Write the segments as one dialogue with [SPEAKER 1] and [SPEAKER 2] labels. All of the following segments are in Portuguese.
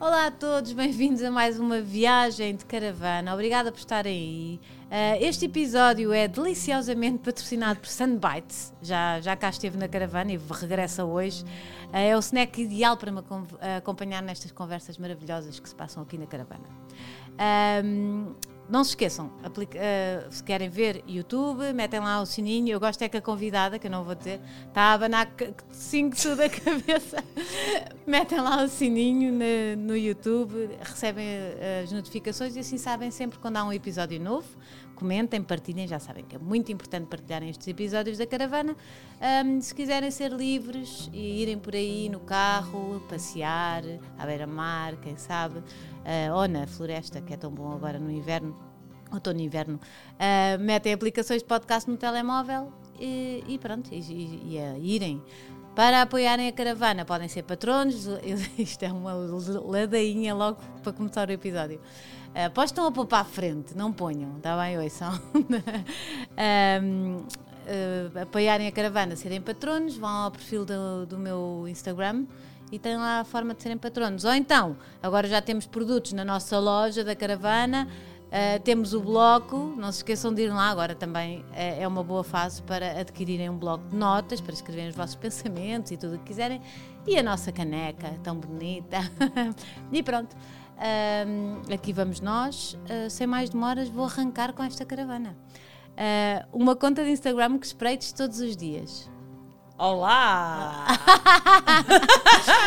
[SPEAKER 1] Olá a todos, bem-vindos a mais uma viagem de caravana. Obrigada por estarem aí. Uh, este episódio é deliciosamente patrocinado por Sunbites. Já, já cá esteve na caravana e regressa hoje. Uh, é o snack ideal para me acompanhar nestas conversas maravilhosas que se passam aqui na caravana. Um, não se esqueçam, uh, se querem ver YouTube, metem lá o sininho. Eu gosto é que a convidada, que eu não vou dizer, está a abanar 5 tudo a cabeça. metem lá o sininho no, no YouTube, recebem uh, as notificações e assim sabem sempre quando há um episódio novo. Comentem, partilhem, já sabem que é muito importante partilharem estes episódios da caravana. Um, se quiserem ser livres e irem por aí no carro, passear, à beira-mar, quem sabe uh, ou na floresta, que é tão bom agora no inverno, outono e inverno, uh, metem aplicações de podcast no telemóvel e, e pronto, e, e, e a irem. Para apoiarem a caravana, podem ser patronos. Isto é uma ladainha logo para começar o episódio. Uh, pois estão a pôr para a frente, não ponham, está bem, ouçam. um, uh, apoiarem a caravana, serem patronos, vão ao perfil do, do meu Instagram e tem lá a forma de serem patronos. Ou então, agora já temos produtos na nossa loja da caravana, uh, temos o bloco, não se esqueçam de ir lá, agora também é uma boa fase para adquirirem um bloco de notas, para escreverem os vossos pensamentos e tudo o que quiserem, e a nossa caneca tão bonita. e pronto. Uh, aqui vamos nós. Uh, sem mais demoras, vou arrancar com esta caravana. Uh, uma conta de Instagram que espreites todos os dias.
[SPEAKER 2] Olá!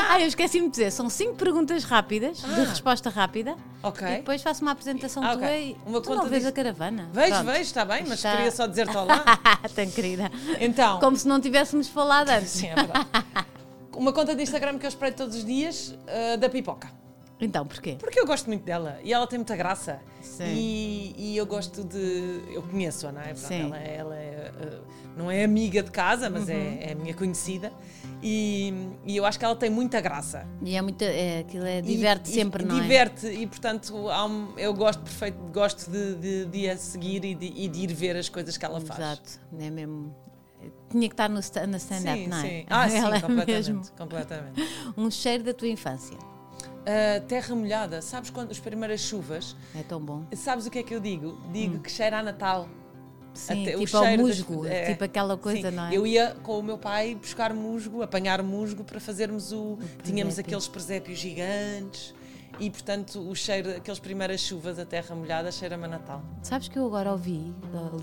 [SPEAKER 1] ah, eu esqueci-me de dizer, são cinco perguntas rápidas, ah. de resposta rápida.
[SPEAKER 2] Ok.
[SPEAKER 1] E depois faço uma apresentação ah, okay. tua e
[SPEAKER 2] uma
[SPEAKER 1] tu conta não vês a caravana.
[SPEAKER 2] Vejo, Pronto. vejo, está bem, mas está... queria só dizer-te olá.
[SPEAKER 1] Tão querida.
[SPEAKER 2] Então.
[SPEAKER 1] Como se não tivéssemos falado antes.
[SPEAKER 2] Sim, é verdade. uma conta de Instagram que eu espreito todos os dias, uh, da pipoca.
[SPEAKER 1] Então, porquê?
[SPEAKER 2] Porque eu gosto muito dela e ela tem muita graça. Sim. E, e eu gosto de. Eu conheço-a, não é? Sim. Ela, ela é, uh, não é amiga de casa, mas é, uhum. é, é minha conhecida. E, e, eu acho que ela tem muita graça.
[SPEAKER 1] E é muito. É, aquilo é, diverte e, sempre,
[SPEAKER 2] e,
[SPEAKER 1] não
[SPEAKER 2] diverte, é? Diverte, e portanto um, eu gosto perfeito, gosto de, de, de a seguir e de, e de, ir ver as coisas que ela faz.
[SPEAKER 1] Exato, é mesmo. Tinha que estar no, no stand-up, não é?
[SPEAKER 2] Sim, ah, sim, é completamente, mesmo completamente.
[SPEAKER 1] Um cheiro da tua infância.
[SPEAKER 2] Uh, terra molhada, sabes quando as primeiras chuvas?
[SPEAKER 1] É tão bom.
[SPEAKER 2] Sabes o que é que eu digo? Digo hum. que cheira a Natal.
[SPEAKER 1] Sim, Até, tipo ao musgo, das, é, tipo aquela coisa,
[SPEAKER 2] sim.
[SPEAKER 1] não é?
[SPEAKER 2] Eu ia com o meu pai buscar musgo, apanhar musgo para fazermos o. o tínhamos aqueles presépios gigantes e, portanto, o cheiro, aquelas primeiras chuvas da terra molhada, cheira-me a Natal.
[SPEAKER 1] Sabes que eu agora ouvi,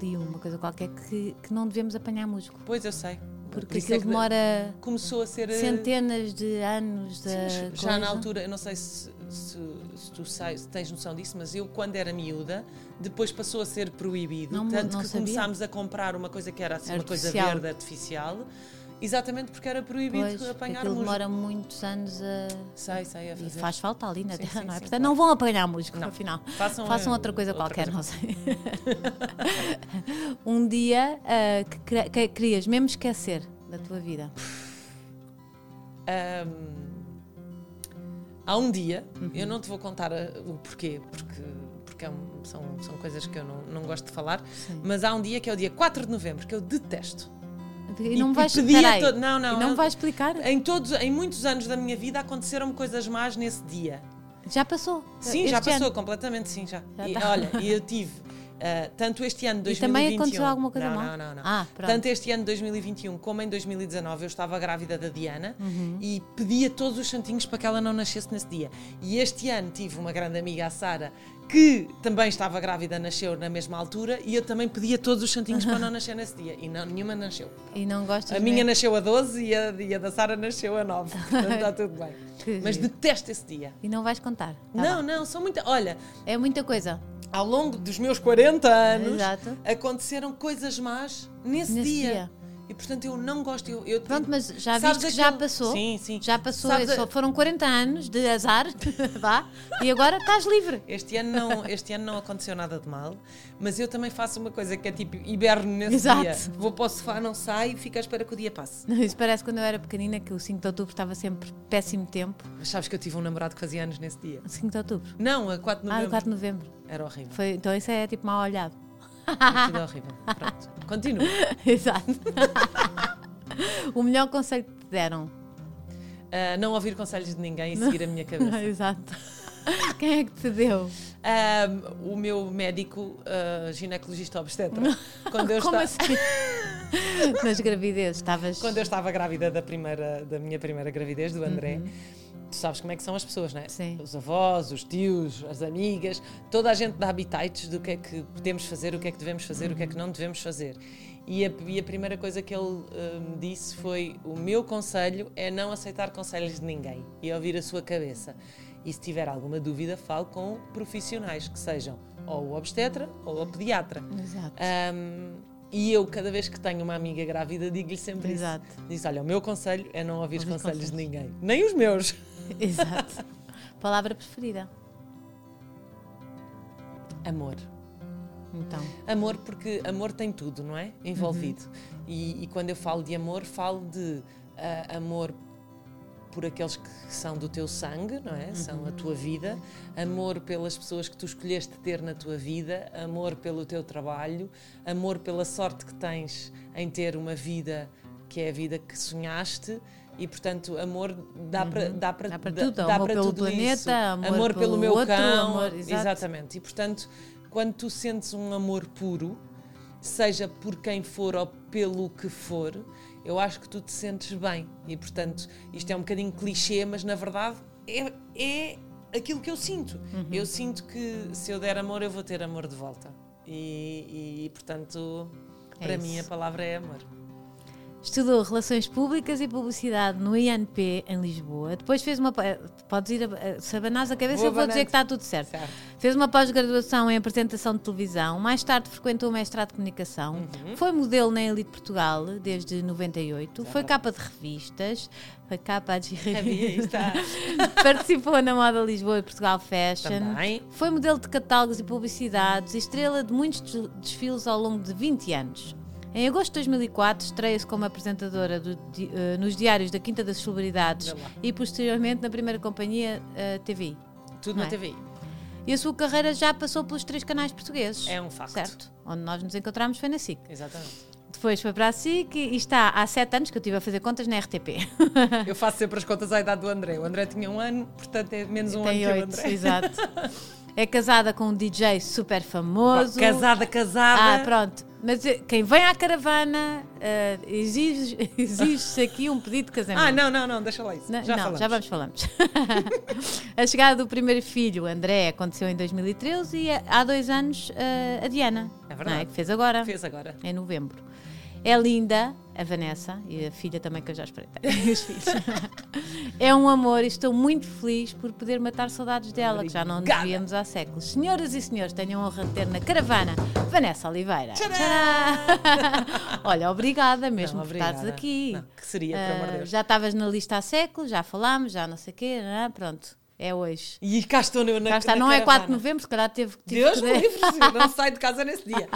[SPEAKER 1] li uma coisa qualquer, que, que não devemos apanhar musgo.
[SPEAKER 2] Pois eu sei.
[SPEAKER 1] Porque Por aquilo é demora
[SPEAKER 2] começou a ser eh,
[SPEAKER 1] centenas de anos de
[SPEAKER 2] Sim, já coisa. na altura, eu não sei se, se, se tu sais, tens noção disso, mas eu quando era miúda, depois passou a ser proibido, não, tanto não que sabia. começámos a comprar uma coisa que era assim, uma coisa verde artificial. Exatamente porque era proibido
[SPEAKER 1] pois,
[SPEAKER 2] apanhar
[SPEAKER 1] musgo. demora muitos anos a.
[SPEAKER 2] Sei, sei, a fazer.
[SPEAKER 1] E faz falta ali na sim, terra, sim, não é? Sim, Portanto, claro. não vão apanhar musgo, não. afinal. Façam, Façam outra coisa outra qualquer, coisa. não sei. um dia uh, que, que querias mesmo esquecer da tua vida?
[SPEAKER 2] Um, há um dia, uhum. eu não te vou contar o porquê, porque, porque é são, são coisas que eu não, não gosto de falar, Sim. mas há um dia que é o dia 4 de novembro, que eu detesto.
[SPEAKER 1] E não vais explicar.
[SPEAKER 2] Todo, não, não.
[SPEAKER 1] Não vais explicar?
[SPEAKER 2] Em, todos, em muitos anos da minha vida aconteceram coisas más nesse dia.
[SPEAKER 1] Já passou?
[SPEAKER 2] Sim, já passou, ano. completamente sim, já. já e, tá. Olha, eu tive Uh, tanto este ano de 2021. E
[SPEAKER 1] também aconteceu alguma coisa
[SPEAKER 2] não,
[SPEAKER 1] mal?
[SPEAKER 2] Não, não, não.
[SPEAKER 1] Ah,
[SPEAKER 2] tanto este ano de 2021 como em 2019 eu estava grávida da Diana uhum. e pedia todos os santinhos para que ela não nascesse nesse dia. E este ano tive uma grande amiga, a Sara, que também estava grávida, nasceu na mesma altura e eu também pedia todos os santinhos para não nascer nesse dia. E não, nenhuma nasceu.
[SPEAKER 1] E não gostas
[SPEAKER 2] A minha nasceu a 12 e a, e a da Sara nasceu a 9. Portanto está tudo bem. Mas detesto esse dia.
[SPEAKER 1] E não vais contar?
[SPEAKER 2] Tá não, não, são muita. Olha.
[SPEAKER 1] É muita coisa
[SPEAKER 2] ao longo dos meus 40 anos, Exato. aconteceram coisas más nesse, nesse dia. dia. E portanto eu não gosto. Eu, eu
[SPEAKER 1] Pronto, mas já viste que já
[SPEAKER 2] aquele-
[SPEAKER 1] passou?
[SPEAKER 2] Sim, sim.
[SPEAKER 1] Já passou,
[SPEAKER 2] Sabes
[SPEAKER 1] é só- foram 40 anos de azar, vá, e agora estás livre.
[SPEAKER 2] Este ano, não, este ano não aconteceu nada de mal, mas eu também faço uma coisa que é tipo hiberno nesse
[SPEAKER 1] Exato.
[SPEAKER 2] dia. Vou para o sofá, não saio, fico à espera que o dia passe.
[SPEAKER 1] Isso parece quando eu era pequenina que o 5 de outubro estava sempre péssimo tempo.
[SPEAKER 2] Mas sabes que eu tive um namorado que fazia anos nesse dia?
[SPEAKER 1] 5 de outubro.
[SPEAKER 2] Não, a 4 de
[SPEAKER 1] Ah,
[SPEAKER 2] novembro.
[SPEAKER 1] 4 de novembro.
[SPEAKER 2] Era horrível.
[SPEAKER 1] Foi, então isso é tipo mal olhado.
[SPEAKER 2] Aquilo é horrível. Pronto. Continua.
[SPEAKER 1] Exato. o melhor conselho que te deram.
[SPEAKER 2] Ah, não ouvir conselhos de ninguém e seguir a minha cabeça.
[SPEAKER 1] Exato. Quem é que te deu?
[SPEAKER 2] Ah, o meu médico ah, ginecologista obstetra. Quando eu,
[SPEAKER 1] Como
[SPEAKER 2] esta-
[SPEAKER 1] assim? Nas gravidezes, estavas.
[SPEAKER 2] quando eu estava grávida da, primeira, da minha primeira gravidez, do André, tu sabes como é que são as pessoas, não é?
[SPEAKER 1] Uhum. Sim.
[SPEAKER 2] Os avós, os tios, as amigas, toda a gente dá habitats do que é que podemos fazer, o que é que devemos fazer, o que é que não devemos fazer. E a, e a primeira coisa que ele me disse foi: o meu conselho é não aceitar conselhos de ninguém e ouvir a sua cabeça. E se tiver alguma dúvida, fale com profissionais que sejam ou o obstetra ou o pediatra.
[SPEAKER 1] Exato.
[SPEAKER 2] Um, e eu, cada vez que tenho uma amiga grávida, digo-lhe sempre
[SPEAKER 1] Exato.
[SPEAKER 2] isso. Diz, olha, o meu conselho é não ouvir
[SPEAKER 1] Ouvir
[SPEAKER 2] conselhos de ninguém. Nem os meus.
[SPEAKER 1] Exato. Palavra preferida.
[SPEAKER 2] Amor.
[SPEAKER 1] Então.
[SPEAKER 2] Amor, porque amor tem tudo, não é? Envolvido.
[SPEAKER 1] Uhum.
[SPEAKER 2] E, e quando eu falo de amor, falo de ah, amor por aqueles que são do teu sangue, não é? São
[SPEAKER 1] Uhum.
[SPEAKER 2] a tua vida. Amor pelas pessoas que tu escolheste ter na tua vida. Amor pelo teu trabalho. Amor pela sorte que tens em ter uma vida que é a vida que sonhaste. E, portanto, amor dá para dá para
[SPEAKER 1] Uhum. Dá para
[SPEAKER 2] dá-
[SPEAKER 1] tudo.
[SPEAKER 2] dá
[SPEAKER 1] Amor
[SPEAKER 2] para
[SPEAKER 1] pelo
[SPEAKER 2] tudo
[SPEAKER 1] planeta,
[SPEAKER 2] isso.
[SPEAKER 1] amor
[SPEAKER 2] pelo
[SPEAKER 1] pelo
[SPEAKER 2] meu
[SPEAKER 1] outro,
[SPEAKER 2] cão.
[SPEAKER 1] amor- exato.
[SPEAKER 2] Exatamente. E, portanto, quando tu sentes um amor puro, seja por quem for ou pelo que for, eu acho que tu te sentes bem. E, portanto, isto é um bocadinho clichê, mas na verdade é, é aquilo que eu sinto.
[SPEAKER 1] Uhum.
[SPEAKER 2] Eu sinto que se eu der amor, eu vou ter amor de volta. E, e, portanto,
[SPEAKER 1] É
[SPEAKER 2] para
[SPEAKER 1] isso.
[SPEAKER 2] mim a palavra é amor.
[SPEAKER 1] Estudou Relações Públicas e Publicidade no INP em Lisboa. Depois fez uma. Podes ir a, se abanares a cabeça,
[SPEAKER 2] Vou
[SPEAKER 1] eu vou dizer que está tudo certo.
[SPEAKER 2] Certo.
[SPEAKER 1] Fez uma pós-graduação em apresentação de televisão. Mais tarde frequentou o mestrado de comunicação.
[SPEAKER 2] Uhum.
[SPEAKER 1] Foi modelo na Elite Portugal desde 98. Foi capa de revistas. Foi capa de
[SPEAKER 2] Revista.
[SPEAKER 1] Participou na Moda Lisboa e Portugal Fashion.
[SPEAKER 2] Também.
[SPEAKER 1] Foi modelo de catálogos e publicidades estrela de muitos des- desfiles ao longo de 20 anos. Em agosto de 2004, estreia-se como apresentadora do eh, nos diários da Quinta das Celebridades e posteriormente na primeira companhia eh, TVI.
[SPEAKER 2] Tudo na
[SPEAKER 1] é?
[SPEAKER 2] TVI.
[SPEAKER 1] E a sua carreira já passou pelos três canais portugueses.
[SPEAKER 2] É um facto.
[SPEAKER 1] Certo. Onde nós nos encontramos foi na SIC.
[SPEAKER 2] Exatamente.
[SPEAKER 1] Depois foi para a SIC e está há sete anos que eu estive a fazer contas na RTP.
[SPEAKER 2] Eu faço sempre as contas à idade do André. O André tinha um ano, portanto é menos um
[SPEAKER 1] Tem
[SPEAKER 2] ano que o André.
[SPEAKER 1] exato. É casada com um DJ super famoso.
[SPEAKER 2] Casada, casada.
[SPEAKER 1] Ah, pronto. Mas eh, quem vem à caravana eh, exige- exige-se aqui um pedido de casamento.
[SPEAKER 2] Ah, não, não, não, deixa lá isso.
[SPEAKER 1] Não,
[SPEAKER 2] já
[SPEAKER 1] não,
[SPEAKER 2] falamos.
[SPEAKER 1] já vamos falamos. a chegada do primeiro filho, André, aconteceu em 2013 e há dois anos eh, a Diana,
[SPEAKER 2] É verdade.
[SPEAKER 1] não é? que fez agora,
[SPEAKER 2] Fez agora.
[SPEAKER 1] em novembro. É linda, a Vanessa, e a filha também que eu já espreitei, os filhos. é um amor e estou muito feliz por poder matar saudades dela, que já não nos
[SPEAKER 2] Obrigada.
[SPEAKER 1] víamos há séculos. Senhoras e senhores, tenham a honra de ter na caravana Vanessa Oliveira.
[SPEAKER 2] Tcharam!
[SPEAKER 1] Tcharam! Olha, obrigada mesmo
[SPEAKER 2] Não,
[SPEAKER 1] por estares
[SPEAKER 2] obrigada.
[SPEAKER 1] aqui.
[SPEAKER 2] Não, que seria, pelo amor de
[SPEAKER 1] Ah,
[SPEAKER 2] Deus.
[SPEAKER 1] já estavas na lista há séculos, já falámos, já não sei o quê, não é? pronto, é hoje.
[SPEAKER 2] E cá estou na, na
[SPEAKER 1] Já está,
[SPEAKER 2] na
[SPEAKER 1] não é 4 de
[SPEAKER 2] caravana.
[SPEAKER 1] novembro, se calhar teve tive
[SPEAKER 2] Deus
[SPEAKER 1] que-
[SPEAKER 2] me livre, não saio de casa nesse dia.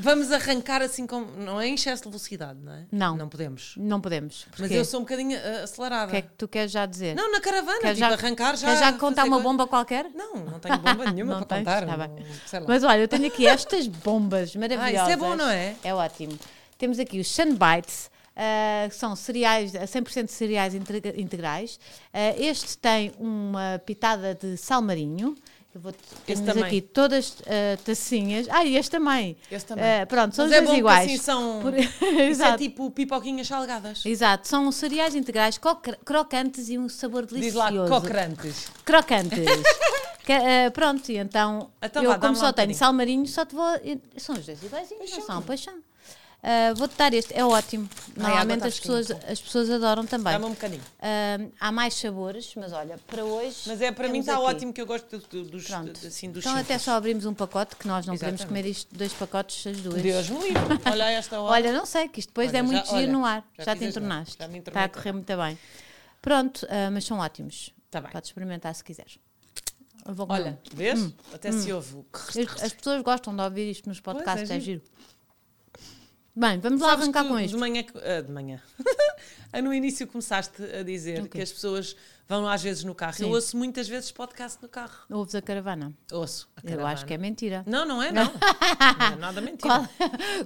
[SPEAKER 2] Vamos arrancar assim com. Não é em excesso de velocidade, não é?
[SPEAKER 1] Não.
[SPEAKER 2] Não podemos.
[SPEAKER 1] Não podemos.
[SPEAKER 2] Mas
[SPEAKER 1] Porquê?
[SPEAKER 2] eu sou um bocadinho ah,
[SPEAKER 1] O
[SPEAKER 2] acelerada.
[SPEAKER 1] que é que tu queres já dizer?
[SPEAKER 2] Não, na caravana,
[SPEAKER 1] Queres
[SPEAKER 2] tipo,
[SPEAKER 1] já,
[SPEAKER 2] arrancar já.
[SPEAKER 1] queres já contar uma
[SPEAKER 2] coisa-
[SPEAKER 1] bomba qualquer?
[SPEAKER 2] Não, não tenho bomba nenhuma
[SPEAKER 1] Não
[SPEAKER 2] para
[SPEAKER 1] tens?
[SPEAKER 2] contar.
[SPEAKER 1] Tá bem.
[SPEAKER 2] sei lá.
[SPEAKER 1] Mas olha, eu tenho aqui estas bombas maravilhosas.
[SPEAKER 2] é bom, não é?
[SPEAKER 1] É ótimo. Temos aqui os Sunbites, ah, que são cereais, ah, 100% de cereais integra- integrais. Ah, este tem uma pitada de sal marinho. Eu vou temos aqui todas ah, tacinhas. Ah, e este também.
[SPEAKER 2] Esse também.
[SPEAKER 1] Ah, pronto, são
[SPEAKER 2] Mas
[SPEAKER 1] os
[SPEAKER 2] é
[SPEAKER 1] dois
[SPEAKER 2] bom
[SPEAKER 1] iguais.
[SPEAKER 2] assim são.
[SPEAKER 1] Por-
[SPEAKER 2] é
[SPEAKER 1] Exato.
[SPEAKER 2] tipo pipoquinhas salgadas.
[SPEAKER 1] Exato, são cereais integrais cro- crocantes e um sabor
[SPEAKER 2] Diz lá,
[SPEAKER 1] delicioso.
[SPEAKER 2] cocrantes.
[SPEAKER 1] Crocantes. Que, eh, pronto, e então,
[SPEAKER 2] Então
[SPEAKER 1] eu
[SPEAKER 2] vá,
[SPEAKER 1] como só
[SPEAKER 2] um
[SPEAKER 1] tenho
[SPEAKER 2] bocadinho.
[SPEAKER 1] sal marinho, só te vou. São os dois iguaizinhos, não são?
[SPEAKER 2] são.
[SPEAKER 1] Pois. Ah, Vou-te dar este, é ótimo. Normalmente as pessoas,
[SPEAKER 2] fresquinha.
[SPEAKER 1] as pessoas adoram também.
[SPEAKER 2] Dá-me um bocadinho.
[SPEAKER 1] Ah, há mais sabores, mas olha, para hoje.
[SPEAKER 2] Mas é, para mim está
[SPEAKER 1] aqui.
[SPEAKER 2] ótimo que eu gosto do- do- dos,
[SPEAKER 1] Pronto.
[SPEAKER 2] assim, dos
[SPEAKER 1] então até só abrimos um pacote, que nós não podemos
[SPEAKER 2] Exatamente.
[SPEAKER 1] comer isto, dois pacotes, as duas.
[SPEAKER 2] Deus me livre. Olha esta hora.
[SPEAKER 1] Olha, não sei, que isto depois
[SPEAKER 2] Olha,
[SPEAKER 1] é muito
[SPEAKER 2] já-
[SPEAKER 1] giro
[SPEAKER 2] olha,
[SPEAKER 1] no ar.
[SPEAKER 2] já
[SPEAKER 1] Já, te entornaste.
[SPEAKER 2] já me
[SPEAKER 1] Está a correr muito bem. Pronto, ah, mas são ótimos.
[SPEAKER 2] Tá bem.
[SPEAKER 1] Podes experimentar se quiseres.
[SPEAKER 2] Olha, vês?
[SPEAKER 1] Hum.
[SPEAKER 2] Até se ouve.
[SPEAKER 1] As, as pessoas gostam de ouvir isto nos podcasts,
[SPEAKER 2] é
[SPEAKER 1] é giro. Bem, vamos lá
[SPEAKER 2] Sabes
[SPEAKER 1] arrancar com
[SPEAKER 2] De
[SPEAKER 1] isto.
[SPEAKER 2] manhã, ah, de manhã. Ah, no início começaste a dizer
[SPEAKER 1] O quê?
[SPEAKER 2] que as pessoas vão às vezes no carro. Eu
[SPEAKER 1] Sim.
[SPEAKER 2] ouço muitas vezes podcast no carro.
[SPEAKER 1] Ouves a caravana?
[SPEAKER 2] Ouço. a
[SPEAKER 1] Eu
[SPEAKER 2] caravana.
[SPEAKER 1] acho que é mentira.
[SPEAKER 2] Não, não é, não. não é nada mentira.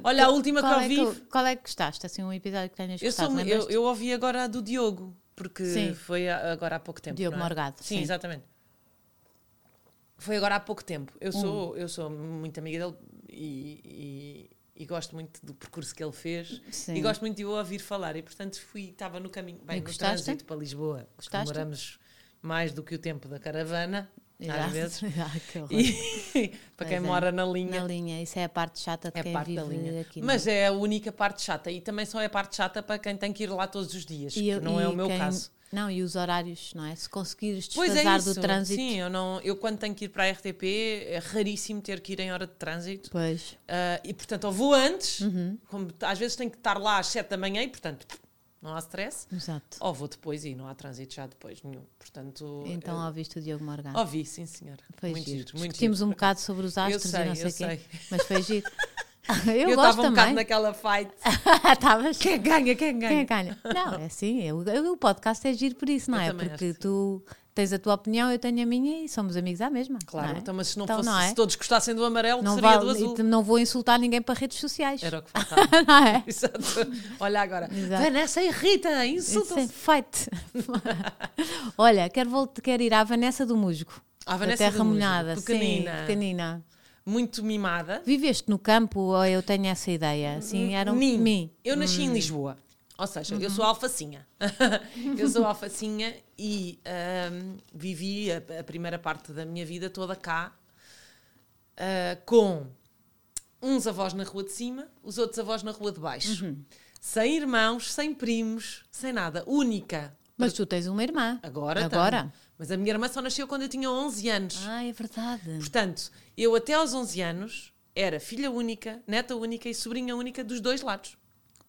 [SPEAKER 2] Olha, a última
[SPEAKER 1] qual
[SPEAKER 2] que
[SPEAKER 1] é
[SPEAKER 2] ouvi.
[SPEAKER 1] que, qual é que gostaste? Assim, um episódio que tenhas
[SPEAKER 2] Eu,
[SPEAKER 1] gostado,
[SPEAKER 2] sou, eu, eu ouvi agora a do Diogo, porque
[SPEAKER 1] Sim.
[SPEAKER 2] foi agora há pouco tempo.
[SPEAKER 1] Diogo
[SPEAKER 2] é?
[SPEAKER 1] Morgado,
[SPEAKER 2] Sim,
[SPEAKER 1] sim.
[SPEAKER 2] exatamente. Foi agora há pouco tempo. Eu
[SPEAKER 1] Hum.
[SPEAKER 2] sou, eu sou muito amiga dele e, e- e gosto muito do percurso que ele fez
[SPEAKER 1] Sim.
[SPEAKER 2] e gosto muito de o ouvir falar. E portanto fui, estava no caminho, bem,
[SPEAKER 1] E
[SPEAKER 2] no
[SPEAKER 1] gostaste?
[SPEAKER 2] trânsito para Lisboa.
[SPEAKER 1] Gostaste?
[SPEAKER 2] Demoramos mais do que o tempo da caravana,
[SPEAKER 1] Exato.
[SPEAKER 2] às vezes.
[SPEAKER 1] Ah, que
[SPEAKER 2] para quem
[SPEAKER 1] é.
[SPEAKER 2] mora na linha.
[SPEAKER 1] Na linha, isso é a parte chata de
[SPEAKER 2] É
[SPEAKER 1] quem
[SPEAKER 2] parte
[SPEAKER 1] vive
[SPEAKER 2] da linha.
[SPEAKER 1] aqui. não
[SPEAKER 2] Mas é a única parte chata e também só é a parte chata para quem tem que ir lá todos os dias,
[SPEAKER 1] E
[SPEAKER 2] que não é o meu
[SPEAKER 1] quem-
[SPEAKER 2] caso.
[SPEAKER 1] Não, e os horários, não é? Se conseguires
[SPEAKER 2] Pois
[SPEAKER 1] desfazar
[SPEAKER 2] é
[SPEAKER 1] do trânsito.
[SPEAKER 2] Sim, eu, não, eu quando tenho que ir para a RTP é raríssimo ter que ir em hora de trânsito.
[SPEAKER 1] Pois.
[SPEAKER 2] Ah, e portanto, ou vou antes,
[SPEAKER 1] Uhum.
[SPEAKER 2] como às vezes tenho que estar lá às 7 da manhã e portanto não há stress,
[SPEAKER 1] Exato.
[SPEAKER 2] ou vou depois e não há trânsito já depois nenhum. Portanto,
[SPEAKER 1] Então
[SPEAKER 2] eh,
[SPEAKER 1] ouviste o Diogo Morgado.
[SPEAKER 2] ouvi, sim senhora.
[SPEAKER 1] Foi
[SPEAKER 2] muito
[SPEAKER 1] giro.
[SPEAKER 2] giro, muito
[SPEAKER 1] Discutimos
[SPEAKER 2] giro.
[SPEAKER 1] um bocado sobre os astros
[SPEAKER 2] sei,
[SPEAKER 1] e não sei
[SPEAKER 2] eu
[SPEAKER 1] o quê.
[SPEAKER 2] sei.
[SPEAKER 1] Mas foi giro. eu,
[SPEAKER 2] Eu estava um bocado naquela fight.
[SPEAKER 1] Estavas.
[SPEAKER 2] Quem ganha, quem ganha?
[SPEAKER 1] Quem é que ganha? Não, é assim. eu- eu- o podcast é giro por isso, não
[SPEAKER 2] Eu
[SPEAKER 1] é? Porque
[SPEAKER 2] que
[SPEAKER 1] tu tens a tua opinião, eu tenho a minha e somos amigos à mesma.
[SPEAKER 2] Claro,
[SPEAKER 1] é?
[SPEAKER 2] então, mas se não
[SPEAKER 1] Então,
[SPEAKER 2] fosse,
[SPEAKER 1] não é?
[SPEAKER 2] se todos gostassem do amarelo,
[SPEAKER 1] Não,
[SPEAKER 2] seria
[SPEAKER 1] vale-
[SPEAKER 2] do azul.
[SPEAKER 1] não vou insultar ninguém para redes sociais.
[SPEAKER 2] Era o que faltava.
[SPEAKER 1] não é?
[SPEAKER 2] Exato. Olha agora.
[SPEAKER 1] Exato.
[SPEAKER 2] Vanessa irrita,
[SPEAKER 1] Isso é
[SPEAKER 2] insulta-se.
[SPEAKER 1] feito. Olha, quero, voltar, quero ir à Vanessa do Musgo.
[SPEAKER 2] À
[SPEAKER 1] da
[SPEAKER 2] Vanessa
[SPEAKER 1] Terra
[SPEAKER 2] do Musgo,
[SPEAKER 1] Molhada.
[SPEAKER 2] pequenina.
[SPEAKER 1] Sim, pequenina.
[SPEAKER 2] Muito mimada.
[SPEAKER 1] Viveste no campo ou eu tenho essa ideia? Assim, era um
[SPEAKER 2] Mim. Eu nasci em Lisboa. Ou seja, eu
[SPEAKER 1] Uhum.
[SPEAKER 2] sou alfacinha. eu sou alfacinha e ahm, vivi a, a primeira parte da minha vida toda cá ah, com uns avós na rua de cima, os outros avós na rua de baixo.
[SPEAKER 1] Uhum.
[SPEAKER 2] Sem irmãos, sem primos, sem nada. Única.
[SPEAKER 1] Mas tu tens uma irmã.
[SPEAKER 2] Agora
[SPEAKER 1] Agora?
[SPEAKER 2] tenho. Mas a minha irmã só nasceu quando eu tinha 11 anos.
[SPEAKER 1] Ah, é verdade.
[SPEAKER 2] Portanto, eu até aos 11 anos era filha única, neta única e sobrinha única dos dois lados.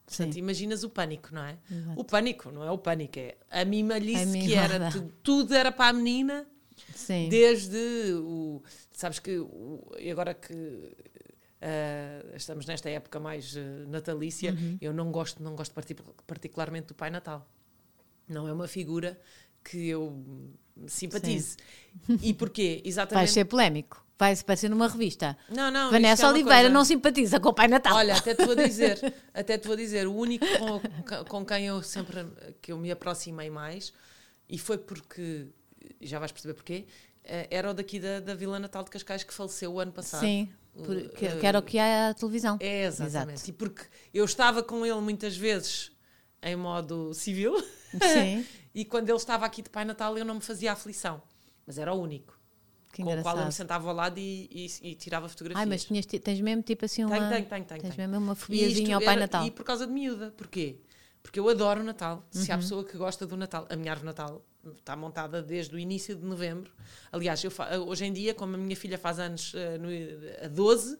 [SPEAKER 2] Portanto,
[SPEAKER 1] Sim.
[SPEAKER 2] imaginas o pânico, não é?
[SPEAKER 1] Exato.
[SPEAKER 2] O pânico, não é o pânico, é a mimalice
[SPEAKER 1] A
[SPEAKER 2] que era.
[SPEAKER 1] mimada.
[SPEAKER 2] tu- tudo era para a menina,
[SPEAKER 1] Sim.
[SPEAKER 2] desde o. Sabes que o- agora que ah, estamos nesta época mais ah, natalícia,
[SPEAKER 1] Uhum.
[SPEAKER 2] eu não gosto, não gosto parti- particularmente do Pai Natal. Não é uma figura que eu simpatize. E porquê?
[SPEAKER 1] Vai
[SPEAKER 2] Exatamente.
[SPEAKER 1] ser polémico. Vai aparecer numa revista.
[SPEAKER 2] Não, não.
[SPEAKER 1] Vanessa
[SPEAKER 2] é
[SPEAKER 1] Oliveira
[SPEAKER 2] coisa-
[SPEAKER 1] não simpatiza com o Pai Natal.
[SPEAKER 2] Olha, até te vou dizer, até te vou dizer, o único com, com quem eu sempre que eu me aproximei mais, e foi porque, já vais perceber porquê, eh, era o daqui da, da Vila Natal de Cascais que faleceu o ano passado.
[SPEAKER 1] Sim, por- que,
[SPEAKER 2] Uh,
[SPEAKER 1] que era o que há à televisão.
[SPEAKER 2] É, exatamente.
[SPEAKER 1] Exato.
[SPEAKER 2] E porque eu estava com ele muitas vezes em modo civil,
[SPEAKER 1] Sim,
[SPEAKER 2] e quando ele estava aqui de Pai Natal eu não me fazia aflição. Mas era o único.
[SPEAKER 1] Que
[SPEAKER 2] com o qual eu me sentava ao lado e, e- e tirava fotografias.
[SPEAKER 1] Ai, mas tinhas, ti- tens mesmo tipo assim uma.
[SPEAKER 2] Tenho, tenho, tenho, tenho.
[SPEAKER 1] Tens
[SPEAKER 2] tenho.
[SPEAKER 1] mesmo uma
[SPEAKER 2] E
[SPEAKER 1] fobiazinha ao Pai
[SPEAKER 2] era-
[SPEAKER 1] Natal.
[SPEAKER 2] E por causa de miúda. Porquê? Porque eu adoro o Natal. Se
[SPEAKER 1] Uhum.
[SPEAKER 2] há pessoa que gosta do Natal, a minha árvore Natal está montada desde o início de novembro. Aliás, eu hoje em dia, como a minha filha faz anos eh, no, a 12,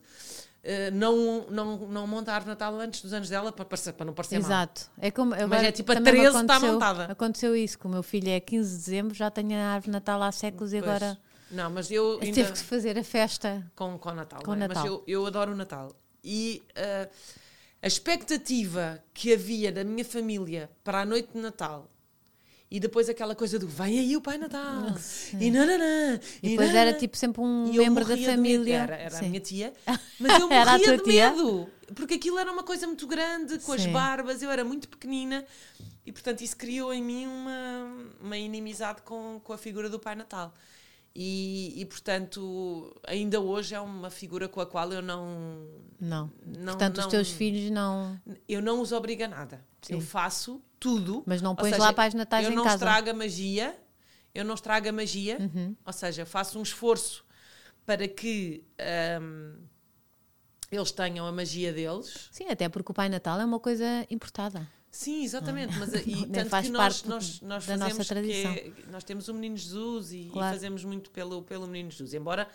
[SPEAKER 2] eh, não, não, não monta a árvore Natal antes dos anos dela para, parecer- para não parecer mal.
[SPEAKER 1] Exato. É como, agora
[SPEAKER 2] é tipo a
[SPEAKER 1] também me
[SPEAKER 2] 13 está
[SPEAKER 1] aconteceu-
[SPEAKER 2] montada.
[SPEAKER 1] Aconteceu isso, que o meu filho é 15 de dezembro, já tem a árvore Natal há séculos e
[SPEAKER 2] Pois.
[SPEAKER 1] agora
[SPEAKER 2] Não, mas eu ainda...
[SPEAKER 1] teve que fazer a festa.
[SPEAKER 2] com, com o Natal.
[SPEAKER 1] Com
[SPEAKER 2] não é?
[SPEAKER 1] Natal.
[SPEAKER 2] Mas eu, eu adoro o Natal. E ah, a expectativa que havia da minha família para a noite de Natal e depois aquela coisa do vem aí o Pai Natal e nananã,
[SPEAKER 1] E depois
[SPEAKER 2] nananã.
[SPEAKER 1] era tipo sempre um
[SPEAKER 2] E
[SPEAKER 1] membro da família.
[SPEAKER 2] Era, era a minha tia, mas eu morria de
[SPEAKER 1] tia?
[SPEAKER 2] medo. Porque aquilo era uma coisa muito grande, com as
[SPEAKER 1] Sim.
[SPEAKER 2] barbas, eu era muito pequenina e, portanto, isso criou em mim uma, uma inimizade com, com a figura do Pai Natal. E, e, portanto, ainda hoje é uma figura com a qual eu não.
[SPEAKER 1] Não.
[SPEAKER 2] não
[SPEAKER 1] Portanto,
[SPEAKER 2] não,
[SPEAKER 1] os teus filhos não.
[SPEAKER 2] Eu não os obrigo a nada. Eu
[SPEAKER 1] Sim.
[SPEAKER 2] faço tudo.
[SPEAKER 1] Mas não pões
[SPEAKER 2] seja,
[SPEAKER 1] lá para as natais
[SPEAKER 2] eu
[SPEAKER 1] em
[SPEAKER 2] não
[SPEAKER 1] casa.
[SPEAKER 2] estrago a magia, eu não estrago a magia,
[SPEAKER 1] Uhum.
[SPEAKER 2] ou seja, faço um esforço para que hum, eles tenham a magia deles.
[SPEAKER 1] Sim, até porque o Pai Natal é uma coisa importada.
[SPEAKER 2] Sim, exatamente. Mas, e tanto
[SPEAKER 1] faz
[SPEAKER 2] que nós, nós, nós
[SPEAKER 1] da nossa
[SPEAKER 2] fazemos que
[SPEAKER 1] tradição.
[SPEAKER 2] é- nós temos o Menino Jesus e, e
[SPEAKER 1] Claro.
[SPEAKER 2] fazemos muito pelo, pelo Menino Jesus. Embora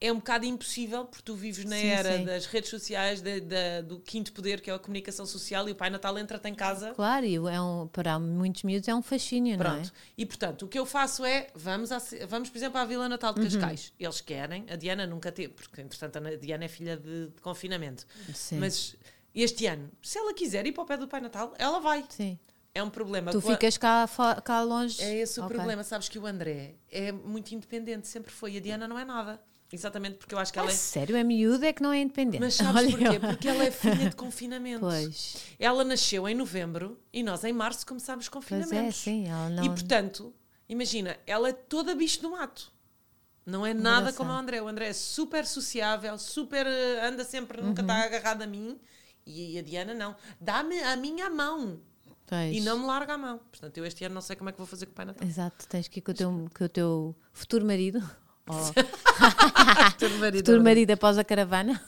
[SPEAKER 2] é um bocado impossível, porque tu vives na
[SPEAKER 1] Sim,
[SPEAKER 2] era
[SPEAKER 1] sim.
[SPEAKER 2] das redes sociais, da- da- do quinto poder, que é a comunicação social, e o Pai Natal entra-te em casa.
[SPEAKER 1] Claro, e é um, para muitos miúdos é um fascínio, não é?
[SPEAKER 2] Pronto. E portanto, o que eu faço é vamos, ce- vamos por exemplo, à Vila Natal de Cascais.
[SPEAKER 1] Uhum.
[SPEAKER 2] Eles querem, a Diana nunca teve, porque entretanto a Diana é filha de, de confinamento.
[SPEAKER 1] Sim.
[SPEAKER 2] Mas este ano, se ela quiser ir para o pé do Pai Natal, ela vai.
[SPEAKER 1] Sim.
[SPEAKER 2] É um problema.
[SPEAKER 1] Tu ficas cá, cá longe.
[SPEAKER 2] É esse o
[SPEAKER 1] Ok.
[SPEAKER 2] problema. Sabes que o André é muito independente, sempre foi. A Diana não é nada. Exatamente porque eu acho que
[SPEAKER 1] Ah,
[SPEAKER 2] ela é.
[SPEAKER 1] sério, é miúda, é que não é independente.
[SPEAKER 2] Mas sabes
[SPEAKER 1] Olha
[SPEAKER 2] porquê?
[SPEAKER 1] eu.
[SPEAKER 2] Porque ela é filha de confinamento.
[SPEAKER 1] Pois,
[SPEAKER 2] Ela nasceu em novembro e nós em março começámos
[SPEAKER 1] pois
[SPEAKER 2] confinamentos.
[SPEAKER 1] é, sim. Ela não...
[SPEAKER 2] E portanto, imagina, ela é toda bicho do mato. Não é nada
[SPEAKER 1] Engraçado.
[SPEAKER 2] como o André. O André é super sociável, super. eh, anda sempre, nunca
[SPEAKER 1] Uhum.
[SPEAKER 2] está agarrado a mim. E a Diana não. Dá-me a minha mão e não me larga a mão. Portanto, eu este ano não sei como é que vou fazer com o Pai Natal.
[SPEAKER 1] Exato, tens que ir com o teu, com o teu futuro marido. ou
[SPEAKER 2] Futuro marido,
[SPEAKER 1] futuro marido após a caravana.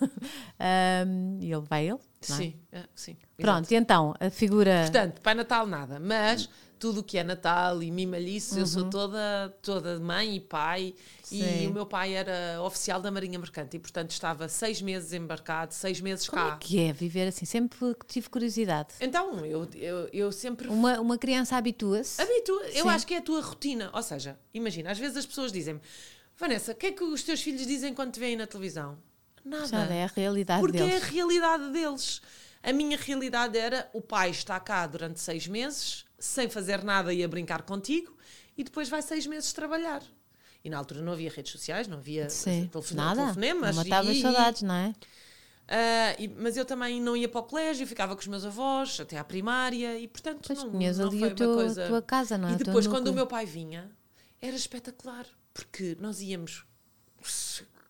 [SPEAKER 1] Ahm, e ele vai ele. é?
[SPEAKER 2] Sim, é, sim.
[SPEAKER 1] Pronto, e então, a figura.
[SPEAKER 2] Portanto, Pai Natal nada, mas tudo o que é Natal e mimalhice, eu sou toda, toda mãe e pai, e
[SPEAKER 1] Uhum. Sim.
[SPEAKER 2] o meu pai era oficial da Marinha Mercante e, portanto, estava seis meses embarcado, seis meses
[SPEAKER 1] Como
[SPEAKER 2] cá.
[SPEAKER 1] é que é viver assim? Sempre tive curiosidade.
[SPEAKER 2] Então, eu, eu, eu sempre
[SPEAKER 1] Uma, uma criança habitua-se.
[SPEAKER 2] habituo, eu
[SPEAKER 1] Sim.
[SPEAKER 2] acho que é a tua rotina. Ou seja, imagina, às vezes as pessoas dizem-me, Vanessa, o que é que os teus filhos dizem quando te veem na televisão? Nada.
[SPEAKER 1] Já é a realidade
[SPEAKER 2] Porque
[SPEAKER 1] deles.
[SPEAKER 2] é a realidade deles. A minha realidade era o pai está cá durante seis meses, sem fazer nada e a brincar contigo, e depois vai seis meses trabalhar. E na altura não havia redes sociais, não havia
[SPEAKER 1] Sim,
[SPEAKER 2] telefone-
[SPEAKER 1] nada.
[SPEAKER 2] telefonemas.
[SPEAKER 1] Não matava as
[SPEAKER 2] e-
[SPEAKER 1] saudades, não é?
[SPEAKER 2] ah, e- mas eu também não ia para o colégio, ficava com os meus avós até à primária e portanto
[SPEAKER 1] Pois
[SPEAKER 2] não, não
[SPEAKER 1] ali
[SPEAKER 2] foi
[SPEAKER 1] teu,
[SPEAKER 2] uma coisa.
[SPEAKER 1] tua casa, não é?
[SPEAKER 2] E depois, quando o meu pai vinha, era espetacular, porque nós íamos,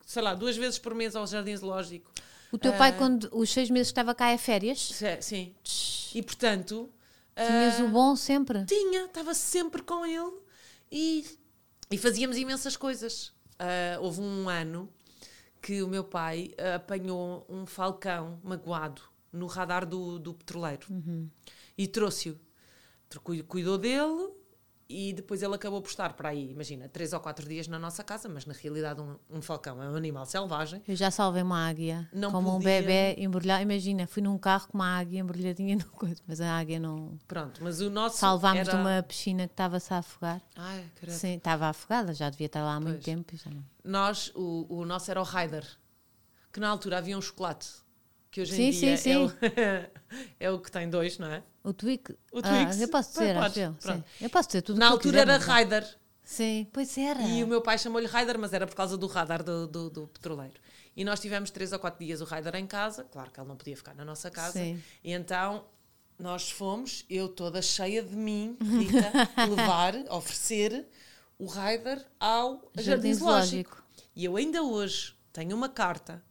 [SPEAKER 2] sei lá, duas vezes por mês ao Jardim Zoológico.
[SPEAKER 1] O teu
[SPEAKER 2] Ah.
[SPEAKER 1] pai, quando os seis meses estava cá, é férias?
[SPEAKER 2] Sim. E portanto.
[SPEAKER 1] Tinhas
[SPEAKER 2] ah,
[SPEAKER 1] o bom sempre?
[SPEAKER 2] Tinha, estava sempre com ele e, e fazíamos imensas coisas. Ah, houve um ano que o meu pai ah, apanhou um falcão magoado no radar do, do petroleiro e trouxe-o. Cu- Cuidou dele e depois ele acabou por estar para aí, imagina, três ou quatro dias na nossa casa, mas na realidade um, um falcão é um animal selvagem.
[SPEAKER 1] Eu já salvei uma águia.
[SPEAKER 2] Não
[SPEAKER 1] como um
[SPEAKER 2] podia-
[SPEAKER 1] bebê embrulhado. Imagina, fui num carro com uma águia embrulhadinha no coisa, mas a águia não.
[SPEAKER 2] Pronto, mas o nosso
[SPEAKER 1] Salvámos
[SPEAKER 2] era...
[SPEAKER 1] de uma piscina que estava-se a afogar.
[SPEAKER 2] Ai, credo.
[SPEAKER 1] Sim, estava afogada, já devia estar lá há muito
[SPEAKER 2] Pois.
[SPEAKER 1] tempo. Já não.
[SPEAKER 2] Nós, o, o nosso era o Ryder, que na altura havia um chocolate, que hoje
[SPEAKER 1] Sim,
[SPEAKER 2] em dia
[SPEAKER 1] sim,
[SPEAKER 2] É, o, é o que tem dois, não é?
[SPEAKER 1] O Twix.
[SPEAKER 2] O
[SPEAKER 1] Ah,
[SPEAKER 2] Twix.
[SPEAKER 1] eu posso dizer, acho
[SPEAKER 2] podes,
[SPEAKER 1] eu. Eu posso dizer tudo
[SPEAKER 2] Na altura
[SPEAKER 1] quiser,
[SPEAKER 2] era
[SPEAKER 1] mas.
[SPEAKER 2] Ryder,
[SPEAKER 1] Sim, pois era.
[SPEAKER 2] e o meu pai chamou-lhe Ryder, mas era por causa do radar do, do, do petroleiro. E nós tivemos três ou quatro dias o Ryder em casa, claro que ele não podia ficar na nossa casa,
[SPEAKER 1] Sim.
[SPEAKER 2] e então nós fomos, eu toda cheia de mim, Rita, levar, oferecer o Ryder ao
[SPEAKER 1] Jardim
[SPEAKER 2] Jardim Zoológico.
[SPEAKER 1] Zoológico.
[SPEAKER 2] E eu ainda hoje tenho uma carta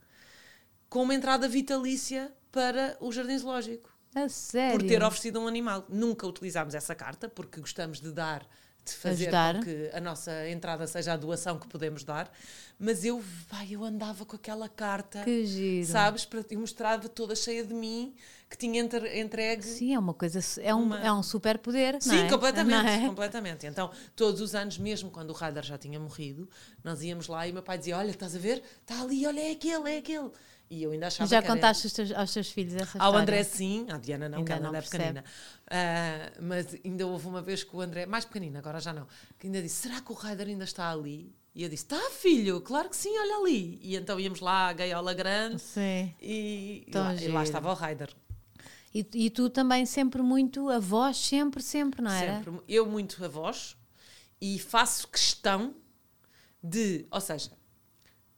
[SPEAKER 2] com uma entrada vitalícia para o Jardim Zoológico.
[SPEAKER 1] A sério.
[SPEAKER 2] Por ter oferecido um animal. Nunca utilizámos essa carta, porque gostamos de dar, de fazer
[SPEAKER 1] Ajudar.
[SPEAKER 2] que a nossa entrada seja a doação que podemos dar. Mas eu, vai, eu andava com aquela carta,
[SPEAKER 1] Que giro.
[SPEAKER 2] sabes? Para, e mostrava toda cheia de mim, que tinha entre- entregue
[SPEAKER 1] Sim, é uma coisa. É um,
[SPEAKER 2] Uma-
[SPEAKER 1] é um super poder.
[SPEAKER 2] Sim,
[SPEAKER 1] é?
[SPEAKER 2] completamente,
[SPEAKER 1] é?
[SPEAKER 2] completamente. Então, todos os anos, mesmo quando o Ryder já tinha morrido, nós íamos lá e meu pai dizia: Olha, estás a ver? Está ali, olha, é aquele, é aquele. E eu ainda achava
[SPEAKER 1] Já
[SPEAKER 2] que era-
[SPEAKER 1] contaste aos teus, aos teus filhos essa
[SPEAKER 2] Ao
[SPEAKER 1] história?
[SPEAKER 2] André, sim, à Diana não,
[SPEAKER 1] Ainda
[SPEAKER 2] que ela
[SPEAKER 1] não
[SPEAKER 2] é pequenina. Ah, mas ainda houve uma vez que o André, mais pequenino, agora já não, que ainda disse: Será que o Ryder ainda está ali? E eu disse: Está, filho, claro que sim, olha ali. E então íamos lá à gaiola grande
[SPEAKER 1] Sim.
[SPEAKER 2] e, e lá, e lá estava o Ryder.
[SPEAKER 1] E, e tu também sempre muito, a voz sempre, sempre, não era?
[SPEAKER 2] Sempre. Eu muito a voz e faço questão de, ou seja,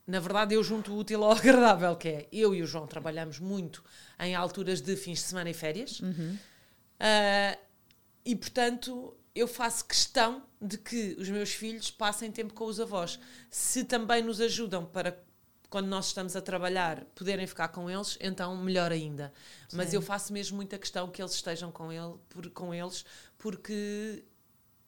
[SPEAKER 2] na verdade eu junto o útil ao agradável, que é eu e o João trabalhamos muito em alturas de fins de semana e férias. Ah, e portanto eu faço questão de que os meus filhos passem tempo com os avós. Se também nos ajudam para quando nós estamos a trabalhar poderem ficar com eles, então melhor ainda. Mas
[SPEAKER 1] Sim.
[SPEAKER 2] eu faço mesmo muita questão que eles estejam com, ele, por, com eles, porque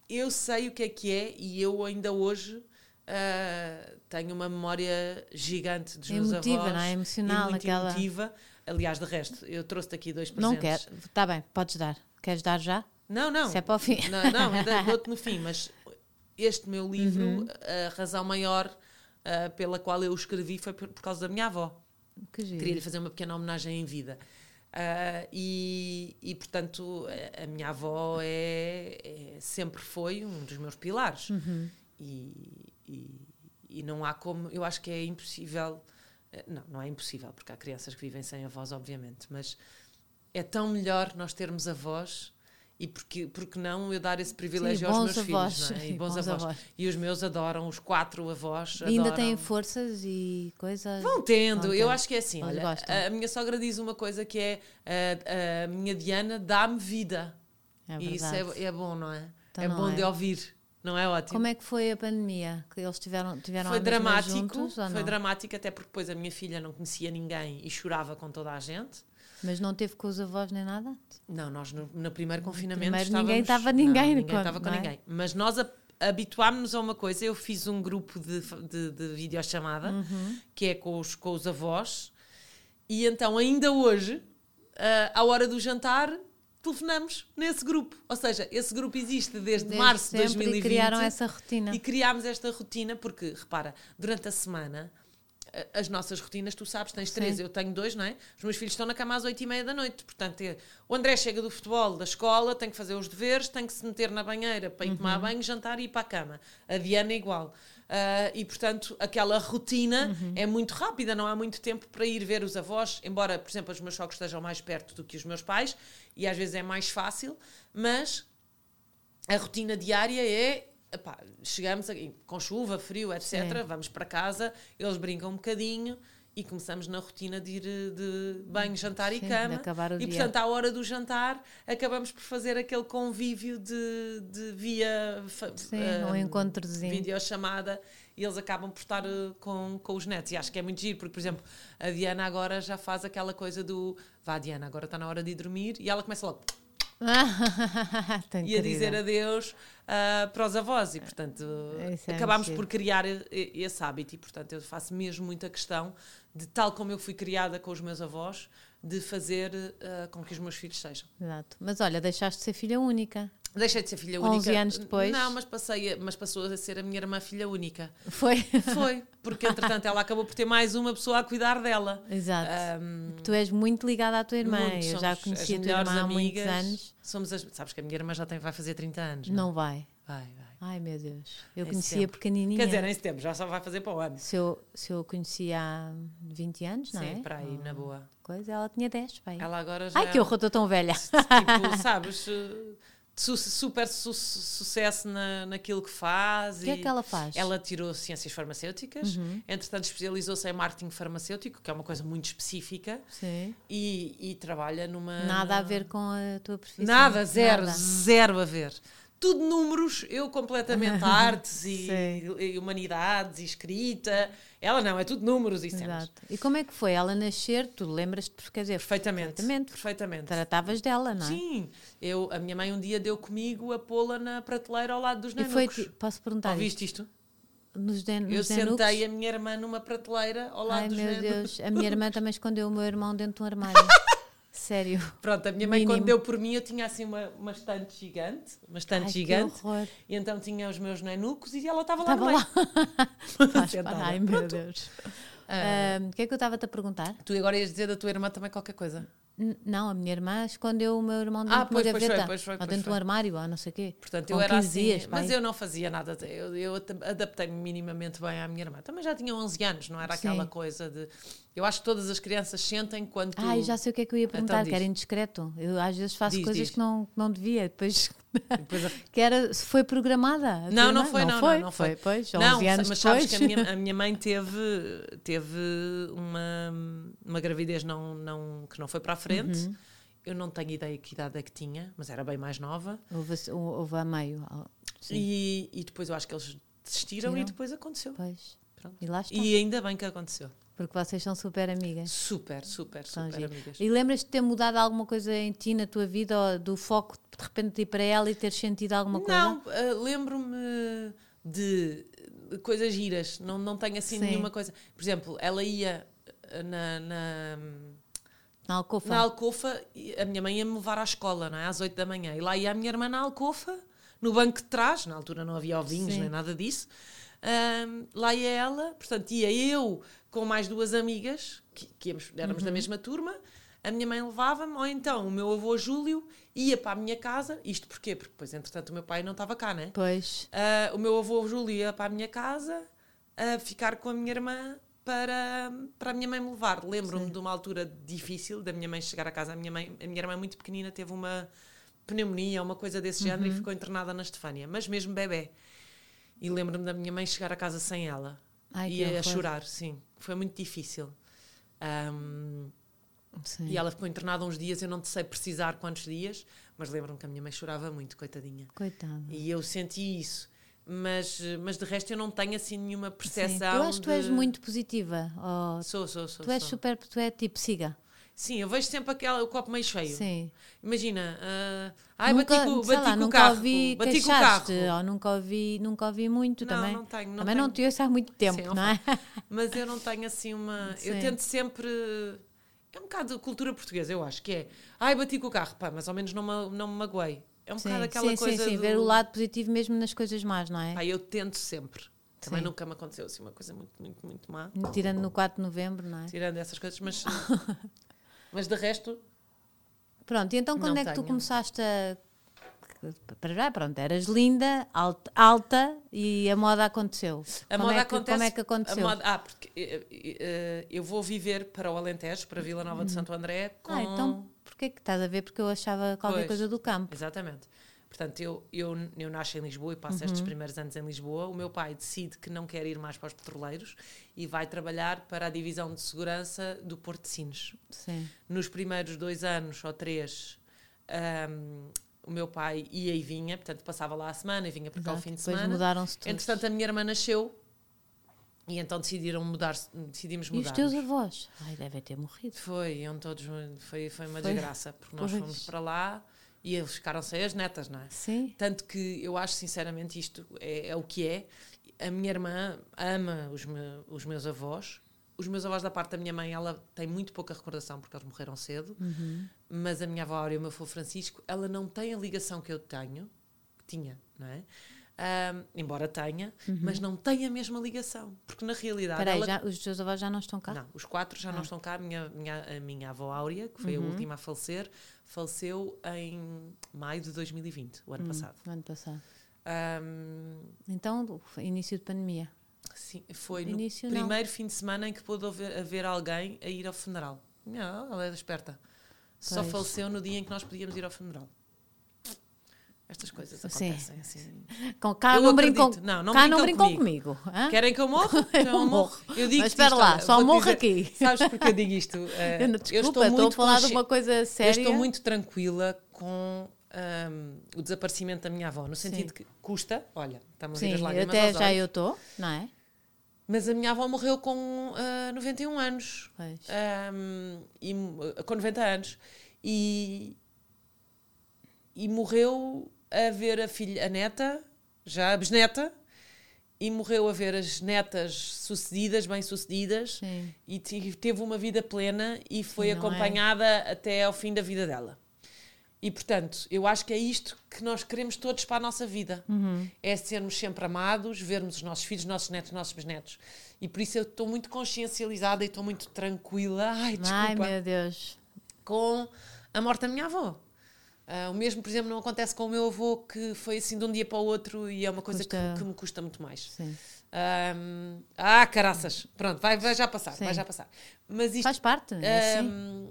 [SPEAKER 2] eu sei o que é que é e eu ainda hoje uh, tenho uma memória gigante dos
[SPEAKER 1] emotiva,
[SPEAKER 2] meus avós.
[SPEAKER 1] não é? Emocional,
[SPEAKER 2] e muito
[SPEAKER 1] aquela...
[SPEAKER 2] emotiva. Aliás, de resto, eu trouxe-te aqui dois presentes.
[SPEAKER 1] Não quero. Está bem, podes dar. Queres dar já?
[SPEAKER 2] Não, não.
[SPEAKER 1] Se é para o fim.
[SPEAKER 2] Não, não dou-te no fim, mas este meu livro,
[SPEAKER 1] Uhum.
[SPEAKER 2] a razão maior uh, pela qual eu o escrevi foi por, por causa da minha avó.
[SPEAKER 1] Que giro.
[SPEAKER 2] Queria lhe fazer uma pequena homenagem em vida. Uh, e, e, portanto, a, a minha avó é, é- sempre foi um dos meus pilares.
[SPEAKER 1] Uhum.
[SPEAKER 2] E, e, e não há como. Eu acho que é impossível. eh, Não, não é impossível, porque há crianças que vivem sem avós, obviamente, mas é tão melhor nós termos avós. E porque, porque não eu dar esse privilégio
[SPEAKER 1] Sim,
[SPEAKER 2] aos meus
[SPEAKER 1] avós.
[SPEAKER 2] filhos, não é?
[SPEAKER 1] E
[SPEAKER 2] E bons,
[SPEAKER 1] bons
[SPEAKER 2] avós.
[SPEAKER 1] avós.
[SPEAKER 2] E os meus adoram, os quatro avós
[SPEAKER 1] E ainda têm forças e coisas.
[SPEAKER 2] Vão tendo,
[SPEAKER 1] Vão
[SPEAKER 2] eu acho que é assim. Olha, a, a minha sogra diz uma coisa que é a, a minha Diana dá-me vida.
[SPEAKER 1] É
[SPEAKER 2] e isso é, é bom, não é?
[SPEAKER 1] Então
[SPEAKER 2] é bom
[SPEAKER 1] é.
[SPEAKER 2] de ouvir, não é ótimo?
[SPEAKER 1] Como é que foi a pandemia? Que eles tiveram, tiveram
[SPEAKER 2] foi dramático,
[SPEAKER 1] juntos,
[SPEAKER 2] foi
[SPEAKER 1] não?
[SPEAKER 2] dramático até porque depois a minha filha não conhecia ninguém e chorava com toda a gente.
[SPEAKER 1] Mas não teve com os avós nem nada?
[SPEAKER 2] Não, nós no, no primeiro confinamento
[SPEAKER 1] primeiro ninguém estava
[SPEAKER 2] não,
[SPEAKER 1] ninguém
[SPEAKER 2] ninguém
[SPEAKER 1] quando-
[SPEAKER 2] estava com
[SPEAKER 1] não é?
[SPEAKER 2] ninguém. Mas nós habituámos-nos a uma coisa. Eu fiz um grupo de, de, de videochamada,
[SPEAKER 1] Uhum.
[SPEAKER 2] que é com os, com os avós. E então, ainda hoje, ah, à hora do jantar, telefonamos nesse grupo. Ou seja, esse grupo existe desde,
[SPEAKER 1] Desde
[SPEAKER 2] março de
[SPEAKER 1] sempre
[SPEAKER 2] 2020.
[SPEAKER 1] E criaram essa rotina.
[SPEAKER 2] E criámos esta rotina porque, repara, durante a semana, as nossas rotinas, tu sabes, tens três,
[SPEAKER 1] Sim.
[SPEAKER 2] eu tenho dois, não é? Os meus filhos estão na cama às oito e meia da noite. Portanto, é- o André chega do futebol, da escola, tem que fazer os deveres, tem que se meter na banheira para ir tomar
[SPEAKER 1] Uhum.
[SPEAKER 2] banho, jantar e ir para a cama. A Diana é igual. Ah, e, portanto, aquela rotina
[SPEAKER 1] Uhum.
[SPEAKER 2] é muito rápida, não há muito tempo para ir ver os avós, embora, por exemplo, os meus sogros estejam mais perto do que os meus pais, e às vezes é mais fácil, mas a rotina diária é epá, chegamos aqui, com chuva, frio, etc.
[SPEAKER 1] Sim.
[SPEAKER 2] Vamos para casa, eles brincam um bocadinho e começamos na rotina de ir eh, de banho, jantar e
[SPEAKER 1] Sim, de
[SPEAKER 2] cama.
[SPEAKER 1] acabar o
[SPEAKER 2] e
[SPEAKER 1] dia.
[SPEAKER 2] portanto, à hora do jantar, acabamos por fazer aquele convívio de, de via
[SPEAKER 1] Sim,
[SPEAKER 2] ah,
[SPEAKER 1] um encontrozinho.
[SPEAKER 2] videochamada e eles acabam por estar eh, com, com os netos. E acho que é muito giro, porque, por exemplo, a Diana agora já faz aquela coisa do vá, Diana, agora está na hora de ir dormir, e ela começa logo e a dizer adeus ah, para os avós e portanto
[SPEAKER 1] é
[SPEAKER 2] acabámos por criar e- e- esse hábito e portanto eu faço mesmo muita questão de tal como eu fui criada com os meus avós de fazer ah, com que os meus filhos sejam
[SPEAKER 1] Exato. Mas olha, deixaste de ser filha única.
[SPEAKER 2] deixei de ser filha
[SPEAKER 1] 11
[SPEAKER 2] única
[SPEAKER 1] anos depois?
[SPEAKER 2] não mas passei mas passou a ser a minha irmã filha única
[SPEAKER 1] Foi?
[SPEAKER 2] foi porque entretanto ela acabou por ter mais uma pessoa a cuidar dela
[SPEAKER 1] Exato.
[SPEAKER 2] Ahm,
[SPEAKER 1] tu és muito ligada à tua irmã.
[SPEAKER 2] muito,
[SPEAKER 1] Eu já conheci a tua irmã há muitos anos.
[SPEAKER 2] somos as, sabes que a minha irmã já tem, vai fazer 30 anos não, é?
[SPEAKER 1] Não vai.
[SPEAKER 2] vai, vai
[SPEAKER 1] Ai meu Deus. Eu
[SPEAKER 2] Em
[SPEAKER 1] conhecia
[SPEAKER 2] setembro.
[SPEAKER 1] pequenininha.
[SPEAKER 2] quer dizer em setembro já só vai fazer para o ano
[SPEAKER 1] se eu, se eu conhecia há 20 anos, não
[SPEAKER 2] sim
[SPEAKER 1] é?
[SPEAKER 2] para aí na boa
[SPEAKER 1] Coisa, ela tinha 10, pai.
[SPEAKER 2] Ela agora já.
[SPEAKER 1] Ai que horror, estou tão velha.
[SPEAKER 2] Tipo, sabes? su- super su- sucesso na, naquilo que faz.
[SPEAKER 1] O que é que ela faz?
[SPEAKER 2] Ela tirou ciências farmacêuticas,
[SPEAKER 1] Uhum.
[SPEAKER 2] entretanto especializou-se em marketing farmacêutico, que é uma coisa muito específica,
[SPEAKER 1] Sim.
[SPEAKER 2] e, e trabalha numa.
[SPEAKER 1] Nada a ver com a tua profissão.
[SPEAKER 2] Nada, zero,
[SPEAKER 1] Nada.
[SPEAKER 2] zero a ver. Tudo números, eu completamente artes e, e humanidades e escrita. Ela não, é tudo números e cenas.
[SPEAKER 1] Exato. E como é que foi? Ela nascer, tu lembras-te, quer dizer,
[SPEAKER 2] Perfeitamente.
[SPEAKER 1] Perfeitamente.
[SPEAKER 2] Perfeitamente.
[SPEAKER 1] tratavas dela, não é?
[SPEAKER 2] Sim, eu, a minha mãe um dia deu comigo a pô-la na prateleira ao lado dos
[SPEAKER 1] E
[SPEAKER 2] nanucos.
[SPEAKER 1] foi, posso perguntar,
[SPEAKER 2] Ouviste isto?
[SPEAKER 1] nos, den,
[SPEAKER 2] Eu
[SPEAKER 1] nos
[SPEAKER 2] sentei
[SPEAKER 1] denucos?
[SPEAKER 2] a minha irmã numa prateleira ao lado
[SPEAKER 1] Ai
[SPEAKER 2] dos
[SPEAKER 1] meu
[SPEAKER 2] nanucos.
[SPEAKER 1] Deus, a minha irmã também escondeu o meu irmão dentro de um armário. Sério.
[SPEAKER 2] Pronto, a minha mãe
[SPEAKER 1] Mínimo.
[SPEAKER 2] quando deu por mim eu tinha assim uma, uma estante gigante, uma estante
[SPEAKER 1] Ai,
[SPEAKER 2] gigante,
[SPEAKER 1] que horror.
[SPEAKER 2] e então tinha os meus nanucos e ela estava lá
[SPEAKER 1] Estava
[SPEAKER 2] no
[SPEAKER 1] lá.
[SPEAKER 2] Sentada.
[SPEAKER 1] Ai meu
[SPEAKER 2] Pronto.
[SPEAKER 1] Deus.
[SPEAKER 2] Ah,
[SPEAKER 1] O que é que eu estava-te a perguntar?
[SPEAKER 2] tu agora ias dizer da tua irmã também qualquer coisa.
[SPEAKER 1] Não, a minha irmã escondeu o meu irmão dentro
[SPEAKER 2] Ah,
[SPEAKER 1] de uma
[SPEAKER 2] pois, pois foi,
[SPEAKER 1] gaveta.
[SPEAKER 2] pois foi, pois
[SPEAKER 1] dentro de um
[SPEAKER 2] foi.
[SPEAKER 1] armário, ou não sei o quê.
[SPEAKER 2] Portanto, eu era
[SPEAKER 1] 15
[SPEAKER 2] assim,
[SPEAKER 1] dias,
[SPEAKER 2] mas
[SPEAKER 1] pai.
[SPEAKER 2] eu não fazia nada. Eu, eu ad- adaptei-me minimamente bem à minha irmã. Também já tinha 11 anos, não era aquela
[SPEAKER 1] Sim.
[SPEAKER 2] coisa de. Eu acho que todas as crianças sentem quando. tu-
[SPEAKER 1] Ai, já sei o que é que eu ia perguntar,
[SPEAKER 2] Então
[SPEAKER 1] que era indiscreto. Eu às vezes faço
[SPEAKER 2] Diz,
[SPEAKER 1] coisas
[SPEAKER 2] diz.
[SPEAKER 1] que não, que não devia, depois.
[SPEAKER 2] Depois a-
[SPEAKER 1] que era, foi programada.
[SPEAKER 2] Não, não foi, não,
[SPEAKER 1] foi,
[SPEAKER 2] não, não foi.
[SPEAKER 1] Pois, 11
[SPEAKER 2] Não,
[SPEAKER 1] anos
[SPEAKER 2] mas
[SPEAKER 1] depois.
[SPEAKER 2] sabes que a minha, a minha mãe teve, teve uma, uma gravidez não, não, que não foi para a frente.
[SPEAKER 1] Uhum.
[SPEAKER 2] Eu não tenho ideia que idade é que tinha, mas era bem mais nova.
[SPEAKER 1] Houve, houve a meio. ah,
[SPEAKER 2] E, e depois eu acho que eles desistiram e
[SPEAKER 1] Desistiram.
[SPEAKER 2] depois aconteceu.
[SPEAKER 1] pois.
[SPEAKER 2] Pronto.
[SPEAKER 1] E lá está.
[SPEAKER 2] E ainda bem que aconteceu.
[SPEAKER 1] Porque vocês são super amigas.
[SPEAKER 2] Super, super,
[SPEAKER 1] São
[SPEAKER 2] super
[SPEAKER 1] giro.
[SPEAKER 2] amigas.
[SPEAKER 1] E lembras-te de ter mudado alguma coisa em ti, na tua vida, ou do foco de repente de ir para ela e ter sentido alguma coisa?
[SPEAKER 2] Não, eh, lembro-me de. coisas giras, não, não tenho assim
[SPEAKER 1] Sim.
[SPEAKER 2] nenhuma coisa. Por exemplo, ela ia eh, na, na,
[SPEAKER 1] Na Alcofa.
[SPEAKER 2] na Alcofa, a minha mãe ia-me levar à escola, não é? Às 8 da manhã. E lá ia a minha irmã na Alcofa, no banco de trás, na altura não havia ovinhos
[SPEAKER 1] Sim.
[SPEAKER 2] nem nada disso. Ahm, lá ia ela, portanto, ia eu com mais duas amigas, que, que íamos- éramos
[SPEAKER 1] Uhum.
[SPEAKER 2] da mesma turma, a minha mãe levava-me, ou então o meu avô Júlio ia para a minha casa, isto porquê? Porque depois, entretanto, o meu pai não estava cá, né?
[SPEAKER 1] Pois.
[SPEAKER 2] Ah, o meu avô Júlio ia para a minha casa a ficar com a minha irmã para, para a minha mãe me levar. Lembro-me de uma altura difícil da minha mãe chegar a casa. A minha, mãe, a minha irmã, muito pequenina, teve uma pneumonia, uma coisa desse género,
[SPEAKER 1] Uhum.
[SPEAKER 2] e ficou internada na Estefânia, mas mesmo bebê. E lembro-me da minha mãe chegar a casa sem ela
[SPEAKER 1] Ai,
[SPEAKER 2] e a
[SPEAKER 1] horror.
[SPEAKER 2] chorar, sim. Foi muito difícil.
[SPEAKER 1] Sim.
[SPEAKER 2] e ela ficou internada uns dias, eu não te sei precisar quantos dias, mas lembro-me que a minha mãe chorava muito, coitadinha.
[SPEAKER 1] Coitada.
[SPEAKER 2] E eu senti isso. Mas, mas de resto eu não tenho assim nenhuma
[SPEAKER 1] Sim.
[SPEAKER 2] percepção.
[SPEAKER 1] Eu acho que tu és muito positiva. oh,
[SPEAKER 2] Sou, sou, sou.
[SPEAKER 1] tu és
[SPEAKER 2] sou.
[SPEAKER 1] super. Tu é tipo siga.
[SPEAKER 2] Sim, eu vejo sempre aquela, o copo meio cheio.
[SPEAKER 1] Sim.
[SPEAKER 2] Imagina, ah, ai,
[SPEAKER 1] nunca,
[SPEAKER 2] bati, com, bati
[SPEAKER 1] lá,
[SPEAKER 2] com o carro.
[SPEAKER 1] ouvi
[SPEAKER 2] bati com o carro.
[SPEAKER 1] ou nunca ouvi, nunca ouvi muito
[SPEAKER 2] Não,
[SPEAKER 1] também.
[SPEAKER 2] não tenho, não
[SPEAKER 1] também não
[SPEAKER 2] tenho.
[SPEAKER 1] te ouço há muito tempo,
[SPEAKER 2] Sim,
[SPEAKER 1] não é?
[SPEAKER 2] Mas eu não tenho assim uma. Eu
[SPEAKER 1] Sim.
[SPEAKER 2] tento sempre. É um bocado de cultura portuguesa, eu acho que é. Ai, bati com o carro, pá, mas ao menos não me, não me magoei. É um
[SPEAKER 1] Sim,
[SPEAKER 2] bocado aquela
[SPEAKER 1] sim,
[SPEAKER 2] coisa.
[SPEAKER 1] sim, sim.
[SPEAKER 2] do-
[SPEAKER 1] Ver o lado positivo mesmo nas coisas más, não é?
[SPEAKER 2] Pá, eu tento sempre. Também
[SPEAKER 1] Sim.
[SPEAKER 2] nunca me aconteceu assim uma coisa muito, muito, muito má.
[SPEAKER 1] Tirando no 4 de novembro, não é?
[SPEAKER 2] Tirando essas coisas, mas. mas de resto,
[SPEAKER 1] Pronto, e então quando é que tu
[SPEAKER 2] tenho.
[SPEAKER 1] começaste a. Para já, pronto, eras linda, alta, alta e a moda aconteceu.
[SPEAKER 2] A
[SPEAKER 1] como,
[SPEAKER 2] moda
[SPEAKER 1] é que,
[SPEAKER 2] acontece.
[SPEAKER 1] como é que
[SPEAKER 2] a
[SPEAKER 1] aconteceu?
[SPEAKER 2] moda- ah, porque eh, eu vou viver para o Alentejo, para Vila Nova de Santo André, com.
[SPEAKER 1] Ah, então porquê que estás a ver? Porque eu achava qualquer
[SPEAKER 2] Pois.
[SPEAKER 1] coisa do campo.
[SPEAKER 2] Exatamente. Portanto, eu, eu, eu nasci em Lisboa e passo
[SPEAKER 1] Uhum.
[SPEAKER 2] estes primeiros anos em Lisboa. O meu pai decide que não quer ir mais para os petroleiros e vai trabalhar para a divisão de segurança do Porto de Sines.
[SPEAKER 1] Sim.
[SPEAKER 2] Nos primeiros dois anos ou três, ahm, o meu pai ia e vinha, portanto, passava lá a semana e vinha para cá o fim de
[SPEAKER 1] Depois
[SPEAKER 2] semana.
[SPEAKER 1] mudaram-se todos.
[SPEAKER 2] Entretanto, a minha irmã nasceu e então decidiram mudar decidimos
[SPEAKER 1] E os
[SPEAKER 2] mudar.
[SPEAKER 1] teus avós? Ai, devem ter morrido.
[SPEAKER 2] Foi, iam todos, foi, foi uma
[SPEAKER 1] Foi.
[SPEAKER 2] desgraça, porque nós
[SPEAKER 1] Pois.
[SPEAKER 2] fomos para lá e eles ficaram sem as netas, não é?
[SPEAKER 1] Sim.
[SPEAKER 2] Tanto que eu acho sinceramente isto é, é o que é. A minha irmã ama os, me- os meus avós. Os meus avós, da parte da minha mãe, ela tem muito pouca recordação porque eles morreram cedo.
[SPEAKER 1] Uhum.
[SPEAKER 2] Mas a minha avó Áurea e o meu avô Francisco, ela não tem a ligação que eu tenho, que tinha, não é? Embora tenha, mas não tem a mesma ligação. Porque na realidade.
[SPEAKER 1] Uhum. Espera aí,
[SPEAKER 2] ela-
[SPEAKER 1] já, os teus avós já não estão cá?
[SPEAKER 2] não, os quatro já
[SPEAKER 1] Ah.
[SPEAKER 2] não estão cá. A minha, minha- a minha avó Áurea, que foi
[SPEAKER 1] Uhum.
[SPEAKER 2] a última a falecer, faleceu em maio de 2020, o ano passado.
[SPEAKER 1] No ano passado.
[SPEAKER 2] Ahm,
[SPEAKER 1] Então, início de pandemia.
[SPEAKER 2] sim, foi
[SPEAKER 1] No
[SPEAKER 2] no
[SPEAKER 1] início, não.
[SPEAKER 2] primeiro fim de semana em que pôde haver, haver alguém a ir ao funeral. Não, ela é esperta. Só
[SPEAKER 1] Pois.
[SPEAKER 2] faleceu no dia em que nós podíamos ir ao funeral. Estas coisas
[SPEAKER 1] Sim.
[SPEAKER 2] acontecem assim.
[SPEAKER 1] Com, cá
[SPEAKER 2] Eu
[SPEAKER 1] não brincam.
[SPEAKER 2] Não, não
[SPEAKER 1] cá não
[SPEAKER 2] brincam
[SPEAKER 1] brincam comigo. hã?
[SPEAKER 2] Querem que eu morra?
[SPEAKER 1] Eu
[SPEAKER 2] Então eu
[SPEAKER 1] morro.
[SPEAKER 2] Eu digo
[SPEAKER 1] Mas espera lá, só morro aqui.
[SPEAKER 2] Sabes porque eu digo isto? Eh,
[SPEAKER 1] Eu não- Desculpa, estou, a falar de uma coisa
[SPEAKER 2] Eu
[SPEAKER 1] séria.
[SPEAKER 2] estou muito tranquila com ahm, o desaparecimento da minha avó, no sentido
[SPEAKER 1] Sim.
[SPEAKER 2] que custa, olha, estamos a
[SPEAKER 1] Sim,
[SPEAKER 2] ver as lágrimas
[SPEAKER 1] até já eu estou, não é?
[SPEAKER 2] mas a minha avó morreu com ah, 91 anos, ahm, e, ah, com 90 anos, e, e morreu a ver a filha, a neta, já a bisneta, e morreu a ver as netas sucedidas, bem-sucedidas,
[SPEAKER 1] Sim.
[SPEAKER 2] e te- teve uma vida plena e foi
[SPEAKER 1] é?
[SPEAKER 2] acompanhada até ao fim da vida dela. E portanto, eu acho que é isto que nós queremos todos para a nossa vida.
[SPEAKER 1] Uhum.
[SPEAKER 2] É sermos sempre amados, vermos os nossos filhos, nossos netos, nossos bisnetos. E por isso eu estou muito consciencializada e estou muito tranquila. Ai, desculpa.
[SPEAKER 1] Ai, meu Deus.
[SPEAKER 2] Com a morte da minha avó. Ah, o mesmo, por exemplo, não acontece com o meu avô, que foi assim de um dia para o outro e é uma coisa que,
[SPEAKER 1] Custa-
[SPEAKER 2] que me custa muito mais.
[SPEAKER 1] Sim.
[SPEAKER 2] Ah, caraças. Pronto, vai, vai já passar,
[SPEAKER 1] Sim.
[SPEAKER 2] vai já passar. Mas isto.
[SPEAKER 1] Faz parte, é assim.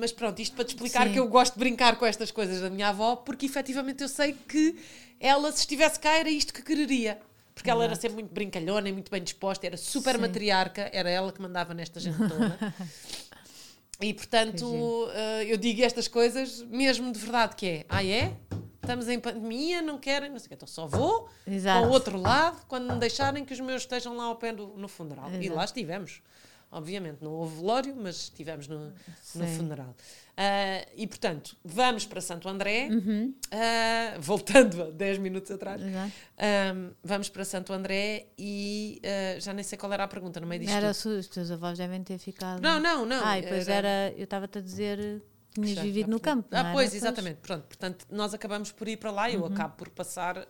[SPEAKER 2] mas pronto, isto para te explicar
[SPEAKER 1] Sim.
[SPEAKER 2] que eu gosto de brincar com estas coisas da minha avó, porque efetivamente eu sei que ela, se estivesse cá, era isto que quereria. Porque ela era sempre muito brincalhona e muito bem disposta, era super
[SPEAKER 1] Sim.
[SPEAKER 2] matriarca, era ela que mandava nesta gente toda. e portanto, eh, eu digo estas coisas mesmo de verdade, que é, ah é? Estamos em pandemia, não querem, não sei o que, então só vou
[SPEAKER 1] Exato.
[SPEAKER 2] ao outro lado quando me deixarem que os meus estejam lá ao pé do, no funeral. E
[SPEAKER 1] Exato.
[SPEAKER 2] lá estivemos. Obviamente. Não houve velório, mas estivemos no, no funeral. Ah, e, portanto, vamos para Santo André,
[SPEAKER 1] Uhum.
[SPEAKER 2] ah, voltando a 10 minutos atrás.
[SPEAKER 1] Exato.
[SPEAKER 2] Um, vamos para Santo André e uh, já nem sei qual era a pergunta no meio disto.
[SPEAKER 1] Era, os teus avós devem ter ficado.
[SPEAKER 2] Não, não, não.
[SPEAKER 1] Ah, e depois era. Eu estava-te a dizer que tinhas
[SPEAKER 2] Já-
[SPEAKER 1] vivido no campo.
[SPEAKER 2] Ah,
[SPEAKER 1] era?
[SPEAKER 2] pois, exatamente. Pronto, portanto, nós acabamos por ir para lá.
[SPEAKER 1] Uhum.
[SPEAKER 2] Eu acabo por passar uh,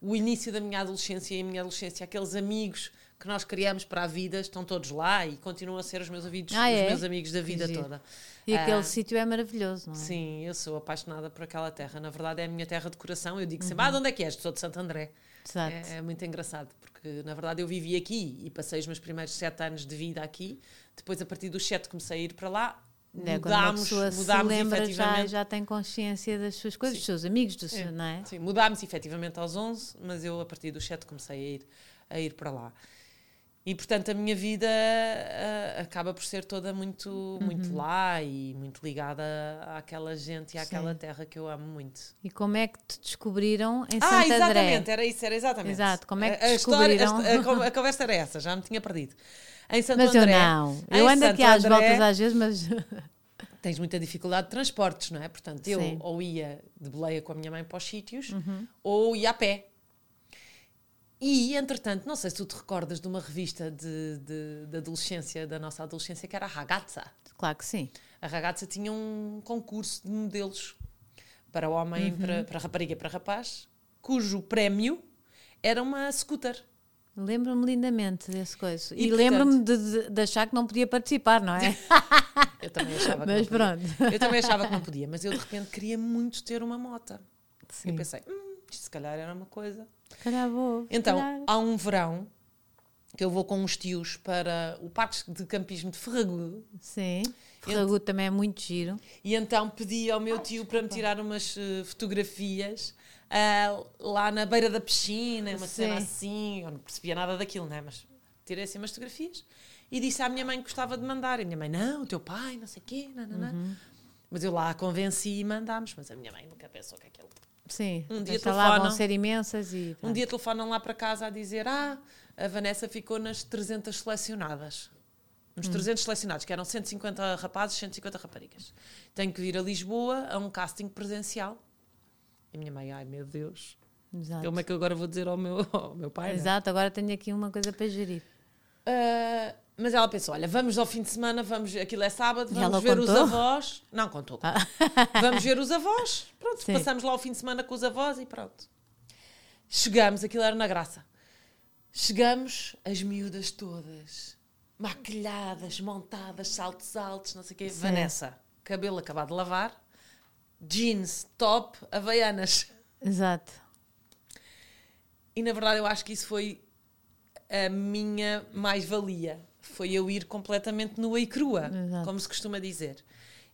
[SPEAKER 2] o início da minha adolescência e a minha adolescência. Aqueles amigos que nós criamos para a vida estão todos lá e continuam a ser os meus amigos,
[SPEAKER 1] Ah,
[SPEAKER 2] os
[SPEAKER 1] é?
[SPEAKER 2] meus amigos da vida toda.
[SPEAKER 1] E aquele
[SPEAKER 2] Ah,
[SPEAKER 1] sítio é maravilhoso, não é?
[SPEAKER 2] Sim, eu sou apaixonada por aquela terra. Na verdade, é a minha terra de coração. Eu digo
[SPEAKER 1] Uhum.
[SPEAKER 2] sempre: Ah, de onde é que és? Sou de Santo André.
[SPEAKER 1] Exato.
[SPEAKER 2] É, é muito engraçado, porque na verdade eu vivi aqui e passei os meus primeiros sete anos de vida aqui. Depois, a partir dos sete, comecei a ir para lá.
[SPEAKER 1] É,
[SPEAKER 2] mudámos, mudámos
[SPEAKER 1] lembra, já,
[SPEAKER 2] efetivamente.
[SPEAKER 1] já tem consciência das suas coisas, dos seus amigos, do seu, não é?
[SPEAKER 2] Sim, mudámos efetivamente aos 11, mas eu a partir dos 7 comecei a ir, a ir para lá. E portanto a minha vida ah, acaba por ser toda muito,
[SPEAKER 1] Uhum.
[SPEAKER 2] muito lá e muito ligada àquela gente e àquela
[SPEAKER 1] Sim.
[SPEAKER 2] terra que eu amo muito.
[SPEAKER 1] E como é que te descobriram em
[SPEAKER 2] ah,
[SPEAKER 1] Santo
[SPEAKER 2] exatamente,
[SPEAKER 1] André?
[SPEAKER 2] era isso, era exatamente.
[SPEAKER 1] Exato, como é que
[SPEAKER 2] A- a história-
[SPEAKER 1] descobriram?
[SPEAKER 2] a, a con- a conversa era essa, já me tinha perdido. Em Santo
[SPEAKER 1] Mas eu
[SPEAKER 2] André,
[SPEAKER 1] não.
[SPEAKER 2] em
[SPEAKER 1] Eu ando aqui
[SPEAKER 2] Santo
[SPEAKER 1] às
[SPEAKER 2] André,
[SPEAKER 1] voltas às vezes, mas.
[SPEAKER 2] tens muita dificuldade de transportes, não é? Portanto, eu
[SPEAKER 1] Sim.
[SPEAKER 2] ou ia de boleia com a minha mãe para os sítios,
[SPEAKER 1] Uhum.
[SPEAKER 2] ou ia a pé. E, entretanto, não sei se tu te recordas de uma revista de, de, de adolescência, da nossa adolescência, que era a Ragazza.
[SPEAKER 1] Claro que sim.
[SPEAKER 2] A Ragazza tinha um concurso de modelos para homem,
[SPEAKER 1] Uhum.
[SPEAKER 2] para, para rapariga e para rapaz, cujo prémio era uma scooter.
[SPEAKER 1] Lembro-me lindamente desse coisa. E,
[SPEAKER 2] E,
[SPEAKER 1] lembro-me de, de- de achar que não podia participar, não é?
[SPEAKER 2] Eu também achava que
[SPEAKER 1] Mas
[SPEAKER 2] não podia.
[SPEAKER 1] pronto.
[SPEAKER 2] Eu também achava que não podia, mas eu de repente queria muito ter uma moto.
[SPEAKER 1] Sim.
[SPEAKER 2] Eu pensei, hum, isto se calhar era uma coisa.
[SPEAKER 1] Calhar vou.
[SPEAKER 2] Então,
[SPEAKER 1] calhar.
[SPEAKER 2] há um verão que eu vou com uns tios para o Parque de Campismo de Ferragudo
[SPEAKER 1] Sim. Ferragudo também é muito giro.
[SPEAKER 2] e então pedi ao meu tio para me tirar umas eh, fotografias ah, lá na beira da piscina, uma cena
[SPEAKER 1] Sim.
[SPEAKER 2] assim. Eu não percebia nada daquilo, né? Mas tirei assim umas fotografias e disse à minha mãe que gostava de mandar. E a minha mãe, não, o teu pai, não sei o quê, nananã.
[SPEAKER 1] Uhum.
[SPEAKER 2] Mas eu lá a convenci e mandámos, mas a minha mãe nunca pensou que aquilo.
[SPEAKER 1] Sim.
[SPEAKER 2] Um dia
[SPEAKER 1] Deixa lá vão
[SPEAKER 2] telefonam.
[SPEAKER 1] ser imensas e.
[SPEAKER 2] Um dia telefonam lá para casa a dizer: Ah, a Vanessa ficou nas 300 selecionadas. Nos 300 selecionados, que eram 150 rapazes, 150 raparigas. Tenho que vir a Lisboa a um casting presencial. E a minha mãe, ai meu Deus,
[SPEAKER 1] Exato.
[SPEAKER 2] como é que agora vou dizer ao meu, ao meu pai? não é?
[SPEAKER 1] Exato, agora tenho aqui uma coisa para gerir.
[SPEAKER 2] Ah, mas ela pensou: olha, vamos ao fim de semana, vamos, aquilo é sábado, vamos ver os
[SPEAKER 1] contou?
[SPEAKER 2] avós. Não contou. vamos ver os avós. Pronto,
[SPEAKER 1] Sim.
[SPEAKER 2] passamos lá o fim de semana com os avós e pronto. Chegamos, aquilo era na graça. Chegamos, as miúdas todas, maquilhadas, montadas, saltos altos, não sei o quê.
[SPEAKER 1] Sim.
[SPEAKER 2] Vanessa, cabelo acabado de lavar, jeans, top, havaianas.
[SPEAKER 1] Exato.
[SPEAKER 2] E na verdade eu acho que isso foi a minha mais-valia. Foi eu ir completamente nua e crua,
[SPEAKER 1] Exato.
[SPEAKER 2] como se costuma dizer.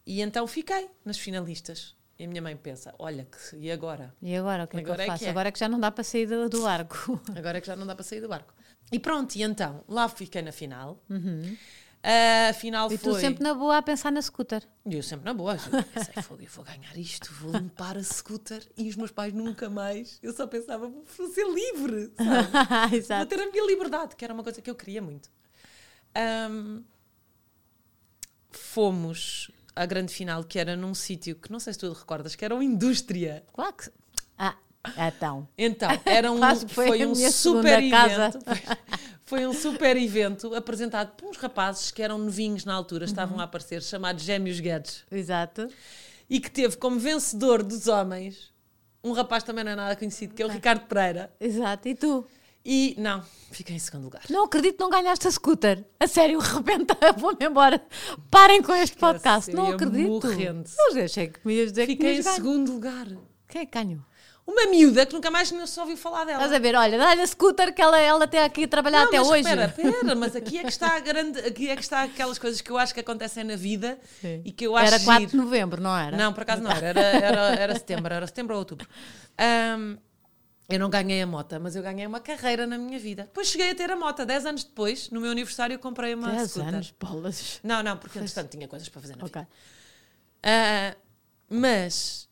[SPEAKER 2] E então fiquei nas finalistas. E a minha mãe pensa: olha, que, e agora?
[SPEAKER 1] E agora, o que é
[SPEAKER 2] Agora
[SPEAKER 1] que
[SPEAKER 2] é
[SPEAKER 1] eu faço?
[SPEAKER 2] que é.
[SPEAKER 1] Agora é que já não dá para sair do, do arco.
[SPEAKER 2] Agora é que já não dá para sair do barco. E pronto, e então, lá fiquei na final. A final
[SPEAKER 1] Uhum. E tu
[SPEAKER 2] foi.
[SPEAKER 1] sempre na boa a pensar na scooter.
[SPEAKER 2] E eu sempre na boa. Eu pensei, "Fogo, eu vou ganhar isto, vou limpar a scooter. E os meus pais nunca mais. Eu só pensava, vou ser livre, sabe? Vou ter a minha liberdade, que era uma coisa que eu queria muito. Ahm, fomos à grande final, que era num sítio que não sei se tu recordas, que era uma indústria.
[SPEAKER 1] Claro que. Ah, então.
[SPEAKER 2] Então, era um,
[SPEAKER 1] foi
[SPEAKER 2] foi um super
[SPEAKER 1] segunda casa.
[SPEAKER 2] evento. Foi, um super evento apresentado por uns rapazes que eram novinhos na altura,
[SPEAKER 1] Uhum.
[SPEAKER 2] estavam a aparecer, chamados Gêmeos Guedes,
[SPEAKER 1] Exato.
[SPEAKER 2] e que teve como vencedor dos homens um rapaz também não é nada conhecido, que é o Ricardo Pereira.
[SPEAKER 1] Exato. E tu?
[SPEAKER 2] E não, fiquei em segundo lugar.
[SPEAKER 1] Não acredito que não ganhaste a scooter. A sério, rebenta, vou-me embora. Parem com este podcast. Não acredito.
[SPEAKER 2] morrendo.
[SPEAKER 1] Eu achei que me ias dizer que
[SPEAKER 2] Fiquei em segundo lugar.
[SPEAKER 1] Quem é que ganhou?
[SPEAKER 2] Uma miúda que nunca mais se ouviu falar dela.
[SPEAKER 1] Estás a ver? Olha, dá-lhe a scooter que ela, ela tem aqui a trabalhar
[SPEAKER 2] Não,
[SPEAKER 1] até
[SPEAKER 2] mas
[SPEAKER 1] hoje.
[SPEAKER 2] Espera, espera, mas aqui é que está a grande, aqui é que está aquelas coisas que eu acho que acontecem na vida
[SPEAKER 1] Sim.
[SPEAKER 2] e que eu acho
[SPEAKER 1] Era 4 de novembro, não era?
[SPEAKER 2] Não, por acaso não era, era, era, era setembro, era setembro ou outubro. Ahm, eu não ganhei a moto, mas eu ganhei uma carreira na minha vida. Depois cheguei a ter a moto, 10 anos depois, no meu aniversário, eu comprei uma
[SPEAKER 1] 10
[SPEAKER 2] scooter.
[SPEAKER 1] anos, bolas.
[SPEAKER 2] Não, não, porque entretanto tinha coisas para fazer na
[SPEAKER 1] Ok.
[SPEAKER 2] vida. Ah, mas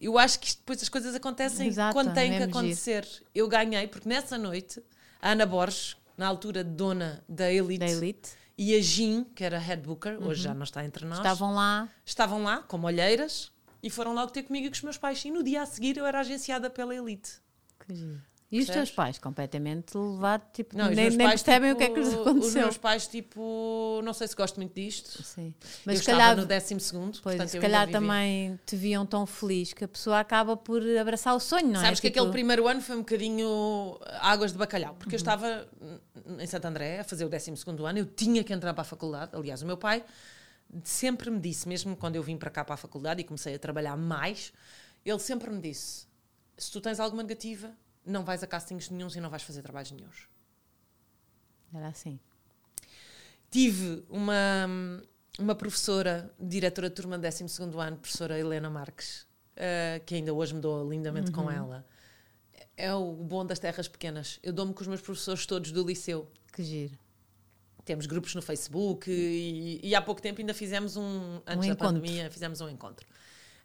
[SPEAKER 2] eu acho que isto, depois as coisas acontecem
[SPEAKER 1] Exato,
[SPEAKER 2] quando têm que
[SPEAKER 1] mesmo giro.
[SPEAKER 2] acontecer. Eu ganhei, porque nessa noite, a Ana Borges, na altura dona da Elite,
[SPEAKER 1] Da Elite.
[SPEAKER 2] e a Jean, que era head booker, hoje já não está entre nós,
[SPEAKER 1] Estavam lá.
[SPEAKER 2] estavam lá como olheiras e foram logo ter comigo e com os meus pais. E no dia a seguir eu era agenciada pela Elite.
[SPEAKER 1] E os teus pais, completamente levados, tipo,
[SPEAKER 2] Não, os
[SPEAKER 1] nem, nem
[SPEAKER 2] pais,
[SPEAKER 1] percebem
[SPEAKER 2] tipo,
[SPEAKER 1] o que é que lhes
[SPEAKER 2] Os
[SPEAKER 1] aconteceu.
[SPEAKER 2] meus pais, tipo, não sei se gosto muito disto.
[SPEAKER 1] Sim.
[SPEAKER 2] Mas eu
[SPEAKER 1] se
[SPEAKER 2] estava
[SPEAKER 1] calhar,
[SPEAKER 2] no décimo segundo,
[SPEAKER 1] pois,
[SPEAKER 2] portanto
[SPEAKER 1] se calhar também te viam tão feliz que a pessoa acaba por abraçar o sonho, não
[SPEAKER 2] Sabes
[SPEAKER 1] é?
[SPEAKER 2] que
[SPEAKER 1] Tipo,
[SPEAKER 2] aquele primeiro ano foi um bocadinho águas de bacalhau, porque
[SPEAKER 1] Uhum.
[SPEAKER 2] eu estava em Santo André a fazer o 12 ano, eu tinha que entrar para a faculdade. Aliás, o meu pai sempre me disse, mesmo quando eu vim para cá para a faculdade e comecei a trabalhar mais, ele sempre me disse: se tu tens alguma negativa, não vais a castings nenhums e não vais fazer trabalhos nenhums.
[SPEAKER 1] Era assim.
[SPEAKER 2] Tive uma, uma professora, diretora de turma do 12 ano, professora Helena Marques, eh, que ainda hoje me dou lindamente com ela. É o bom das terras pequenas. Eu dou-me com os meus professores todos do liceu.
[SPEAKER 1] Que giro.
[SPEAKER 2] Temos grupos no Facebook e, e há pouco tempo ainda fizemos um, antes da
[SPEAKER 1] encontro.
[SPEAKER 2] pandemia, fizemos um encontro.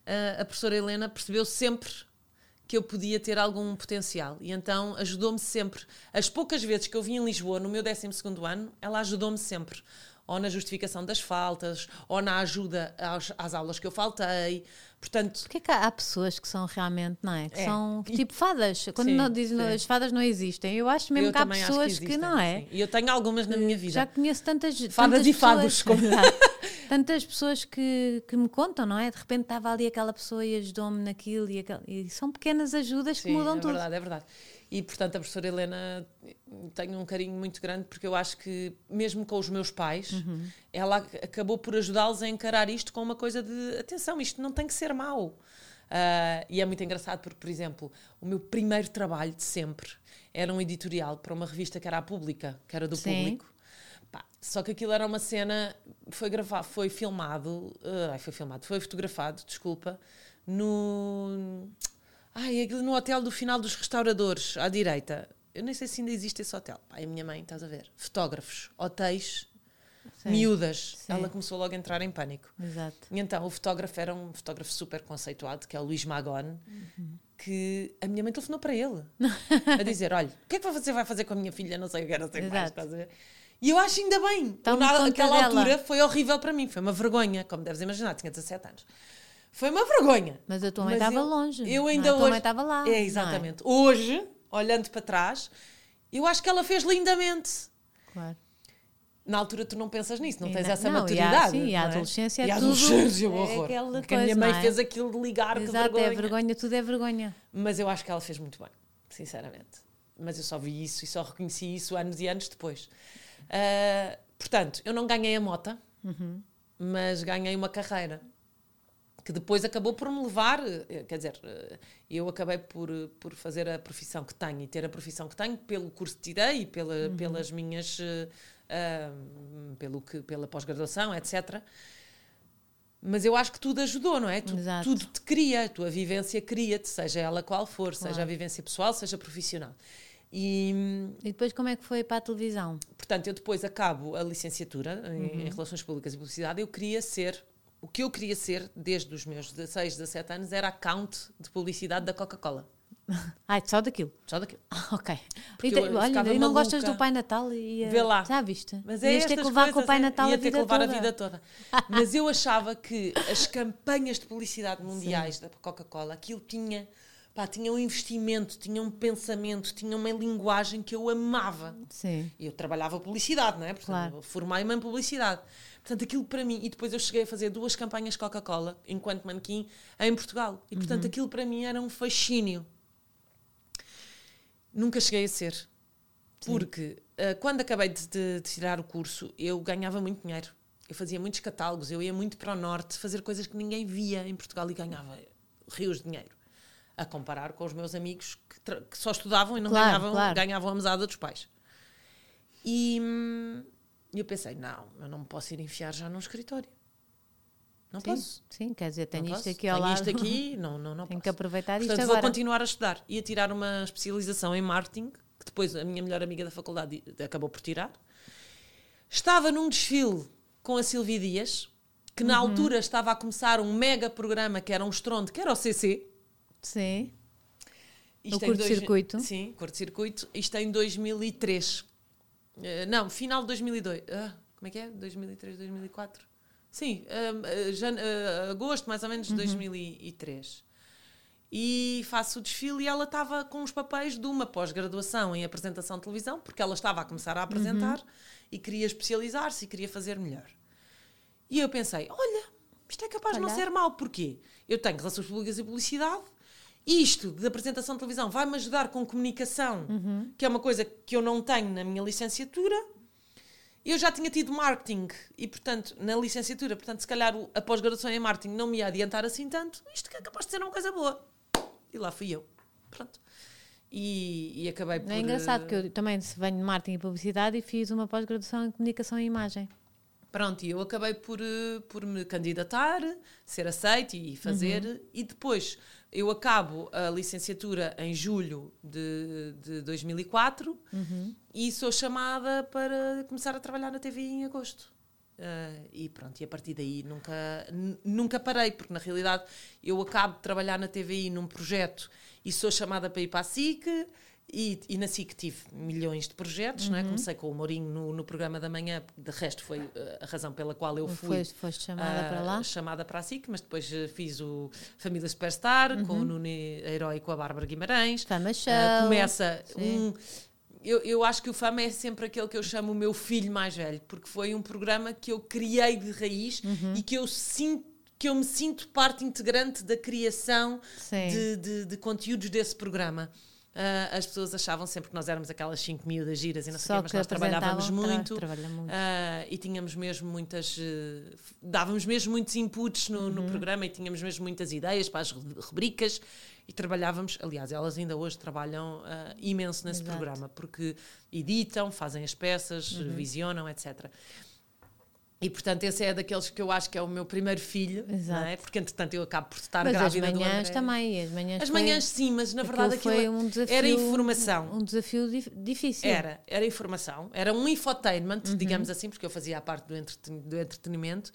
[SPEAKER 2] Eh, a professora Helena percebeu sempre que eu podia ter algum potencial e então ajudou-me sempre. As poucas vezes que eu vim em Lisboa no meu 12 ano, ela ajudou-me sempre. Ou na justificação das faltas, ou na ajuda aos- às aulas que eu faltei. Portanto,
[SPEAKER 1] Porquê que há há pessoas que são realmente, não é? Que
[SPEAKER 2] É.
[SPEAKER 1] são tipo fadas. Quando
[SPEAKER 2] Sim,
[SPEAKER 1] não dizem
[SPEAKER 2] sim.
[SPEAKER 1] as fadas não existem, eu acho mesmo
[SPEAKER 2] eu
[SPEAKER 1] que há pessoas
[SPEAKER 2] que,
[SPEAKER 1] que,
[SPEAKER 2] existem,
[SPEAKER 1] não é?
[SPEAKER 2] E eu tenho algumas na minha vida.
[SPEAKER 1] Já conheço tantas
[SPEAKER 2] Fadas
[SPEAKER 1] tantas
[SPEAKER 2] e fados, como-
[SPEAKER 1] tantas pessoas que, que me contam, não é? De repente estava ali aquela pessoa e ajudou-me naquilo e, aquela- e são pequenas ajudas que
[SPEAKER 2] Sim,
[SPEAKER 1] mudam
[SPEAKER 2] é
[SPEAKER 1] tudo.
[SPEAKER 2] verdade, é verdade. E portanto a professora Helena tenho um carinho muito grande porque eu acho que mesmo com os meus pais,
[SPEAKER 1] Uhum.
[SPEAKER 2] ela ac- acabou por ajudá-los a encarar isto com uma coisa de atenção, isto não tem que ser mau. Ah, e é muito engraçado porque, por exemplo, o meu primeiro trabalho de sempre era um editorial para uma revista que era a Pública, que era do
[SPEAKER 1] Sim.
[SPEAKER 2] público. Pá, só que aquilo era uma cena, foi gravado, foi filmado, ai, foi filmado, foi fotografado, desculpa, no. Ai, aquilo no hotel do final dos restauradores, à direita. Eu nem sei se ainda existe esse hotel. Pai, a minha mãe, estás a ver? Fotógrafos, hotéis,
[SPEAKER 1] Sim.
[SPEAKER 2] miúdas.
[SPEAKER 1] Sim.
[SPEAKER 2] Ela começou logo a entrar em pânico.
[SPEAKER 1] Exato.
[SPEAKER 2] E então o fotógrafo era um fotógrafo super conceituado, que é o Luís Magone,
[SPEAKER 1] Uhum.
[SPEAKER 2] que a minha mãe telefonou para ele a dizer: Olha, o que é que você vai fazer com a minha filha? Não sei o que não sei o que mais, estás a ver? E eu acho ainda bem.
[SPEAKER 1] Tome
[SPEAKER 2] Na-
[SPEAKER 1] conta
[SPEAKER 2] Aquela
[SPEAKER 1] dela.
[SPEAKER 2] altura foi horrível para mim, foi uma vergonha, como deves imaginar, tinha 17 anos. Foi uma vergonha.
[SPEAKER 1] Mas a tua mãe estava longe.
[SPEAKER 2] Eu
[SPEAKER 1] não é?
[SPEAKER 2] ainda
[SPEAKER 1] A tua
[SPEAKER 2] hoje.
[SPEAKER 1] mãe estava lá. não
[SPEAKER 2] É, exatamente. Hoje, olhando para trás, eu acho que ela fez lindamente.
[SPEAKER 1] Claro.
[SPEAKER 2] Na altura tu não pensas nisso, não
[SPEAKER 1] E
[SPEAKER 2] tens essa
[SPEAKER 1] não, e a-
[SPEAKER 2] maturidade.
[SPEAKER 1] sim, e a
[SPEAKER 2] é?
[SPEAKER 1] adolescência é
[SPEAKER 2] e a adolescência, o
[SPEAKER 1] é
[SPEAKER 2] horror.
[SPEAKER 1] aquela
[SPEAKER 2] Porque a minha
[SPEAKER 1] coisa,
[SPEAKER 2] mãe
[SPEAKER 1] é?
[SPEAKER 2] fez aquilo de ligar, que
[SPEAKER 1] Exato,
[SPEAKER 2] vergonha.
[SPEAKER 1] é vergonha, tudo é vergonha.
[SPEAKER 2] Mas eu acho que ela fez muito bem, sinceramente. Mas eu só vi isso e só reconheci isso anos e anos depois. Ah, portanto, eu não ganhei a mota,
[SPEAKER 1] Uhum.
[SPEAKER 2] mas ganhei uma carreira que depois acabou por me levar, eh, quer dizer, eh, eu acabei por, eh, por fazer a profissão que tenho e ter a profissão que tenho pelo curso que tirei e pela,
[SPEAKER 1] Uhum.
[SPEAKER 2] pelas minhas, ah, pelo que, pela pós-graduação, etc. Mas eu acho que tudo ajudou, não é? Tu- tudo te cria, a tua vivência cria-te, seja ela qual for, seja
[SPEAKER 1] Claro.
[SPEAKER 2] a vivência pessoal, seja profissional. E,
[SPEAKER 1] E depois como é que foi para a televisão?
[SPEAKER 2] portanto, eu depois acabo a licenciatura em,
[SPEAKER 1] Uhum.
[SPEAKER 2] em Relações Públicas e Publicidade. Eu queria ser, o que eu queria ser desde os meus 16, 17 anos era account de publicidade da Coca-Cola.
[SPEAKER 1] Ai, só daquilo.
[SPEAKER 2] Só daquilo.
[SPEAKER 1] Ah, ok.
[SPEAKER 2] Porque
[SPEAKER 1] E
[SPEAKER 2] eu
[SPEAKER 1] olha, e não gostas do Pai Natal? E, eh,
[SPEAKER 2] Vê lá.
[SPEAKER 1] Já viste?
[SPEAKER 2] Mas é
[SPEAKER 1] Ias ter que levar com o Pai
[SPEAKER 2] é-
[SPEAKER 1] Natal
[SPEAKER 2] ia
[SPEAKER 1] a
[SPEAKER 2] ter
[SPEAKER 1] vida
[SPEAKER 2] que levar
[SPEAKER 1] toda.
[SPEAKER 2] a vida toda. Mas eu achava que as campanhas de publicidade mundiais da Coca-Cola, aquilo tinha, pá, tinha um investimento, tinha um pensamento, tinha uma linguagem que eu amava.
[SPEAKER 1] Sim.
[SPEAKER 2] Eu trabalhava publicidade, não é? Portanto,
[SPEAKER 1] Claro.
[SPEAKER 2] formei-me em publicidade. Portanto, aquilo para mim. E depois eu cheguei a fazer duas campanhas Coca-Cola enquanto manequim em Portugal. E portanto, aquilo para mim era um fascínio. Nunca cheguei a ser. Porque ah, quando acabei de, de- de tirar o curso, eu ganhava muito dinheiro. Eu fazia muitos catálogos, eu ia muito para o norte fazer coisas que ninguém via em Portugal e ganhava rios de dinheiro. A comparar com os meus amigos que, que só estudavam e não
[SPEAKER 1] Claro,
[SPEAKER 2] ganhavam,
[SPEAKER 1] claro.
[SPEAKER 2] ganhavam a mesada dos pais. E hum, eu pensei, não, eu não me posso ir enfiar já num escritório. Não
[SPEAKER 1] Sim,
[SPEAKER 2] posso.
[SPEAKER 1] sim, quer dizer, tenho
[SPEAKER 2] não
[SPEAKER 1] isto
[SPEAKER 2] posso.
[SPEAKER 1] aqui ao
[SPEAKER 2] Tenho
[SPEAKER 1] lado.
[SPEAKER 2] isto aqui, não, não, não
[SPEAKER 1] Tenho
[SPEAKER 2] posso.
[SPEAKER 1] que aproveitar isto
[SPEAKER 2] Portanto, vou
[SPEAKER 1] agora.
[SPEAKER 2] continuar a estudar. Ia tirar uma especialização em marketing, que depois a minha melhor amiga da faculdade acabou por tirar. Estava num desfile com a Silvia Dias, que
[SPEAKER 1] Uhum.
[SPEAKER 2] na altura estava a começar um mega programa que era um estrondo, que era o CC.
[SPEAKER 1] Sim.
[SPEAKER 2] Isto
[SPEAKER 1] O curto-circuito.
[SPEAKER 2] Sim, curto-circuito. Isto em 2003. Eh, não, final de 2002. Ah, Como é que é? 2003, 2004? Sim, uh, jan, uh, agosto mais ou menos de uhum. 2003. E faço o desfile e ela estava com os papéis de uma pós-graduação em apresentação de televisão, porque ela estava a começar a apresentar uhum. e queria especializar-se e queria fazer melhor. E eu pensei: olha, isto é capaz de não ser mau, porquê? Eu tenho relações públicas e publicidade, isto de apresentação de televisão vai-me ajudar com comunicação, uhum. que é uma coisa que eu não tenho na minha licenciatura. Eu já tinha tido marketing e, portanto, na licenciatura, portanto, se calhar a pós-graduação em marketing não me ia adiantar assim tanto. Isto que é capaz de ser uma coisa boa. E lá fui eu. Pronto. E, e acabei por.
[SPEAKER 1] É engraçado que eu também venho de marketing e publicidade e fiz uma pós-graduação em comunicação e imagem.
[SPEAKER 2] Pronto, e eu acabei por, por me candidatar, ser aceite e fazer, uhum. e depois eu acabo a licenciatura em julho de, de 2004 uhum. e sou chamada para começar a trabalhar na TV em agosto. Uh, e pronto, e a partir daí nunca, nunca parei, porque na realidade eu acabo de trabalhar na TVI num projeto e sou chamada para ir para a SIC e, e na SIC tive milhões de projetos, uhum. não é? comecei com o Mourinho no, no, programa da manhã, de resto foi eh, a razão pela qual eu fui
[SPEAKER 1] foste, foste chamada uh, para lá?
[SPEAKER 2] chamada para a SIC, mas depois eh, fiz o Família Superstar uhum. com o Nune Herói e com a Bárbara Guimarães.
[SPEAKER 1] Fama Show. Uh,
[SPEAKER 2] começa Sim. um eu, eu acho que o Fama é sempre aquele que eu chamo o meu filho mais velho, porque foi um programa que eu criei de raiz uhum. e que eu sinto que eu me sinto parte integrante da criação de, de, de, conteúdos desse programa. Uh, as pessoas achavam sempre que nós éramos aquelas cinco miúdas giras e não sei o quê, mas nós trabalhávamos muito,
[SPEAKER 1] tra muito.
[SPEAKER 2] Uh, e tínhamos mesmo muitas uh, dávamos mesmo muitos inputs no, uhum. no, programa e tínhamos mesmo muitas ideias para as rubricas e trabalhávamos, aliás, elas ainda hoje trabalham imenso nesse Exato. programa, porque editam, fazem as peças, uhum. visionam, etc. E portanto, esse é daqueles que eu acho que é o meu primeiro filho, Exato. não é? Porque entretanto eu acabo por estar
[SPEAKER 1] mas
[SPEAKER 2] grávida
[SPEAKER 1] as manhãs também, as manhãs
[SPEAKER 2] As foi... manhãs sim, mas na verdade aquilo,
[SPEAKER 1] foi um desafio,
[SPEAKER 2] era informação.
[SPEAKER 1] Um desafio difícil.
[SPEAKER 2] Era, era informação, era um infotainment, uhum. digamos assim, porque eu fazia a parte do, entretenimento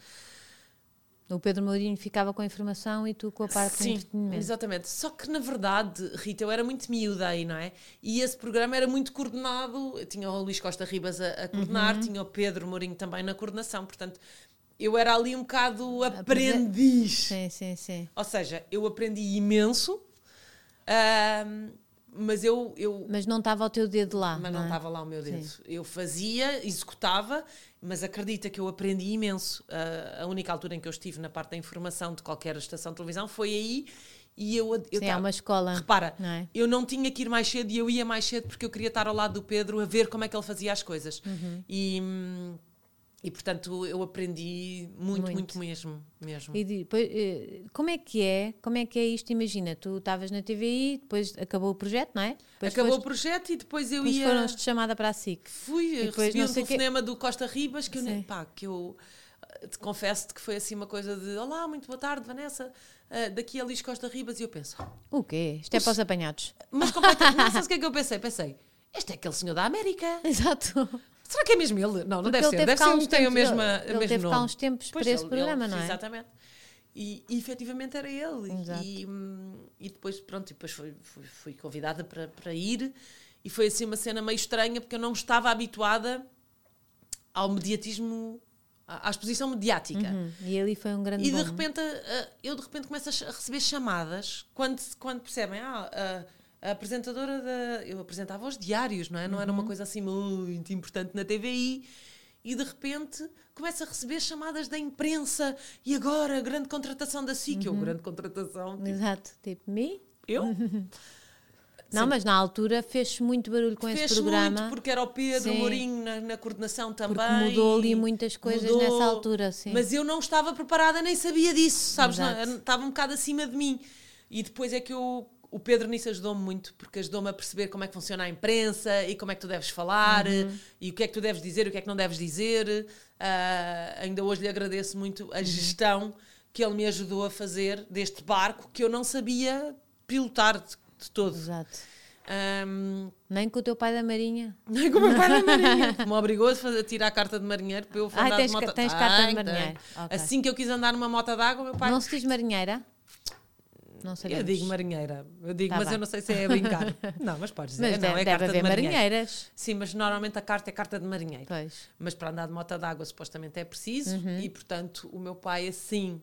[SPEAKER 1] o Pedro Mourinho ficava com a informação e tu com a parte
[SPEAKER 2] Sim, exatamente. Só que, na verdade, Rita, eu era muito miúda aí, não é? E esse programa era muito coordenado. Eu tinha o Luís Costa Ribas a, a coordenar, uhum. tinha o Pedro Mourinho também na coordenação. Portanto, eu era ali um bocado aprendiz.
[SPEAKER 1] Sim, sim, sim.
[SPEAKER 2] Ou seja, eu aprendi imenso. Um, mas eu, eu.
[SPEAKER 1] Mas não estava o teu dedo lá.
[SPEAKER 2] Mas não, é? estava lá o meu dedo. Sim. Eu fazia, executava, mas acredita que eu aprendi imenso. Uh, a única altura em que eu estive na parte da informação de qualquer estação de televisão foi aí. E eu, eu
[SPEAKER 1] Sim, é uma escola.
[SPEAKER 2] Repara, não é? eu não tinha que ir mais cedo e eu ia mais cedo porque eu queria estar ao lado do Pedro a ver como é que ele fazia as coisas. Uhum. E. E portanto eu aprendi muito, muito, muito mesmo, mesmo.
[SPEAKER 1] E depois, eh, como é que é? Como é que é isto? Imagina, tu estavas na TVI, depois acabou o projeto, não é? Depois
[SPEAKER 2] acabou foste, o projeto e depois eu
[SPEAKER 1] depois
[SPEAKER 2] ia.
[SPEAKER 1] foram-te chamada para a SIC.
[SPEAKER 2] Fui, recebi um telefonema que... do Costa Ribas que eu, nem, pá, que eu eh, te confesso que foi assim uma coisa de Olá, muito boa tarde, Vanessa. Uh, daqui a Liz Costa Ribas e eu penso.
[SPEAKER 1] O quê? Isto é para os apanhados.
[SPEAKER 2] Mas completamente. não sabes o que é que eu pensei? Pensei, este é aquele senhor da América.
[SPEAKER 1] Exato.
[SPEAKER 2] Será que é mesmo ele? Não, não Porque deve ser. Deve ser um que tem o mesmo, ele,
[SPEAKER 1] ele
[SPEAKER 2] teve
[SPEAKER 1] cá uns tempos pois para esse programa,
[SPEAKER 2] ele,
[SPEAKER 1] não é?
[SPEAKER 2] Exatamente. E, e efetivamente era ele. E, hum, e depois, pronto, depois fui, fui, fui, convidada para, para ir. E foi assim uma cena meio estranha, porque eu não estava habituada ao mediatismo, à, exposição mediática. Uhum.
[SPEAKER 1] E ali foi um grande
[SPEAKER 2] E de repente, eu de repente começo a receber chamadas, quando, quando percebem, ah, a apresentadora da. Eu apresentava os diários, não é? Não uhum. era uma uhum. coisa assim muito importante na TVI. E de repente começa a receber chamadas da imprensa. E agora, grande contratação da SIC. Uhum. Eu, grande contratação.
[SPEAKER 1] Tipo, Exato. Tipo, me?
[SPEAKER 2] Eu?
[SPEAKER 1] Não, Sim. mas na altura fez muito barulho com fez esse programa.
[SPEAKER 2] muito, porque era o Pedro sim. Mourinho na, na, coordenação também. Porque
[SPEAKER 1] mudou ali muitas coisas mudou, nessa altura, sim.
[SPEAKER 2] Mas eu não estava preparada, nem sabia disso, sabes? Não, estava um bocado acima de mim. E depois é que eu o Pedro nisso ajudou-me muito, porque ajudou-me a perceber como é que funciona a imprensa e como é que tu deves falar uhum. e o que é que tu deves dizer e o que é que não deves dizer. Uh, ainda hoje lhe agradeço muito a uhum. gestão que ele me ajudou a fazer deste barco que eu não sabia pilotar de, de todo.
[SPEAKER 1] Exato. Um, nem com o teu pai da Marinha.
[SPEAKER 2] Nem com o meu pai da Marinha. me obrigou a, fazer, a tirar a carta de marinheiro para eu
[SPEAKER 1] ah, andar tens, de moto. Tens carta de marinheiro.
[SPEAKER 2] Okay. Assim que eu quis andar numa moto d'água, meu pai.
[SPEAKER 1] Não se diz marinheira? Não
[SPEAKER 2] Eu
[SPEAKER 1] sabemos.
[SPEAKER 2] digo marinheira. Eu digo,
[SPEAKER 1] Tá
[SPEAKER 2] mas
[SPEAKER 1] bem.
[SPEAKER 2] eu não sei se é brincar. não, mas podes dizer.
[SPEAKER 1] Mas
[SPEAKER 2] não,
[SPEAKER 1] deve,
[SPEAKER 2] é
[SPEAKER 1] deve
[SPEAKER 2] carta de marinheiro.
[SPEAKER 1] marinheiras.
[SPEAKER 2] Sim, mas normalmente a carta é carta de marinheiro.
[SPEAKER 1] Pois.
[SPEAKER 2] Mas para andar de moto d'água supostamente é preciso
[SPEAKER 1] Uhum.
[SPEAKER 2] e, portanto, o meu pai, assim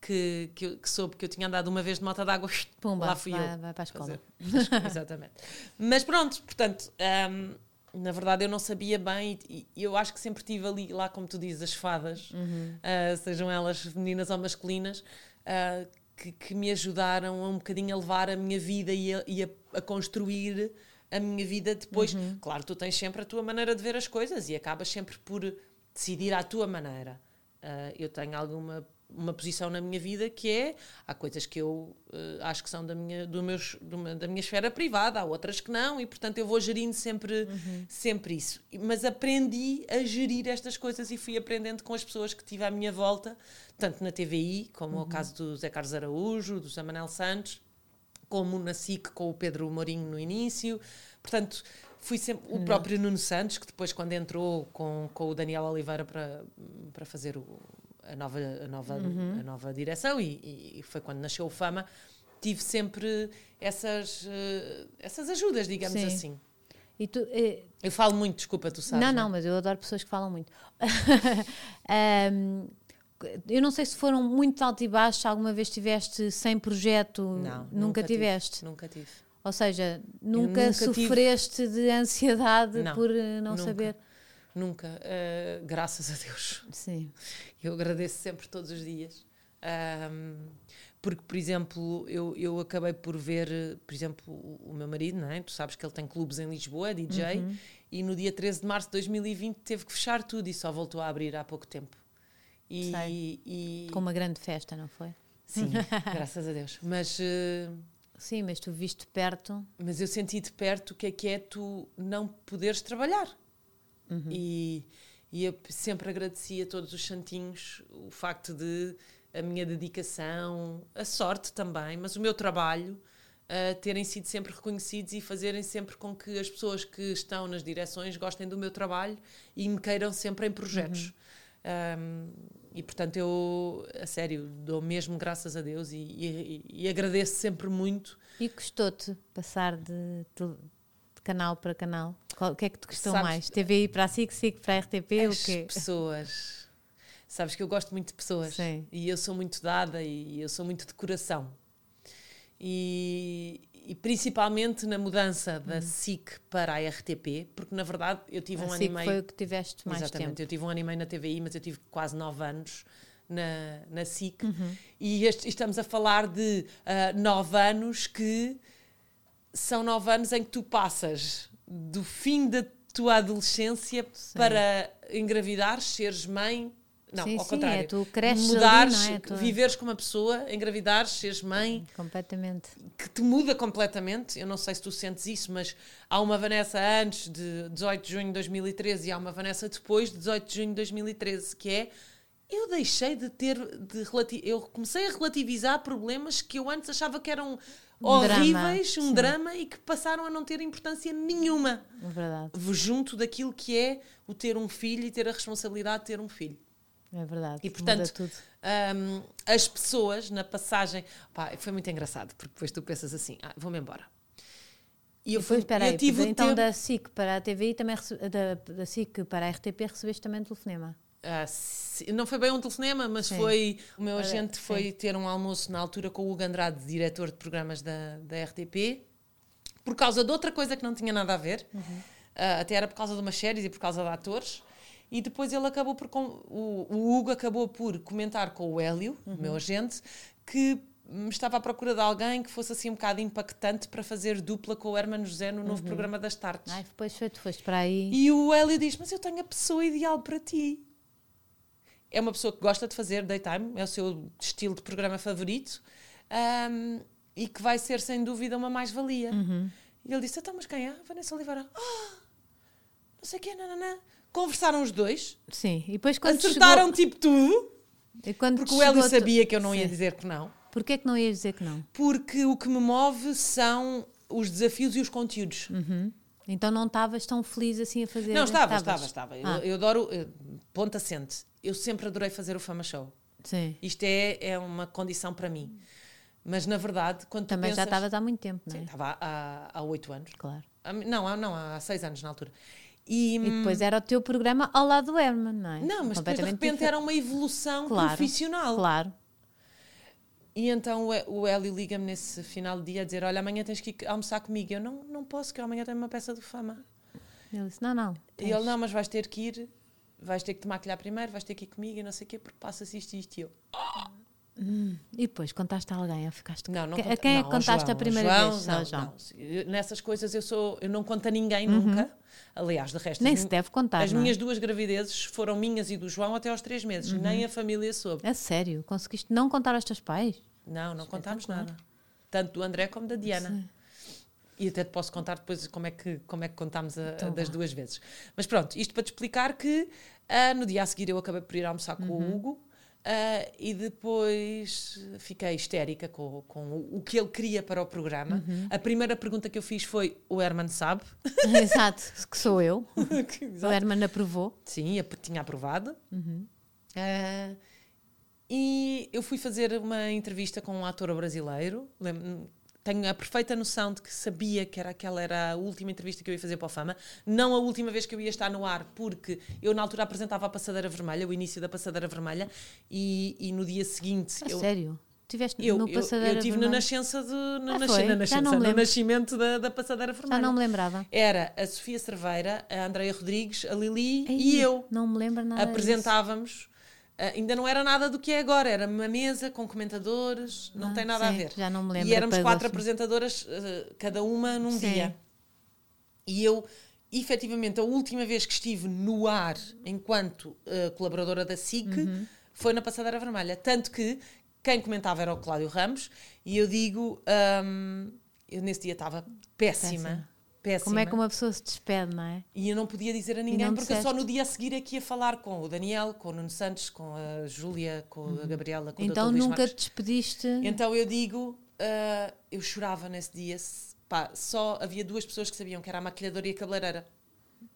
[SPEAKER 2] que, que, eu- que soube que eu tinha andado uma vez de moto d'água, lá fui
[SPEAKER 1] vai,
[SPEAKER 2] eu.
[SPEAKER 1] vai para a escola.
[SPEAKER 2] Exatamente. Mas pronto, portanto, hum, na verdade eu não sabia bem e, eu acho que sempre tive ali, lá como tu dizes, as fadas,
[SPEAKER 1] Uhum.
[SPEAKER 2] ah, sejam elas femininas ou masculinas, ah, que, que me ajudaram a um bocadinho a levar a minha vida e a, e a- a construir a minha vida depois.
[SPEAKER 1] Uhum.
[SPEAKER 2] Claro, tu tens sempre a tua maneira de ver as coisas e acabas sempre por decidir à tua maneira. Ah, eu tenho alguma uma posição na minha vida que é há coisas que eu eh, acho que são da minha do meus do meu- da minha esfera privada há outras que não e portanto eu vou gerindo sempre sempre isso. Mas aprendi a gerir estas coisas e fui aprendendo com as pessoas que tive à minha volta tanto na TVI como o caso do Zé Carlos Araújo do Zé Manel Santos como na SIC com o Pedro Mourinho no início. Portanto, fui sempre o próprio Nuno Santos, que depois, quando entrou com, com o Daniel Oliveira para, para fazer o- a, nova, a, nova, a nova direção, e, e foi quando nasceu o Fama, tive sempre essas, eh, essas ajudas, digamos
[SPEAKER 1] Sim.
[SPEAKER 2] assim.
[SPEAKER 1] E tu, eh,
[SPEAKER 2] Eu falo muito, desculpa, tu sabes.
[SPEAKER 1] não,
[SPEAKER 2] não,
[SPEAKER 1] não, mas eu adoro pessoas que falam muito. Ahm, eu não sei se foram muito alto e baixo, alguma vez tiveste sem projeto,
[SPEAKER 2] Não,
[SPEAKER 1] nunca,
[SPEAKER 2] tive,
[SPEAKER 1] tiveste.
[SPEAKER 2] Nunca tive.
[SPEAKER 1] Ou seja, nunca,
[SPEAKER 2] nunca tive-
[SPEAKER 1] sofreste de ansiedade
[SPEAKER 2] Não,
[SPEAKER 1] por eh, não
[SPEAKER 2] nunca.
[SPEAKER 1] saber.
[SPEAKER 2] Nunca. eh, graças a Deus.
[SPEAKER 1] Sim.
[SPEAKER 2] Eu agradeço sempre todos os dias. Ahm, porque, por exemplo, eu, eu acabei por ver, por exemplo, o, o meu marido, não é? Tu sabes que ele tem clubes em Lisboa, é DJ,
[SPEAKER 1] Uhum.
[SPEAKER 2] e no dia 13 de março de 2020 teve que fechar tudo e só voltou a abrir há pouco tempo. E,
[SPEAKER 1] Sei.
[SPEAKER 2] e-
[SPEAKER 1] Com uma grande festa, não foi?
[SPEAKER 2] sim, graças a Deus. Mas, eh,
[SPEAKER 1] Sim, mas tu viste de perto.
[SPEAKER 2] mas eu senti de perto o que é que é tu não poderes trabalhar. E, e eu sempre agradeci a todos os santinhos o facto de a minha dedicação, a sorte também, mas o meu trabalho uh, terem sido sempre reconhecidos e fazerem sempre com que as pessoas que estão nas direções gostem do meu trabalho e me queiram sempre em projetos. Um, e portanto eu, a sério, dou mesmo graças a Deus e, e- e agradeço sempre muito.
[SPEAKER 1] E custou-te passar de, de- de canal para canal? Qual- o que é que te custou
[SPEAKER 2] Sabes-
[SPEAKER 1] mais? TVI para a SIC, SIC para a RTP?
[SPEAKER 2] As
[SPEAKER 1] o quê?
[SPEAKER 2] pessoas. Sabes que eu gosto muito de pessoas.
[SPEAKER 1] Sim.
[SPEAKER 2] E eu sou muito dada e eu sou muito de coração. E, e principalmente na mudança da SIC para a RTP, porque na verdade eu tive um
[SPEAKER 1] a
[SPEAKER 2] ano e
[SPEAKER 1] SIC
[SPEAKER 2] meio.
[SPEAKER 1] foi o que tiveste mais
[SPEAKER 2] Exatamente,
[SPEAKER 1] tempo.
[SPEAKER 2] eu tive um ano e meio na TVI, mas eu tive quase nove anos na, na SIC.
[SPEAKER 1] Uhum.
[SPEAKER 2] E este- estamos a falar de ah, nove anos que são nove anos em que tu passas do fim da tua adolescência para engravidar, seres mãe. Não,
[SPEAKER 1] Sim,
[SPEAKER 2] ao
[SPEAKER 1] sim,
[SPEAKER 2] contrário.
[SPEAKER 1] é, tu cresces ali,
[SPEAKER 2] mudares,
[SPEAKER 1] não é? Tu-
[SPEAKER 2] viveres com uma pessoa, engravidares, seres mãe,
[SPEAKER 1] Completamente.
[SPEAKER 2] que te muda completamente. Eu não sei se tu sentes isso, mas há uma Vanessa antes de 18 de junho de 2013 e há uma Vanessa depois de 18 de junho de 2013, que é eu deixei de ter de relati- eu comecei a relativizar problemas que eu antes achava que eram
[SPEAKER 1] Um
[SPEAKER 2] horríveis,
[SPEAKER 1] drama,
[SPEAKER 2] um
[SPEAKER 1] sim.
[SPEAKER 2] drama e que passaram a não ter importância nenhuma
[SPEAKER 1] verdade.
[SPEAKER 2] junto daquilo que é o ter um filho e ter a responsabilidade de ter um filho.
[SPEAKER 1] É verdade.
[SPEAKER 2] E portanto, hum, as pessoas na passagem. Pá, foi muito engraçado, porque depois tu pensas assim: ah, vou-me embora. E eu,
[SPEAKER 1] Depois,
[SPEAKER 2] fui,
[SPEAKER 1] espera aí,
[SPEAKER 2] eu tive
[SPEAKER 1] então
[SPEAKER 2] tempo-
[SPEAKER 1] da SIC para a TVI também da, da SIC para a RTP recebeste também telefonema.
[SPEAKER 2] Ah, não foi bem um telefonema, mas
[SPEAKER 1] Sim.
[SPEAKER 2] foi. O meu agente
[SPEAKER 1] sim.
[SPEAKER 2] foi ter um almoço na altura com o Hugo Andrade, diretor de programas da, da RTP, por causa de outra coisa que não tinha nada a ver.
[SPEAKER 1] Uhum.
[SPEAKER 2] Ah, até era por causa de umas séries e por causa de atores. E depois ele acabou por. com- O, o Hugo acabou por comentar com o Hélio,
[SPEAKER 1] Uhum.
[SPEAKER 2] o meu agente, que estava à procura de alguém que fosse assim um bocado impactante para fazer dupla com o Hermano José no
[SPEAKER 1] Uhum.
[SPEAKER 2] novo programa das tardes.
[SPEAKER 1] Ai, depois foi, tu foste para aí.
[SPEAKER 2] E o Hélio diz: Mas eu tenho a pessoa ideal para ti. É uma pessoa que gosta de fazer daytime, é o seu estilo de programa favorito ahm, e que vai ser sem dúvida uma mais-valia. E ele disse: Então, mas quem é? Vanessa Oliveira. Ah, não sei quem, nananã. Conversaram os dois,
[SPEAKER 1] Sim, e depois quando
[SPEAKER 2] acertaram
[SPEAKER 1] chegou,
[SPEAKER 2] tipo tudo, porque o Hélio sabia que eu não ia
[SPEAKER 1] Sim.
[SPEAKER 2] dizer que não.
[SPEAKER 1] Porquê que não ias dizer que não?
[SPEAKER 2] Porque o que me move são os desafios e os conteúdos.
[SPEAKER 1] Então não estavas tão feliz assim a fazer?
[SPEAKER 2] Não, estava,
[SPEAKER 1] Estavas?
[SPEAKER 2] estava, estava.
[SPEAKER 1] Ah.
[SPEAKER 2] Eu, eu adoro, eh, ponto assente. Eu sempre adorei fazer o Fama Show.
[SPEAKER 1] Sim.
[SPEAKER 2] Isto é, é uma condição para mim. Mas na verdade, quando
[SPEAKER 1] Também já
[SPEAKER 2] pensas-
[SPEAKER 1] estavas há muito tempo, não
[SPEAKER 2] Sim,
[SPEAKER 1] é?
[SPEAKER 2] estava há- oito anos.
[SPEAKER 1] Claro.
[SPEAKER 2] Não, não, há seis anos na altura. E,
[SPEAKER 1] E depois era o teu programa ao lado do Herman, não é?
[SPEAKER 2] não, mas depois de repente
[SPEAKER 1] diferente.
[SPEAKER 2] era uma evolução
[SPEAKER 1] Claro,
[SPEAKER 2] profissional.
[SPEAKER 1] Claro.
[SPEAKER 2] E então o Hé- o Hélio liga-me nesse final de dia a dizer: Olha, amanhã tens que almoçar comigo. Eu não, não posso, que eu amanhã tenho uma peça do fama.
[SPEAKER 1] Ele disse: Não, não.
[SPEAKER 2] E ele: Não, mas vais ter que ir, vais ter que te maquilhar primeiro, vais ter que ir comigo e não sei o quê, porque passa-se isto e isto. E eu:
[SPEAKER 1] E depois contaste a alguém ou ficaste.
[SPEAKER 2] Não, não
[SPEAKER 1] a quem é
[SPEAKER 2] não,
[SPEAKER 1] que contaste
[SPEAKER 2] João,
[SPEAKER 1] a primeira
[SPEAKER 2] João,
[SPEAKER 1] vez? Ao
[SPEAKER 2] Não,
[SPEAKER 1] João.
[SPEAKER 2] não. Nessas coisas eu sou, eu não conto a ninguém nunca. Aliás, de resto,
[SPEAKER 1] Uhum. Nem
[SPEAKER 2] as
[SPEAKER 1] se deve contar.
[SPEAKER 2] as
[SPEAKER 1] não é?
[SPEAKER 2] minhas duas gravidezes foram minhas e do João até aos três meses.
[SPEAKER 1] Uhum.
[SPEAKER 2] Nem a família soube.
[SPEAKER 1] A sério? Conseguiste não contar aos teus pais?
[SPEAKER 2] Não, não contámos nada. Tanto do André como da Diana. E até te posso contar depois como é que, como é que contámos a- a
[SPEAKER 1] Então
[SPEAKER 2] das
[SPEAKER 1] vá.
[SPEAKER 2] duas vezes. Mas pronto, isto para te explicar que ah, no dia a seguir eu acabei por ir almoçar com
[SPEAKER 1] Uhum.
[SPEAKER 2] o Hugo ah, e depois fiquei histérica com, com o, o que ele queria para o programa.
[SPEAKER 1] Uhum.
[SPEAKER 2] A primeira pergunta que eu fiz foi: o Herman sabe?
[SPEAKER 1] Exato, que sou eu. O. Herman aprovou.
[SPEAKER 2] Sim, tinha aprovado.
[SPEAKER 1] Uhum.
[SPEAKER 2] Ah, e eu fui fazer uma entrevista com um ator brasileiro. Tenho a perfeita noção de que sabia que era aquela era a última entrevista que eu ia fazer para o Fama. Não a última vez que eu ia estar no ar, porque eu na altura apresentava a Passadeira Vermelha, o início da Passadeira Vermelha, e, e no dia seguinte
[SPEAKER 1] A
[SPEAKER 2] eu,
[SPEAKER 1] sério? Tiveste
[SPEAKER 2] eu,
[SPEAKER 1] no
[SPEAKER 2] eu,
[SPEAKER 1] Passadeira
[SPEAKER 2] eu tive na nascença de, na
[SPEAKER 1] Ah,
[SPEAKER 2] nasci- na nascença, no nascimento da, da Passadeira Vermelha.
[SPEAKER 1] Já não me lembrava.
[SPEAKER 2] Era a Sofia Cerveira, a Andreia Rodrigues, a Lili
[SPEAKER 1] Ei,
[SPEAKER 2] e eu
[SPEAKER 1] Não me lembro nada
[SPEAKER 2] apresentávamos. Ah, ainda não era nada do que é agora, era uma mesa com comentadores, não
[SPEAKER 1] Ah,
[SPEAKER 2] tem nada a
[SPEAKER 1] sim,
[SPEAKER 2] ver.
[SPEAKER 1] Já não me lembro.
[SPEAKER 2] E éramos quatro apresentadoras, ah, cada uma num
[SPEAKER 1] Sim.
[SPEAKER 2] dia. E eu, efetivamente, a última vez que estive no ar enquanto ah, colaboradora da SIC
[SPEAKER 1] Uhum.
[SPEAKER 2] foi na Passadeira Vermelha. Tanto que quem comentava era o Cláudio Ramos, e eu digo, ahm, eu nesse dia estava péssima.
[SPEAKER 1] Péssima.
[SPEAKER 2] Péssima.
[SPEAKER 1] Como é que uma pessoa se despede, não é?
[SPEAKER 2] E eu não podia dizer a ninguém, porque eu só
[SPEAKER 1] disseste?
[SPEAKER 2] no dia a seguir é que ia falar com o Daniel, com o Nuno Santos, com a Júlia, com a Gabriela, com o
[SPEAKER 1] Então
[SPEAKER 2] Dr. Luís
[SPEAKER 1] nunca te despediste.
[SPEAKER 2] Então eu digo, ah, eu chorava nesse dia. pá, só havia duas pessoas que sabiam que era a maquilhadora e a cabeleireira.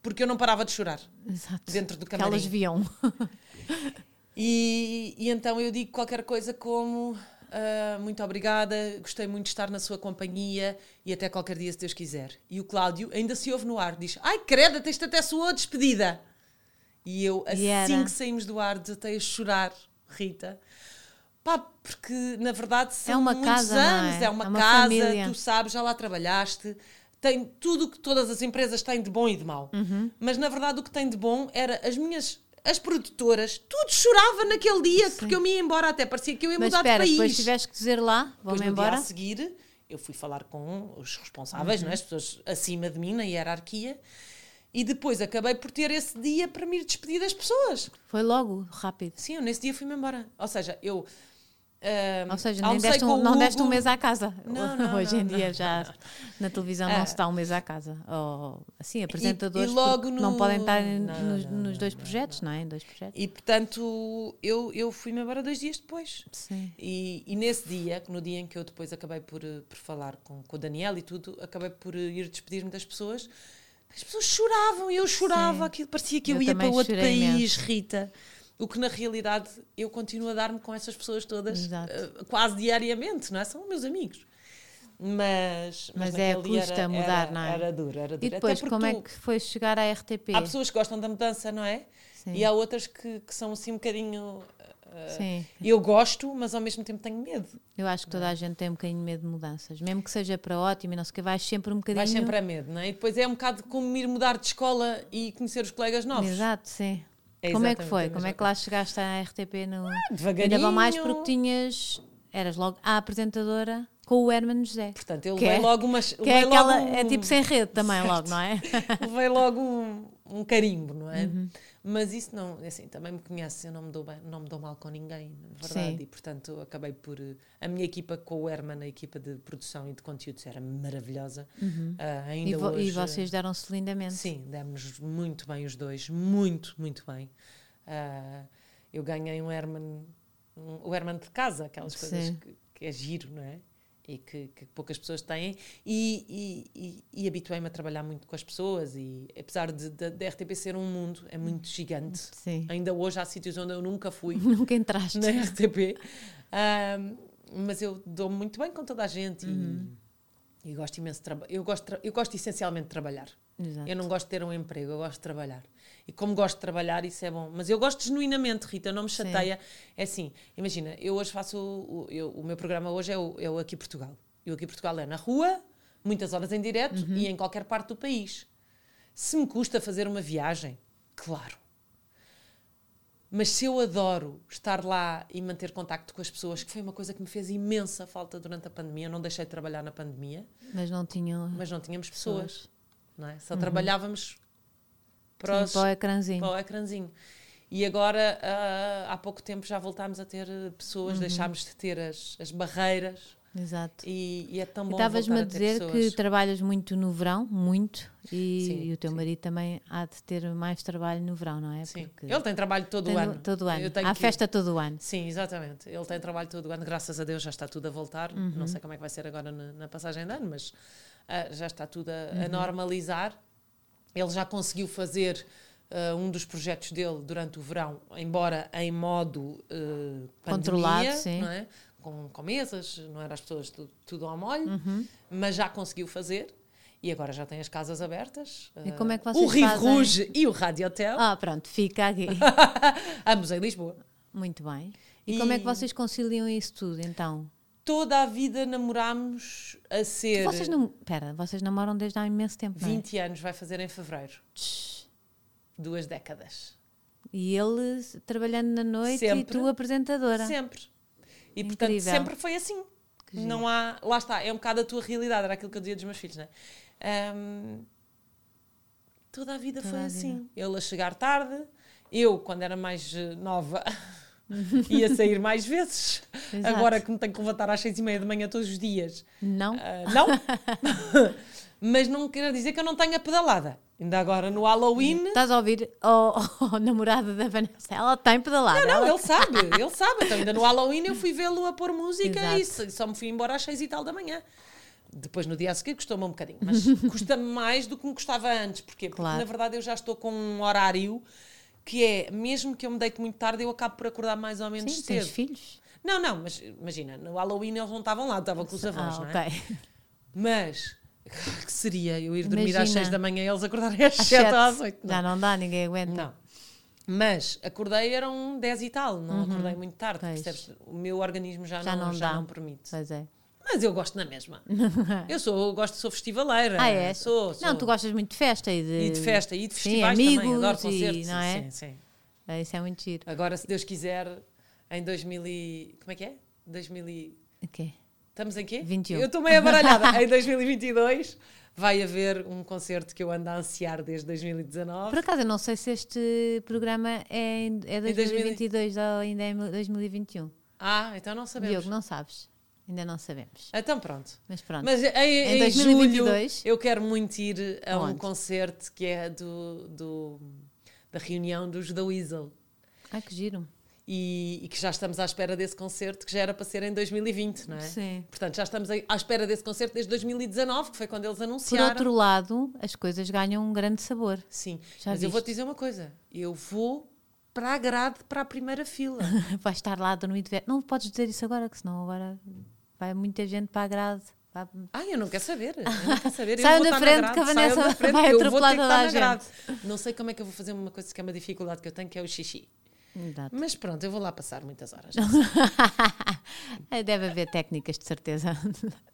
[SPEAKER 2] Porque eu não parava de chorar
[SPEAKER 1] Exato.
[SPEAKER 2] dentro do
[SPEAKER 1] que elas
[SPEAKER 2] camarim.
[SPEAKER 1] viam.
[SPEAKER 2] E, e então eu digo qualquer coisa como ah, muito obrigada, gostei muito de estar na sua companhia e até qualquer dia se Deus quiser. E o Cláudio ainda se ouve no ar, diz: Ai, creda, tens até sua despedida. E eu, assim que saímos do ar, desatei a chorar, Rita. Pá, porque na verdade são
[SPEAKER 1] uma
[SPEAKER 2] muitos
[SPEAKER 1] casa, não
[SPEAKER 2] anos,
[SPEAKER 1] é?
[SPEAKER 2] é uma,
[SPEAKER 1] É uma
[SPEAKER 2] casa,
[SPEAKER 1] família.
[SPEAKER 2] tu sabes, já lá trabalhaste, tem tudo o que todas as empresas têm de bom e de mau.
[SPEAKER 1] Uhum.
[SPEAKER 2] Mas na verdade o que tem de bom era as minhas, as produtoras, tudo chorava naquele dia, porque eu me ia embora, até parecia que eu ia
[SPEAKER 1] Mas
[SPEAKER 2] mudar
[SPEAKER 1] espera,
[SPEAKER 2] de país.
[SPEAKER 1] depois tiveste que dizer lá,
[SPEAKER 2] no
[SPEAKER 1] embora.
[SPEAKER 2] dia a seguir, eu fui falar com os responsáveis,
[SPEAKER 1] Uhum.
[SPEAKER 2] não é? as pessoas acima de mim na hierarquia, e depois acabei por ter esse dia para me ir despedir das pessoas.
[SPEAKER 1] Foi logo, rápido.
[SPEAKER 2] Sim, eu nesse dia fui-me embora. Ou seja, eu.
[SPEAKER 1] Ou seja, nem deste um, não deste um mês à casa.
[SPEAKER 2] Não, não,
[SPEAKER 1] Hoje
[SPEAKER 2] não,
[SPEAKER 1] em dia já na televisão
[SPEAKER 2] Ah.
[SPEAKER 1] não se dá um mês à casa. Ou, assim, apresentadores
[SPEAKER 2] e logo
[SPEAKER 1] porque não
[SPEAKER 2] no-
[SPEAKER 1] podem estar nos, nos dois projetos, não, é? Em dois projetos.
[SPEAKER 2] E portanto, eu, eu fui-me embora dois dias depois.
[SPEAKER 1] Sim.
[SPEAKER 2] E, e nesse dia, no dia em que eu depois acabei por, eh, por falar com, com o Daniel e tudo, acabei por eh, ir despedir-me das pessoas. As pessoas choravam e eu chorava,
[SPEAKER 1] Sim.
[SPEAKER 2] aquilo parecia que eu,
[SPEAKER 1] Eu
[SPEAKER 2] ia para outro país,
[SPEAKER 1] imenso.
[SPEAKER 2] Rita. O que na realidade eu continuo a dar-me com essas pessoas todas eh, quase diariamente, não é? São meus amigos. Mas,
[SPEAKER 1] Mas é,
[SPEAKER 2] naquele dia
[SPEAKER 1] custa mudar, não é?
[SPEAKER 2] Era duro, era duro.
[SPEAKER 1] E depois, como é
[SPEAKER 2] tu-
[SPEAKER 1] que foi chegar à RTP?
[SPEAKER 2] Há pessoas que gostam da mudança, não é?
[SPEAKER 1] Sim.
[SPEAKER 2] E há outras que, que são assim um bocadinho. eh,
[SPEAKER 1] Sim.
[SPEAKER 2] Eu gosto, mas ao mesmo tempo tenho medo.
[SPEAKER 1] Eu acho que toda a gente tem um bocadinho de medo de mudanças. Mesmo que seja para ótimo e não sei o que, vais sempre um bocadinho.
[SPEAKER 2] Vais sempre a medo, não é? E depois é um bocado como ir mudar de escola e conhecer os colegas novos.
[SPEAKER 1] Exato, sim.
[SPEAKER 2] É
[SPEAKER 1] Como é que foi?
[SPEAKER 2] a
[SPEAKER 1] Como é que lá chegaste à RTP no.
[SPEAKER 2] Devagarinho.
[SPEAKER 1] Ainda mais porque tinhas. Eras logo a apresentadora com o Hermano José.
[SPEAKER 2] Portanto, eu
[SPEAKER 1] Que
[SPEAKER 2] levei
[SPEAKER 1] é-
[SPEAKER 2] logo umas.
[SPEAKER 1] Que é aquela.
[SPEAKER 2] um-
[SPEAKER 1] É tipo sem rede também, logo, não é?
[SPEAKER 2] Levei logo um, um carimbo, não é?
[SPEAKER 1] Uhum.
[SPEAKER 2] Mas isso não, assim, também me conhece, eu não me dou, bem, não me dou mal com ninguém, na verdade.
[SPEAKER 1] Sim.
[SPEAKER 2] E portanto acabei por. eh, A minha equipa com o Herman, a equipa de produção e de conteúdos era maravilhosa. Ah, ainda
[SPEAKER 1] Uhum. E,
[SPEAKER 2] hoje,
[SPEAKER 1] e vocês deram-se lindamente.
[SPEAKER 2] Sim, demos muito bem os dois, muito, muito bem. Ah, eu ganhei um Herman, um, o Herman de casa, aquelas coisas que, que é giro, não é? E que, que poucas pessoas têm, e, e, e, e habituei-me a trabalhar muito com as pessoas. E apesar de, de, de RTP ser um mundo, é muito gigante.
[SPEAKER 1] Sim.
[SPEAKER 2] Ainda hoje há sítios onde eu nunca fui
[SPEAKER 1] Nunca entraste.
[SPEAKER 2] na RTP. Ahm, mas eu dou-me muito bem com toda a gente
[SPEAKER 1] Uhum.
[SPEAKER 2] e, e gosto imenso de trabalhar. Eu gosto, eu gosto essencialmente de trabalhar.
[SPEAKER 1] Exato.
[SPEAKER 2] Eu não gosto de ter um emprego, eu gosto de trabalhar. E como gosto de trabalhar, isso é bom. Mas eu gosto genuinamente, Rita, não me chateia. É assim, imagina, eu hoje faço. O, eu- o meu programa hoje é o, é o Aqui Portugal. E o Aqui Portugal é na rua, muitas horas em direto
[SPEAKER 1] Uhum.
[SPEAKER 2] e em qualquer parte do país. Se me custa fazer uma viagem, claro. Mas se eu adoro estar lá e manter contacto com as pessoas, que foi uma coisa que me fez imensa falta durante a pandemia, eu não deixei de trabalhar na pandemia,
[SPEAKER 1] Mas não tinham.
[SPEAKER 2] mas não tínhamos pessoas,
[SPEAKER 1] Pessoas.
[SPEAKER 2] não é? Só trabalhávamos para,
[SPEAKER 1] Sim,
[SPEAKER 2] os-
[SPEAKER 1] para o ecrãzinho.
[SPEAKER 2] para o ecrãzinho. E agora, ah, há pouco tempo, já voltámos a ter pessoas, deixámos de ter as, as barreiras
[SPEAKER 1] Exato.
[SPEAKER 2] e, e é tão bom
[SPEAKER 1] estavas-me a dizer que trabalhas muito no verão, muito, e,
[SPEAKER 2] Sim,
[SPEAKER 1] e o teu
[SPEAKER 2] sim.
[SPEAKER 1] marido também há de ter mais trabalho no verão, não é?
[SPEAKER 2] Sim,
[SPEAKER 1] Porque
[SPEAKER 2] ele tem trabalho todo o
[SPEAKER 1] no-
[SPEAKER 2] ano.
[SPEAKER 1] Todo ano. Há
[SPEAKER 2] que-
[SPEAKER 1] festa todo o ano.
[SPEAKER 2] Sim, exatamente. Ele tem trabalho todo o ano, graças a Deus já está tudo a voltar.
[SPEAKER 1] Uhum.
[SPEAKER 2] Não sei como é que vai ser agora na, na passagem de ano, mas ah, já está tudo a,
[SPEAKER 1] Uhum.
[SPEAKER 2] a normalizar. Ele já conseguiu fazer ah, um dos projetos dele durante o verão, embora em modo
[SPEAKER 1] Controlado,
[SPEAKER 2] pandemia,
[SPEAKER 1] sim.
[SPEAKER 2] não é? Com, com mesas, não era as pessoas tudo, tudo ao molho,
[SPEAKER 1] Uhum.
[SPEAKER 2] mas já conseguiu fazer. E agora já tem as casas abertas.
[SPEAKER 1] E
[SPEAKER 2] ah,
[SPEAKER 1] como é que
[SPEAKER 2] O
[SPEAKER 1] vocês
[SPEAKER 2] Rio
[SPEAKER 1] fazem?
[SPEAKER 2] Rouge e o Rádio Hotel,
[SPEAKER 1] Ah, pronto, fica aqui.
[SPEAKER 2] ambos em Lisboa.
[SPEAKER 1] muito bem. E,
[SPEAKER 2] E-
[SPEAKER 1] como é que vocês conciliam isso tudo, então?
[SPEAKER 2] Toda a vida namorámos a ser.
[SPEAKER 1] Vocês não. Pera, vocês namoram desde há imenso tempo, não é?
[SPEAKER 2] 20 anos vai fazer em fevereiro.
[SPEAKER 1] Tch.
[SPEAKER 2] Duas décadas.
[SPEAKER 1] E ele trabalhando na noite e
[SPEAKER 2] Sempre.
[SPEAKER 1] tu apresentadora.
[SPEAKER 2] Sempre. E portanto
[SPEAKER 1] Incrível.
[SPEAKER 2] sempre foi assim. Não há. Lá está, é um bocado a tua realidade, era aquilo que eu dizia dos meus filhos, não é? Ahm, toda a vida
[SPEAKER 1] Toda
[SPEAKER 2] foi
[SPEAKER 1] a
[SPEAKER 2] assim. Ele a chegar tarde, eu, quando era mais eh, nova, ia sair mais vezes.
[SPEAKER 1] Exato.
[SPEAKER 2] Agora que me tenho que levantar às seis e meia da manhã todos os dias.
[SPEAKER 1] Não?
[SPEAKER 2] Ah, não? Mas não quer dizer que eu não tenha pedalada. Ainda agora no Halloween.
[SPEAKER 1] Estás a ouvir o namorado da Vanessa? Ela tem pedalada.
[SPEAKER 2] Não,
[SPEAKER 1] ela-
[SPEAKER 2] ele sabe, ele sabe. Então, ainda no Halloween eu fui vê-lo a pôr música
[SPEAKER 1] Exato.
[SPEAKER 2] e só- me fui embora às seis e tal da manhã. Depois, no dia a seguir, custou-me um bocadinho, mas custa-me mais do que me custava antes. Porquê? Porque,
[SPEAKER 1] Claro.
[SPEAKER 2] na verdade, eu já estou com um horário que é, mesmo que eu me deite muito tarde, eu acabo por acordar mais ou menos
[SPEAKER 1] Sim,
[SPEAKER 2] cedo.
[SPEAKER 1] tens filhos?
[SPEAKER 2] Não, não, mas imagina, no Halloween eles não estavam lá, estavam com os avós,
[SPEAKER 1] ah,
[SPEAKER 2] não é? Mas, que seria eu ir dormir às
[SPEAKER 1] Imagina.
[SPEAKER 2] seis da manhã e eles acordarem às
[SPEAKER 1] Às
[SPEAKER 2] sete
[SPEAKER 1] sete.
[SPEAKER 2] ou às oito?
[SPEAKER 1] Já não dá, ninguém aguenta.
[SPEAKER 2] Não. Mas acordei eram 10 e tal, não acordei muito tarde,
[SPEAKER 1] Pois.
[SPEAKER 2] percebes? O meu organismo já,
[SPEAKER 1] Já
[SPEAKER 2] não,
[SPEAKER 1] não
[SPEAKER 2] já
[SPEAKER 1] dá.
[SPEAKER 2] não permite.
[SPEAKER 1] Pois é.
[SPEAKER 2] Mas eu gosto na mesma. eu sou, gosto, sou festivaleira.
[SPEAKER 1] Ah, é?
[SPEAKER 2] Sou, sou.
[SPEAKER 1] Não, tu gostas muito de festa e de.
[SPEAKER 2] E de festa, e de
[SPEAKER 1] Sim,
[SPEAKER 2] festivais também,
[SPEAKER 1] amigos
[SPEAKER 2] adoro
[SPEAKER 1] e-
[SPEAKER 2] concertos.
[SPEAKER 1] não é?
[SPEAKER 2] Sim, sim.
[SPEAKER 1] É, Isso é muito giro.
[SPEAKER 2] Agora, se Deus quiser, em 2000 e... Como é que é? 2000 e...
[SPEAKER 1] O quê?
[SPEAKER 2] Estamos em quê?
[SPEAKER 1] 21.
[SPEAKER 2] Eu estou meio abaralhada. em 2022 vai haver um concerto que eu ando a ansiar desde 2019.
[SPEAKER 1] Por acaso, eu não sei se este programa é, é 2022 ou ainda é 2021.
[SPEAKER 2] Ah, então não sabemos.
[SPEAKER 1] Diogo, não sabes. Ainda não sabemos.
[SPEAKER 2] Então pronto.
[SPEAKER 1] Mas pronto.
[SPEAKER 2] Mas em,
[SPEAKER 1] Em
[SPEAKER 2] em
[SPEAKER 1] 2022?
[SPEAKER 2] julho eu quero muito ir a um
[SPEAKER 1] Aonde?
[SPEAKER 2] concerto que é do, do- da reunião dos The Weasel.
[SPEAKER 1] Ai, que giro.
[SPEAKER 2] E, e que já estamos à espera desse concerto que já era para ser em 2020, não é?
[SPEAKER 1] Sim.
[SPEAKER 2] Portanto, já estamos à espera desse concerto desde 2019, que foi quando eles
[SPEAKER 1] Por
[SPEAKER 2] anunciaram.
[SPEAKER 1] outro lado, as coisas ganham um grande sabor.
[SPEAKER 2] Sim,
[SPEAKER 1] Já
[SPEAKER 2] mas eu
[SPEAKER 1] viste?
[SPEAKER 2] vou-te dizer uma coisa. Eu vou para a grade, para a primeira fila.
[SPEAKER 1] Vais estar lá ver. Não podes dizer isso agora, que senão agora vai muita gente para a grade. Vai-
[SPEAKER 2] Ai, eu não quero saber. Eu não quero saber.
[SPEAKER 1] Saiam
[SPEAKER 2] vou
[SPEAKER 1] da frente que a Vanessa
[SPEAKER 2] frente,
[SPEAKER 1] vai
[SPEAKER 2] vou
[SPEAKER 1] atropelar toda a
[SPEAKER 2] grade. Não sei como é que eu vou fazer uma coisa que é uma dificuldade que eu tenho, que é o xixi.
[SPEAKER 1] Exato.
[SPEAKER 2] Mas pronto, eu vou lá passar muitas horas.
[SPEAKER 1] É, Deve haver técnicas, de certeza.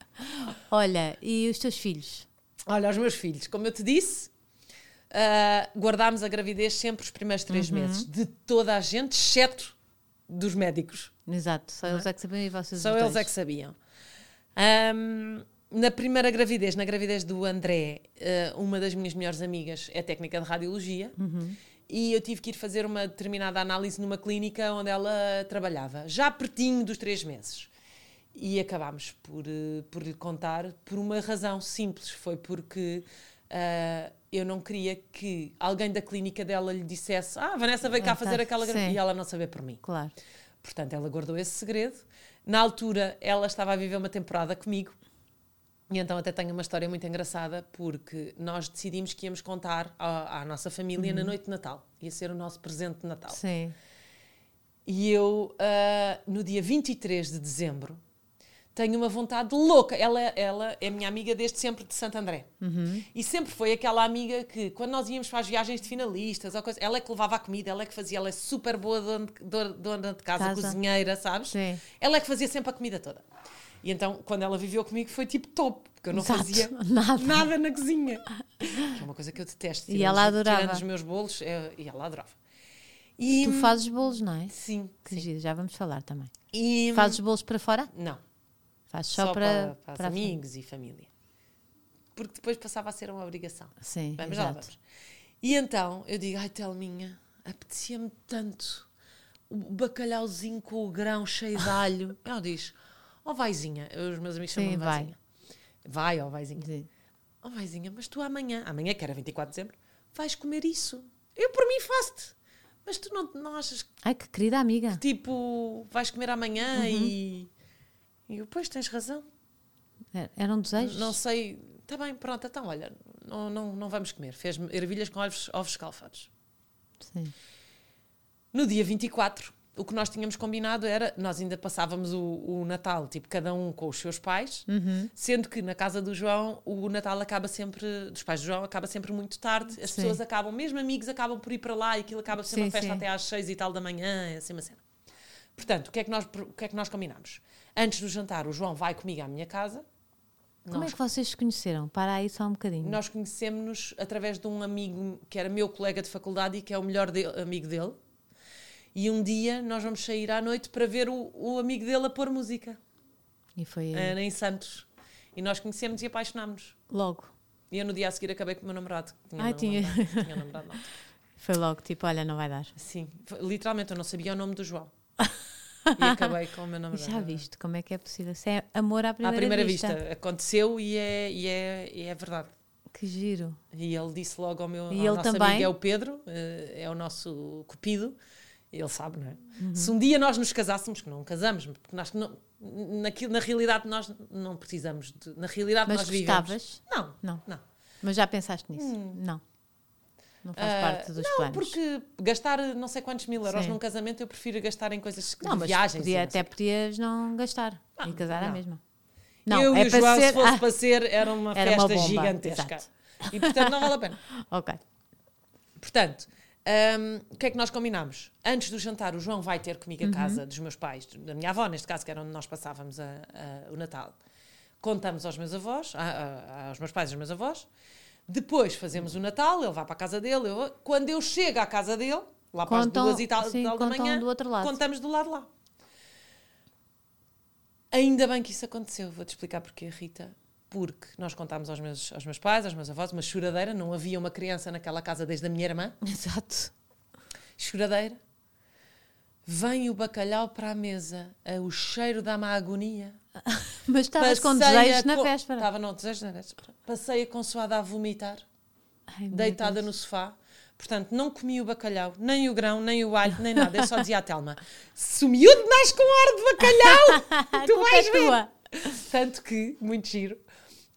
[SPEAKER 1] Olha, e os teus filhos?
[SPEAKER 2] Olha, os meus filhos, como eu te disse, ah, guardámos a gravidez sempre os primeiros três
[SPEAKER 1] Uhum.
[SPEAKER 2] meses, de toda a gente, exceto dos médicos.
[SPEAKER 1] Exato, só eles é que sabiam e vocês
[SPEAKER 2] Só eles é que sabiam. Ahm, na primeira gravidez, na gravidez do André, ah, uma das minhas melhores amigas é técnica de radiologia
[SPEAKER 1] Uhum.
[SPEAKER 2] E eu tive que ir fazer uma determinada análise numa clínica onde ela trabalhava, já pertinho dos três meses. E acabámos por, eh, por lhe contar por uma razão simples, foi porque ah, eu não queria que alguém da clínica dela lhe dissesse ah, Vanessa veio cá
[SPEAKER 1] Ah, tá.
[SPEAKER 2] fazer aquela gravidez,
[SPEAKER 1] Sim.
[SPEAKER 2] e ela não saber por mim.
[SPEAKER 1] Claro.
[SPEAKER 2] Portanto, ela guardou esse segredo. Na altura, ela estava a viver uma temporada comigo. E então até tenho uma história muito engraçada, porque nós decidimos que íamos contar à, à nossa família
[SPEAKER 1] Uhum.
[SPEAKER 2] na noite de Natal. Ia ser o nosso presente de Natal.
[SPEAKER 1] Sim.
[SPEAKER 2] E eu, ah, no dia 23 de dezembro, tenho uma vontade louca. Ela, ela é minha amiga desde sempre de Santo André. E sempre foi aquela amiga que, quando nós íamos para as viagens de finalistas, ou coisa, ela é que levava a comida, ela é que fazia, ela é super boa dona de, do- dona de casa,
[SPEAKER 1] Casa.
[SPEAKER 2] cozinheira, sabes?
[SPEAKER 1] Sim.
[SPEAKER 2] Ela é que fazia sempre a comida toda. E então, quando ela viveu comigo, foi tipo top, porque eu não
[SPEAKER 1] Exato.
[SPEAKER 2] fazia
[SPEAKER 1] Nada.
[SPEAKER 2] nada na cozinha. Que é uma coisa que eu detesto.
[SPEAKER 1] E ela adorava.
[SPEAKER 2] Tirando os meus bolos, é- e ela adorava. E,
[SPEAKER 1] Tu fazes bolos, não é?
[SPEAKER 2] Sim,
[SPEAKER 1] Que
[SPEAKER 2] sim.
[SPEAKER 1] giro, já vamos falar também.
[SPEAKER 2] E,
[SPEAKER 1] Fazes bolos para fora?
[SPEAKER 2] Não,
[SPEAKER 1] Fazes só,
[SPEAKER 2] só,
[SPEAKER 1] para,
[SPEAKER 2] para, para, amigos e família. Porque depois passava a ser uma obrigação.
[SPEAKER 1] Sim,
[SPEAKER 2] Vamos lá,
[SPEAKER 1] exato.
[SPEAKER 2] vamos. E então eu digo, ai Telminha, apetecia-me tanto o bacalhauzinho com o grão cheio de alho. Ela diz, ó vaizinha, os meus amigos
[SPEAKER 1] Sim,
[SPEAKER 2] chamam-me
[SPEAKER 1] vai.
[SPEAKER 2] vaizinha. Vai, ó vaizinha.
[SPEAKER 1] Sim.
[SPEAKER 2] Ó vaizinha, mas tu amanhã, amanhã que era 24 de dezembro, vais comer isso. Eu por mim faço-te. Mas tu não, não achas que
[SPEAKER 1] Ai, que querida amiga.
[SPEAKER 2] tipo, vais comer amanhã
[SPEAKER 1] Uhum.
[SPEAKER 2] e... E eu, pois, tens razão.
[SPEAKER 1] Era- Eram desejos?
[SPEAKER 2] Não sei. Está bem, pronto, então olha, não, não, não vamos comer. Fez ervilhas com ovos, ovos escalfados.
[SPEAKER 1] Sim.
[SPEAKER 2] No dia 24, o que nós tínhamos combinado era, nós ainda passávamos o, o Natal, tipo, cada um com os seus pais,
[SPEAKER 1] Uhum.
[SPEAKER 2] sendo que na casa do João, o Natal acaba sempre, dos pais do João, acaba sempre muito tarde. As
[SPEAKER 1] Sim.
[SPEAKER 2] pessoas acabam, mesmo amigos, acabam por ir para lá e aquilo acaba por ser uma
[SPEAKER 1] Sim,
[SPEAKER 2] festa
[SPEAKER 1] sim.
[SPEAKER 2] até às seis e tal da manhã, é assim uma cena. Portanto, o que, é que nós, o que é que nós combinamos? Antes do jantar, o João vai comigo à minha casa.
[SPEAKER 1] Como
[SPEAKER 2] Nós
[SPEAKER 1] é que vocês se conheceram? Para aí só um bocadinho.
[SPEAKER 2] Nós conhecemos-nos através de um amigo que era meu colega de faculdade e que é o melhor de- amigo dele. E um dia nós vamos sair à noite para ver o, o amigo dele a pôr música
[SPEAKER 1] E foi
[SPEAKER 2] eh, em Santos. E nós conhecemos e apaixonámos.
[SPEAKER 1] logo.
[SPEAKER 2] E eu no dia a seguir acabei com o meu namorado. que Tinha não-
[SPEAKER 1] tinha.
[SPEAKER 2] namorado, tinha namorado não.
[SPEAKER 1] Foi logo, tipo, olha, não vai dar.
[SPEAKER 2] Sim, literalmente eu não sabia o nome do João. E acabei com o meu namorado.
[SPEAKER 1] já viste como é que é possível? Isso é amor à
[SPEAKER 2] À
[SPEAKER 1] primeira,
[SPEAKER 2] primeira
[SPEAKER 1] vista.
[SPEAKER 2] vista. Aconteceu e é, e, é, e é verdade.
[SPEAKER 1] Que giro.
[SPEAKER 2] E ele disse logo ao meu
[SPEAKER 1] E
[SPEAKER 2] ao
[SPEAKER 1] ele
[SPEAKER 2] nosso
[SPEAKER 1] também?
[SPEAKER 2] amigo é o Pedro, eh, é o nosso cupido, ele sabe, não é?
[SPEAKER 1] Uhum.
[SPEAKER 2] Se um dia nós nos casássemos, que não casamos, porque nós não, naquilo, na realidade nós não precisamos de, na realidade
[SPEAKER 1] Mas
[SPEAKER 2] nós vivemos.
[SPEAKER 1] gostavas?
[SPEAKER 2] Não,
[SPEAKER 1] Não.
[SPEAKER 2] não.
[SPEAKER 1] Mas já pensaste nisso? Não. Não faz
[SPEAKER 2] Ah,
[SPEAKER 1] parte dos
[SPEAKER 2] não,
[SPEAKER 1] planos.
[SPEAKER 2] porque gastar não sei quantos mil euros
[SPEAKER 1] Sim.
[SPEAKER 2] num casamento eu prefiro gastar em coisas que
[SPEAKER 1] Não, mas
[SPEAKER 2] viagens.
[SPEAKER 1] podia,
[SPEAKER 2] não
[SPEAKER 1] até
[SPEAKER 2] sei.
[SPEAKER 1] podias não gastar
[SPEAKER 2] Ah,
[SPEAKER 1] e casar à
[SPEAKER 2] não.
[SPEAKER 1] mesma.
[SPEAKER 2] eu
[SPEAKER 1] é
[SPEAKER 2] e o João, se fosse
[SPEAKER 1] Ah,
[SPEAKER 2] para ser, era uma
[SPEAKER 1] Era uma
[SPEAKER 2] festa
[SPEAKER 1] bomba,
[SPEAKER 2] gigantesca.
[SPEAKER 1] exato.
[SPEAKER 2] E portanto não vale a pena.
[SPEAKER 1] Ok.
[SPEAKER 2] Portanto, hum, o que é que nós combinámos? Antes do jantar, o João vai ter comigo a casa dos meus pais, da minha avó, neste caso, que era onde nós passávamos a- a- o Natal. Contamos aos meus avós, a- aos meus pais e aos meus avós. Depois fazemos o Natal, ele vai para a casa dele. eu- quando eu chego à casa dele, lá para
[SPEAKER 1] Contam-
[SPEAKER 2] as duas e tal,
[SPEAKER 1] sim,
[SPEAKER 2] tal da manhã,
[SPEAKER 1] do outro lado.
[SPEAKER 2] contamos do lado lá. Ainda bem que isso aconteceu, vou-te explicar porquê, Rita. Porque nós contámos aos meus, aos meus pais, aos meus avós, uma choradeira, não havia uma criança naquela casa desde a minha irmã
[SPEAKER 1] Exato.
[SPEAKER 2] choradeira. Vem o bacalhau para a mesa, a- o cheiro dá-me a agonia.
[SPEAKER 1] Mas estavas com desejos na véspera.
[SPEAKER 2] Estava, não, desejos na véspera. Passei a consoada a vomitar,
[SPEAKER 1] Ai,
[SPEAKER 2] deitada no sofá. Portanto, não comi o bacalhau, nem o grão, nem o alho, nem nada. Eu só dizia à Telma: se o miúdo nasce com ar de bacalhau, tu vais
[SPEAKER 1] é
[SPEAKER 2] ver. Tanto que, muito giro,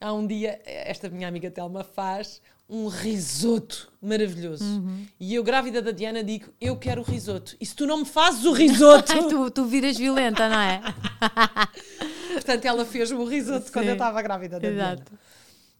[SPEAKER 2] há um dia, esta minha amiga Telma faz um risoto maravilhoso.
[SPEAKER 1] Uhum.
[SPEAKER 2] E eu, grávida da Diana, digo: Eu quero o risoto. E se tu não me fazes o risoto.
[SPEAKER 1] Tu, tu viras violenta, não é?
[SPEAKER 2] Portanto, ela fez-me o risoto quando
[SPEAKER 1] Sim.
[SPEAKER 2] eu estava grávida da Diana.
[SPEAKER 1] Exato.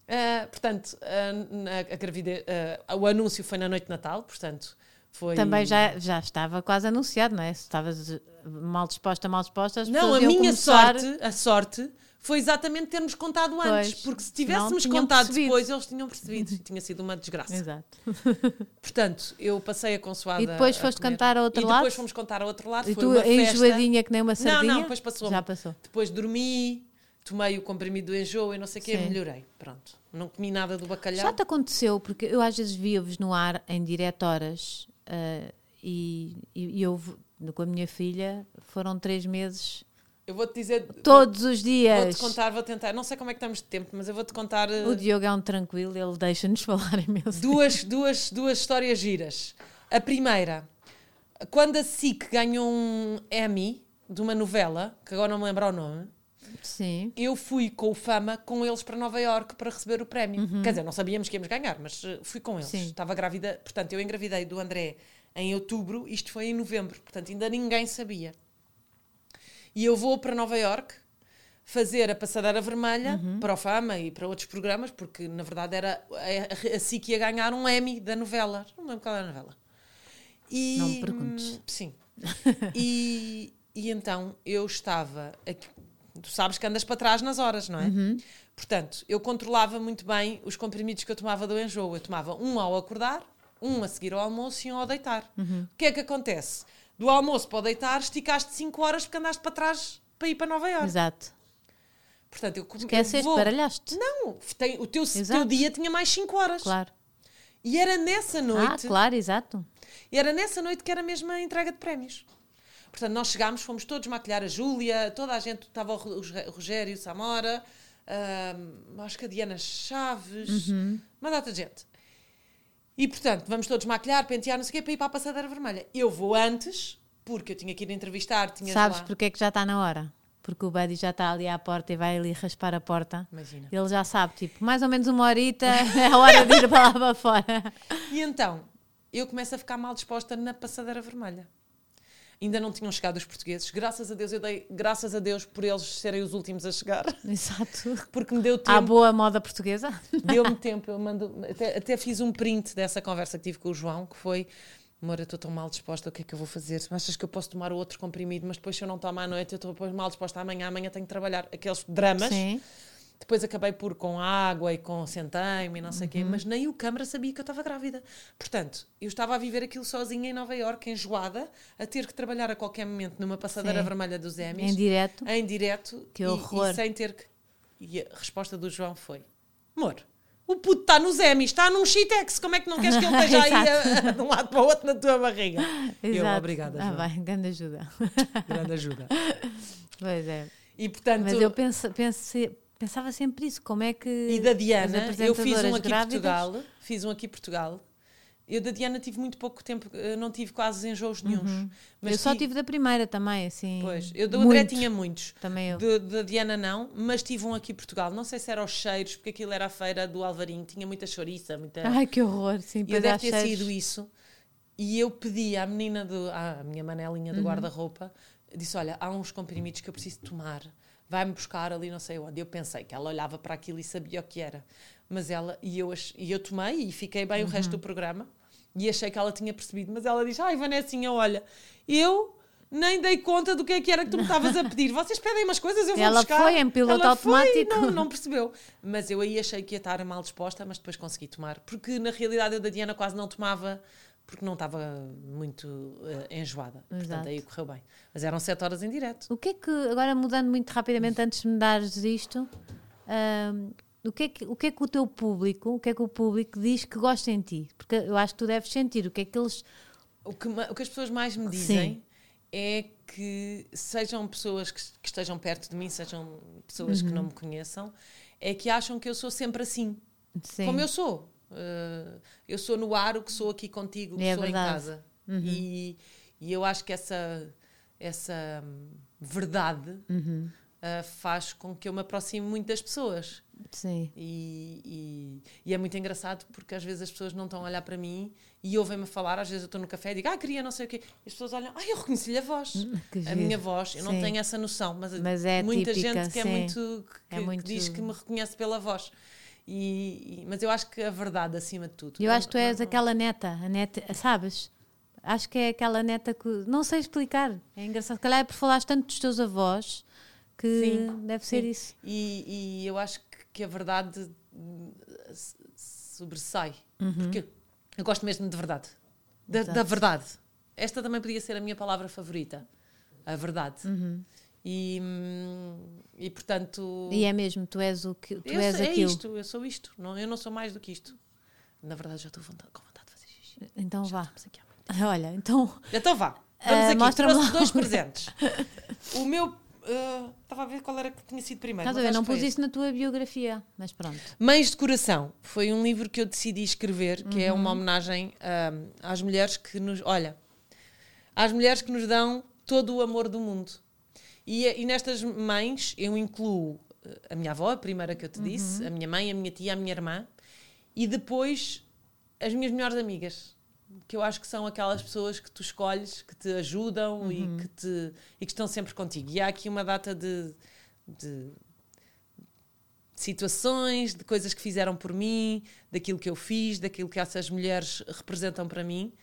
[SPEAKER 2] Ah, portanto, ah, na- a gravidez, ah, o anúncio foi na noite de Natal, portanto, foi.
[SPEAKER 1] Também já, já estava quase anunciado, não é? Se estavas mal disposta, mal disposta, as
[SPEAKER 2] Não, a minha
[SPEAKER 1] começar...
[SPEAKER 2] sorte, a sorte, foi exatamente termos contado antes.
[SPEAKER 1] Pois,
[SPEAKER 2] porque se tivéssemos contado
[SPEAKER 1] percebido.
[SPEAKER 2] depois, eles tinham percebido. Tinha sido uma desgraça.
[SPEAKER 1] Exato.
[SPEAKER 2] Portanto, eu passei a consoada.
[SPEAKER 1] E depois foste
[SPEAKER 2] comer.
[SPEAKER 1] cantar ao outro
[SPEAKER 2] e
[SPEAKER 1] lado?
[SPEAKER 2] depois fomos contar ao outro lado.
[SPEAKER 1] E
[SPEAKER 2] foi
[SPEAKER 1] tu,
[SPEAKER 2] uma
[SPEAKER 1] enjoadinha que nem uma
[SPEAKER 2] Não,
[SPEAKER 1] sardinha?
[SPEAKER 2] não, depois passou.
[SPEAKER 1] Já passou.
[SPEAKER 2] Depois dormi, tomei o comprimido do enjoo e não sei o quê, melhorei. Pronto. Não comi nada do bacalhau.
[SPEAKER 1] Já te aconteceu, porque eu às vezes via-vos no ar em diretoras eh, e, e, e eu com a minha filha foram três meses
[SPEAKER 2] Eu vou-te dizer.
[SPEAKER 1] todos os
[SPEAKER 2] Vou-te
[SPEAKER 1] dias.
[SPEAKER 2] contar, vou tentar. Não sei como é que estamos de tempo, mas eu vou-te contar eh,
[SPEAKER 1] O Diogo é um tranquilo, ele deixa-nos falar imenso.
[SPEAKER 2] duas, duas, duas histórias giras. A primeira, quando a SIC ganhou um Emmy de uma novela, que agora não me lembro o nome,
[SPEAKER 1] Sim.
[SPEAKER 2] eu fui com o Fama com eles para Nova Iorque para receber o prémio. Quer dizer, não sabíamos que íamos ganhar, mas eh, fui com eles.
[SPEAKER 1] Uhum. Sim.
[SPEAKER 2] Estava grávida, portanto, eu engravidei do André em outubro, isto foi em novembro, portanto, ainda ninguém sabia. E eu vou para Nova Iorque, fazer a passadeira vermelha para o Fama e para outros programas, porque na verdade era a, a SIC ia ganhar um Emmy da novela. Não me lembro qual era a novela. E,
[SPEAKER 1] Não me perguntes.
[SPEAKER 2] hum, Sim. e, e então eu estava. Aqui, tu sabes que andas para trás nas horas, não é?
[SPEAKER 1] Uhum.
[SPEAKER 2] Portanto, eu controlava muito bem os comprimidos que eu tomava do enjoo. Eu tomava um ao acordar, um a seguir ao almoço e um ao deitar.
[SPEAKER 1] Uhum.
[SPEAKER 2] O que é que acontece? Do almoço para o deitar, esticaste 5 horas porque andaste para trás para ir para Nova Iorque.
[SPEAKER 1] Exato.
[SPEAKER 2] Portanto, eu, eu
[SPEAKER 1] Esqueceste,
[SPEAKER 2] vou...
[SPEAKER 1] baralhaste.
[SPEAKER 2] Não, tem, o teu, teu dia tinha mais 5 horas.
[SPEAKER 1] Claro.
[SPEAKER 2] E era nessa
[SPEAKER 1] Ah,
[SPEAKER 2] noite,
[SPEAKER 1] claro, exato.
[SPEAKER 2] e era nessa noite que era mesmo a entrega de prémios. Portanto, nós chegámos, fomos todos maquilhar a Júlia, toda a gente, estava o Ro- o Rogério Samora, acho que a Diana Chaves,
[SPEAKER 1] Uhum.
[SPEAKER 2] uma data de gente. E, portanto, vamos todos maquilhar, pentear, não sei o quê, para ir para a passadeira vermelha. Eu vou antes, porque eu tinha que ir entrevistar, tinha
[SPEAKER 1] Sabes
[SPEAKER 2] lá...
[SPEAKER 1] porque é que já está na hora? Porque o Buddy já está ali à porta e vai ali raspar a porta.
[SPEAKER 2] Imagina.
[SPEAKER 1] Ele já sabe, tipo, mais ou menos uma horita, é a hora de ir para lá para fora.
[SPEAKER 2] E então, eu começo a ficar mal disposta na passadeira vermelha. Ainda não tinham chegado os portugueses. Graças a Deus, eu dei graças a Deus por eles serem os últimos a chegar.
[SPEAKER 1] Exato.
[SPEAKER 2] Porque me deu
[SPEAKER 1] À
[SPEAKER 2] tempo.
[SPEAKER 1] boa moda portuguesa.
[SPEAKER 2] Deu-me tempo. Eu mando, até, até fiz um print dessa conversa que tive com o João, que foi. Amor, eu estou tão mal disposta, o que é que eu vou fazer? Achas que eu posso tomar outro comprimido, mas depois se eu não tomo à noite, eu estou mal disposta amanhã, amanhã tenho que trabalhar. Aqueles dramas.
[SPEAKER 1] Sim.
[SPEAKER 2] Depois acabei por com água e com centeime e não sei o
[SPEAKER 1] Uhum.
[SPEAKER 2] quê, mas nem o câmara sabia que eu estava grávida. Portanto, eu estava a viver aquilo sozinha em Nova Iorque, enjoada, a ter que trabalhar a qualquer momento numa passadeira
[SPEAKER 1] Sim.
[SPEAKER 2] vermelha dos Emmys,
[SPEAKER 1] Em direto.
[SPEAKER 2] em direto,
[SPEAKER 1] Que
[SPEAKER 2] e-
[SPEAKER 1] horror.
[SPEAKER 2] E, sem ter que. E a resposta do João foi: Amor, o puto está nos Emmys, está num Shitex, como é que não queres que ele esteja aí a- de um lado para o outro na tua barriga? Eu,
[SPEAKER 1] Exato.
[SPEAKER 2] obrigada,
[SPEAKER 1] Ah,
[SPEAKER 2] João.
[SPEAKER 1] bem, grande ajuda.
[SPEAKER 2] Grande ajuda.
[SPEAKER 1] Pois é.
[SPEAKER 2] E portanto.
[SPEAKER 1] Mas eu penso, penso, pensava sempre isso. Como é que.
[SPEAKER 2] E da Diana, eu fiz um aqui em
[SPEAKER 1] grávidas-
[SPEAKER 2] Portugal. Fiz um aqui Portugal. Eu da Diana tive muito pouco tempo, eu não tive quase enjoos nenhuns. Mas
[SPEAKER 1] Uhum. eu só
[SPEAKER 2] ti-
[SPEAKER 1] tive da primeira também, assim.
[SPEAKER 2] Pois, eu do André tinha muitos.
[SPEAKER 1] Também eu.
[SPEAKER 2] Da Diana não, mas tive um aqui em Portugal. Não sei se era os cheiros, porque aquilo era a feira do Alvarinho, tinha muita chouriça, muita.
[SPEAKER 1] Ai, que horror. Sim,
[SPEAKER 2] e
[SPEAKER 1] pois
[SPEAKER 2] deve ter
[SPEAKER 1] cheiros.
[SPEAKER 2] sido isso. E eu pedi à menina do. à minha manelinha do
[SPEAKER 1] Uhum.
[SPEAKER 2] guarda-roupa, disse: Olha, há uns comprimidos que eu preciso tomar. Vai-me buscar ali não sei onde. Eu pensei que ela olhava para aquilo e sabia o que era. Mas ela, e eu, e eu tomei e fiquei bem o resto
[SPEAKER 1] Uhum.
[SPEAKER 2] do programa. E achei que ela tinha percebido. Mas ela diz: Ai, Vanessinha, olha, eu nem dei conta do que é que era que tu me estavas a pedir. Vocês pedem umas coisas, eu vou
[SPEAKER 1] Ela
[SPEAKER 2] buscar.
[SPEAKER 1] foi em piloto
[SPEAKER 2] Ela foi,
[SPEAKER 1] automático.
[SPEAKER 2] não, não percebeu. Mas eu aí achei que ia estar mal disposta, mas depois consegui tomar. Porque na realidade eu da Diana quase não tomava, porque não estava muito eh, enjoada. Portanto,
[SPEAKER 1] Exato.
[SPEAKER 2] aí correu bem. Mas eram sete horas em direto.
[SPEAKER 1] O que é que, agora mudando muito rapidamente antes de me dares isto, ahm, o, que é que, o que é que o teu público, o que é que o público diz que gosta em ti? Porque eu acho que tu deves sentir o que é que eles.
[SPEAKER 2] O que, o que as pessoas mais me dizem é que sejam pessoas que, que estejam perto de mim, sejam pessoas que
[SPEAKER 1] Uhum.
[SPEAKER 2] não me conheçam, é que acham que eu sou sempre assim.
[SPEAKER 1] Sim.
[SPEAKER 2] como eu sou. Uh, eu sou no ar o que sou aqui contigo, o que
[SPEAKER 1] É
[SPEAKER 2] sou
[SPEAKER 1] verdade.
[SPEAKER 2] em casa. E, e eu acho que essa, essa hum, verdade
[SPEAKER 1] Uhum.
[SPEAKER 2] uh, faz com que eu me aproxime muito das pessoas.
[SPEAKER 1] Sim.
[SPEAKER 2] E, e- e é muito engraçado porque às vezes as pessoas não estão a olhar para mim e ouvem-me falar. Às vezes eu estou no café e digo, ah, queria não sei o quê. E as pessoas olham, ah, eu reconheci-lhe a voz.
[SPEAKER 1] que
[SPEAKER 2] a
[SPEAKER 1] giro.
[SPEAKER 2] minha voz, eu não
[SPEAKER 1] Sim.
[SPEAKER 2] tenho essa noção, mas,
[SPEAKER 1] Mas é
[SPEAKER 2] muita
[SPEAKER 1] típica,
[SPEAKER 2] gente que é muito que,
[SPEAKER 1] É
[SPEAKER 2] que
[SPEAKER 1] muito-
[SPEAKER 2] diz que me reconhece pela voz. E, e- mas eu acho que a verdade acima de tudo.
[SPEAKER 1] Eu acho que tu és
[SPEAKER 2] não-
[SPEAKER 1] aquela neta, a neta, sabes? Acho que é aquela neta que. Não sei explicar. É engraçado. Se calhar é por falares tanto dos teus avós que
[SPEAKER 2] Sim,
[SPEAKER 1] deve ser
[SPEAKER 2] sim.
[SPEAKER 1] isso.
[SPEAKER 2] E, e eu acho que, a verdade hum, sobressai.
[SPEAKER 1] Uhum.
[SPEAKER 2] Porque eu gosto mesmo de verdade. Da, da verdade. Esta também podia ser a minha palavra favorita. A verdade.
[SPEAKER 1] Uhum.
[SPEAKER 2] E, e portanto.
[SPEAKER 1] E é mesmo, tu és o que tu
[SPEAKER 2] eu
[SPEAKER 1] és
[SPEAKER 2] sou, é
[SPEAKER 1] aquilo.
[SPEAKER 2] isto, eu sou isto. Não, eu não sou mais do que isto. Na verdade, já estou vontade- com vontade de fazer xixi.
[SPEAKER 1] Então
[SPEAKER 2] Já
[SPEAKER 1] vá. Olha, então.
[SPEAKER 2] Então vá, vamos aqui.
[SPEAKER 1] mostra-me lá.
[SPEAKER 2] dois presentes. O meu. ah, Estava a ver qual era que tinha sido primeiro.
[SPEAKER 1] Estás a ver? Não pus isso na tua biografia, mas pronto.
[SPEAKER 2] Mães de Coração foi um livro que eu decidi escrever, que é
[SPEAKER 1] Uhum.
[SPEAKER 2] uma homenagem ahm, às mulheres que nos. Olha, às mulheres que nos dão todo o amor do mundo. E, e nestas mães eu incluo eh, a minha avó, a primeira que eu te
[SPEAKER 1] Uhum.
[SPEAKER 2] disse, a minha mãe, a minha tia, a minha irmã, e depois as minhas melhores amigas. Que eu acho que são aquelas pessoas que tu escolhes, que te ajudam
[SPEAKER 1] Uhum.
[SPEAKER 2] e, que te, e que estão sempre contigo. E há aqui uma data de, de situações, de coisas que fizeram por mim, daquilo que eu fiz, daquilo que essas mulheres representam para mim.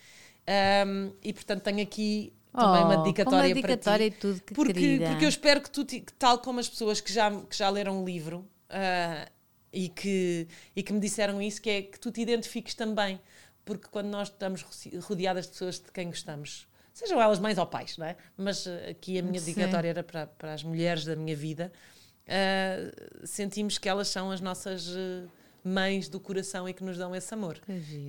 [SPEAKER 2] Um, e portanto tenho aqui também uma
[SPEAKER 1] Oh,
[SPEAKER 2] dedicatória,
[SPEAKER 1] uma dedicatória
[SPEAKER 2] para ti.
[SPEAKER 1] tudo, que
[SPEAKER 2] porque,
[SPEAKER 1] querida.
[SPEAKER 2] porque eu espero que tu, que tal como as pessoas que já, que já leram o livro ah, e, que, e que me disseram isso, que é que tu te identifiques também. Porque quando nós estamos rodeadas de pessoas de quem gostamos, sejam elas mães ou pais, não é? Mas ah, aqui a minha
[SPEAKER 1] Sim.
[SPEAKER 2] dedicatória era para, para as mulheres da minha vida. ah, sentimos que elas são as nossas ah, mães do coração e que nos dão esse amor.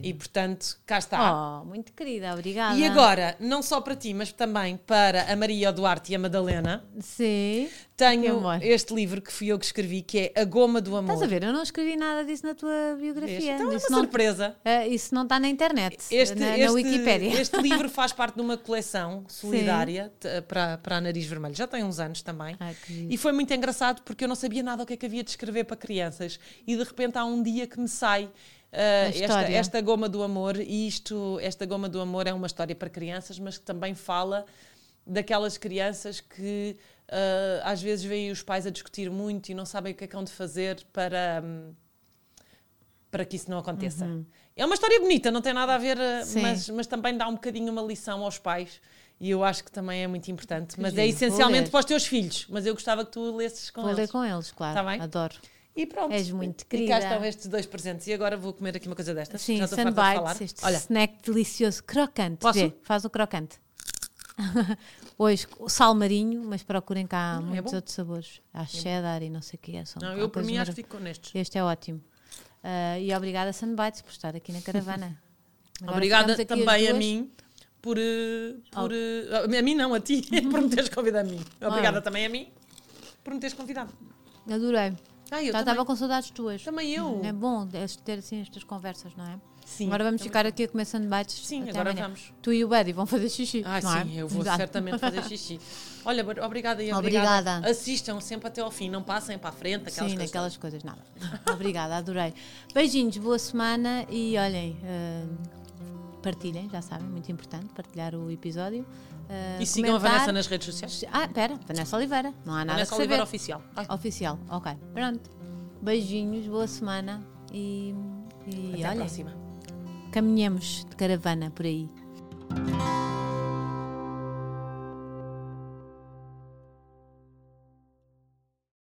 [SPEAKER 2] E portanto, cá está.
[SPEAKER 1] Oh, muito querida, obrigada.
[SPEAKER 2] E agora, não só para ti, mas também para a Maria Duarte e a Madalena,
[SPEAKER 1] Sim.
[SPEAKER 2] Tenho este livro que fui eu que escrevi, que é A Goma do Amor.
[SPEAKER 1] Estás a ver? Eu não escrevi nada disso na tua biografia.
[SPEAKER 2] Vês? Então é uma
[SPEAKER 1] isso, não,
[SPEAKER 2] surpresa.
[SPEAKER 1] eh, isso não está na internet,
[SPEAKER 2] Este,
[SPEAKER 1] na, na
[SPEAKER 2] este-
[SPEAKER 1] Wikipédia.
[SPEAKER 2] este livro faz parte de uma coleção solidária t- para, para a Nariz Vermelho. Já tem uns anos também.
[SPEAKER 1] Ai.
[SPEAKER 2] E foi muito engraçado porque eu não sabia nada o que é que havia de escrever para crianças. E de repente há um dia que me sai uh, esta, esta goma do amor. E isto, esta goma do amor é uma história para crianças, mas que também fala daquelas crianças que uh, às vezes veem os pais a discutir muito e não sabem o que é que hão de fazer para. hum, para que isso não aconteça. É uma história bonita, não tem nada a ver,
[SPEAKER 1] Uhum. Sim.
[SPEAKER 2] mas, mas também dá um bocadinho uma lição aos pais e eu acho que também é muito importante. mas
[SPEAKER 1] giro,
[SPEAKER 2] é essencialmente para os teus filhos, mas eu gostava que tu lesses com
[SPEAKER 1] Vou
[SPEAKER 2] eles.
[SPEAKER 1] ler com eles, claro.
[SPEAKER 2] Tá bem?
[SPEAKER 1] Adoro.
[SPEAKER 2] E pronto.
[SPEAKER 1] És muito
[SPEAKER 2] E
[SPEAKER 1] querida.
[SPEAKER 2] cá estão estes dois presentes. E agora vou comer aqui uma coisa destas.
[SPEAKER 1] Sim. Sunbites, este
[SPEAKER 2] Olha,
[SPEAKER 1] snack delicioso, crocante.
[SPEAKER 2] Posso?
[SPEAKER 1] Vê, faz o crocante. Hoje, o sal marinho, mas procurem cá
[SPEAKER 2] Hum, é
[SPEAKER 1] muitos
[SPEAKER 2] bom.
[SPEAKER 1] outros sabores. Há cheddar e não sei o que é. São
[SPEAKER 2] não, eu por mim acho que fico nestes.
[SPEAKER 1] Este é ótimo. Ah, e obrigada, Sunbites, por estar aqui na caravana. Agora
[SPEAKER 2] Obrigada também a mim por. eh, por eh, a mim não, a ti, por me teres convidado a mim. Obrigada
[SPEAKER 1] Ora.
[SPEAKER 2] também a mim por me teres convidado.
[SPEAKER 1] Adorei.
[SPEAKER 2] Ah, eu
[SPEAKER 1] Já estava com saudades tuas.
[SPEAKER 2] Também eu.
[SPEAKER 1] É bom ter assim estas conversas, não é?
[SPEAKER 2] Sim.
[SPEAKER 1] Agora vamos
[SPEAKER 2] também.
[SPEAKER 1] ficar aqui a comer Sunbites.
[SPEAKER 2] Sim, agora
[SPEAKER 1] amanhã.
[SPEAKER 2] vamos.
[SPEAKER 1] Tu e o Buddy vão fazer xixi.
[SPEAKER 2] Ah,
[SPEAKER 1] não
[SPEAKER 2] sim,
[SPEAKER 1] é?
[SPEAKER 2] eu vou
[SPEAKER 1] Exato.
[SPEAKER 2] certamente fazer xixi. Olha, obrigada e
[SPEAKER 1] Obrigada.
[SPEAKER 2] obrigada. Assistam sempre até ao fim, não passem para a frente, aquelas
[SPEAKER 1] Sim,
[SPEAKER 2] coisas.
[SPEAKER 1] naquelas coisas, nada. Obrigada, adorei. Beijinhos, boa semana e olhem, eh, partilhem, já sabem, muito importante partilhar o episódio. eh,
[SPEAKER 2] E sigam a
[SPEAKER 1] comentar.
[SPEAKER 2] Vanessa nas redes sociais.
[SPEAKER 1] Ah, espera, Vanessa Oliveira, não há nada
[SPEAKER 2] Vanessa
[SPEAKER 1] a saber.
[SPEAKER 2] Oliveira Oficial. Ai,
[SPEAKER 1] Oficial, ok. Pronto. Beijinhos, boa semana e, e
[SPEAKER 2] até à
[SPEAKER 1] olhem,
[SPEAKER 2] próxima.
[SPEAKER 1] caminhemos de caravana por aí.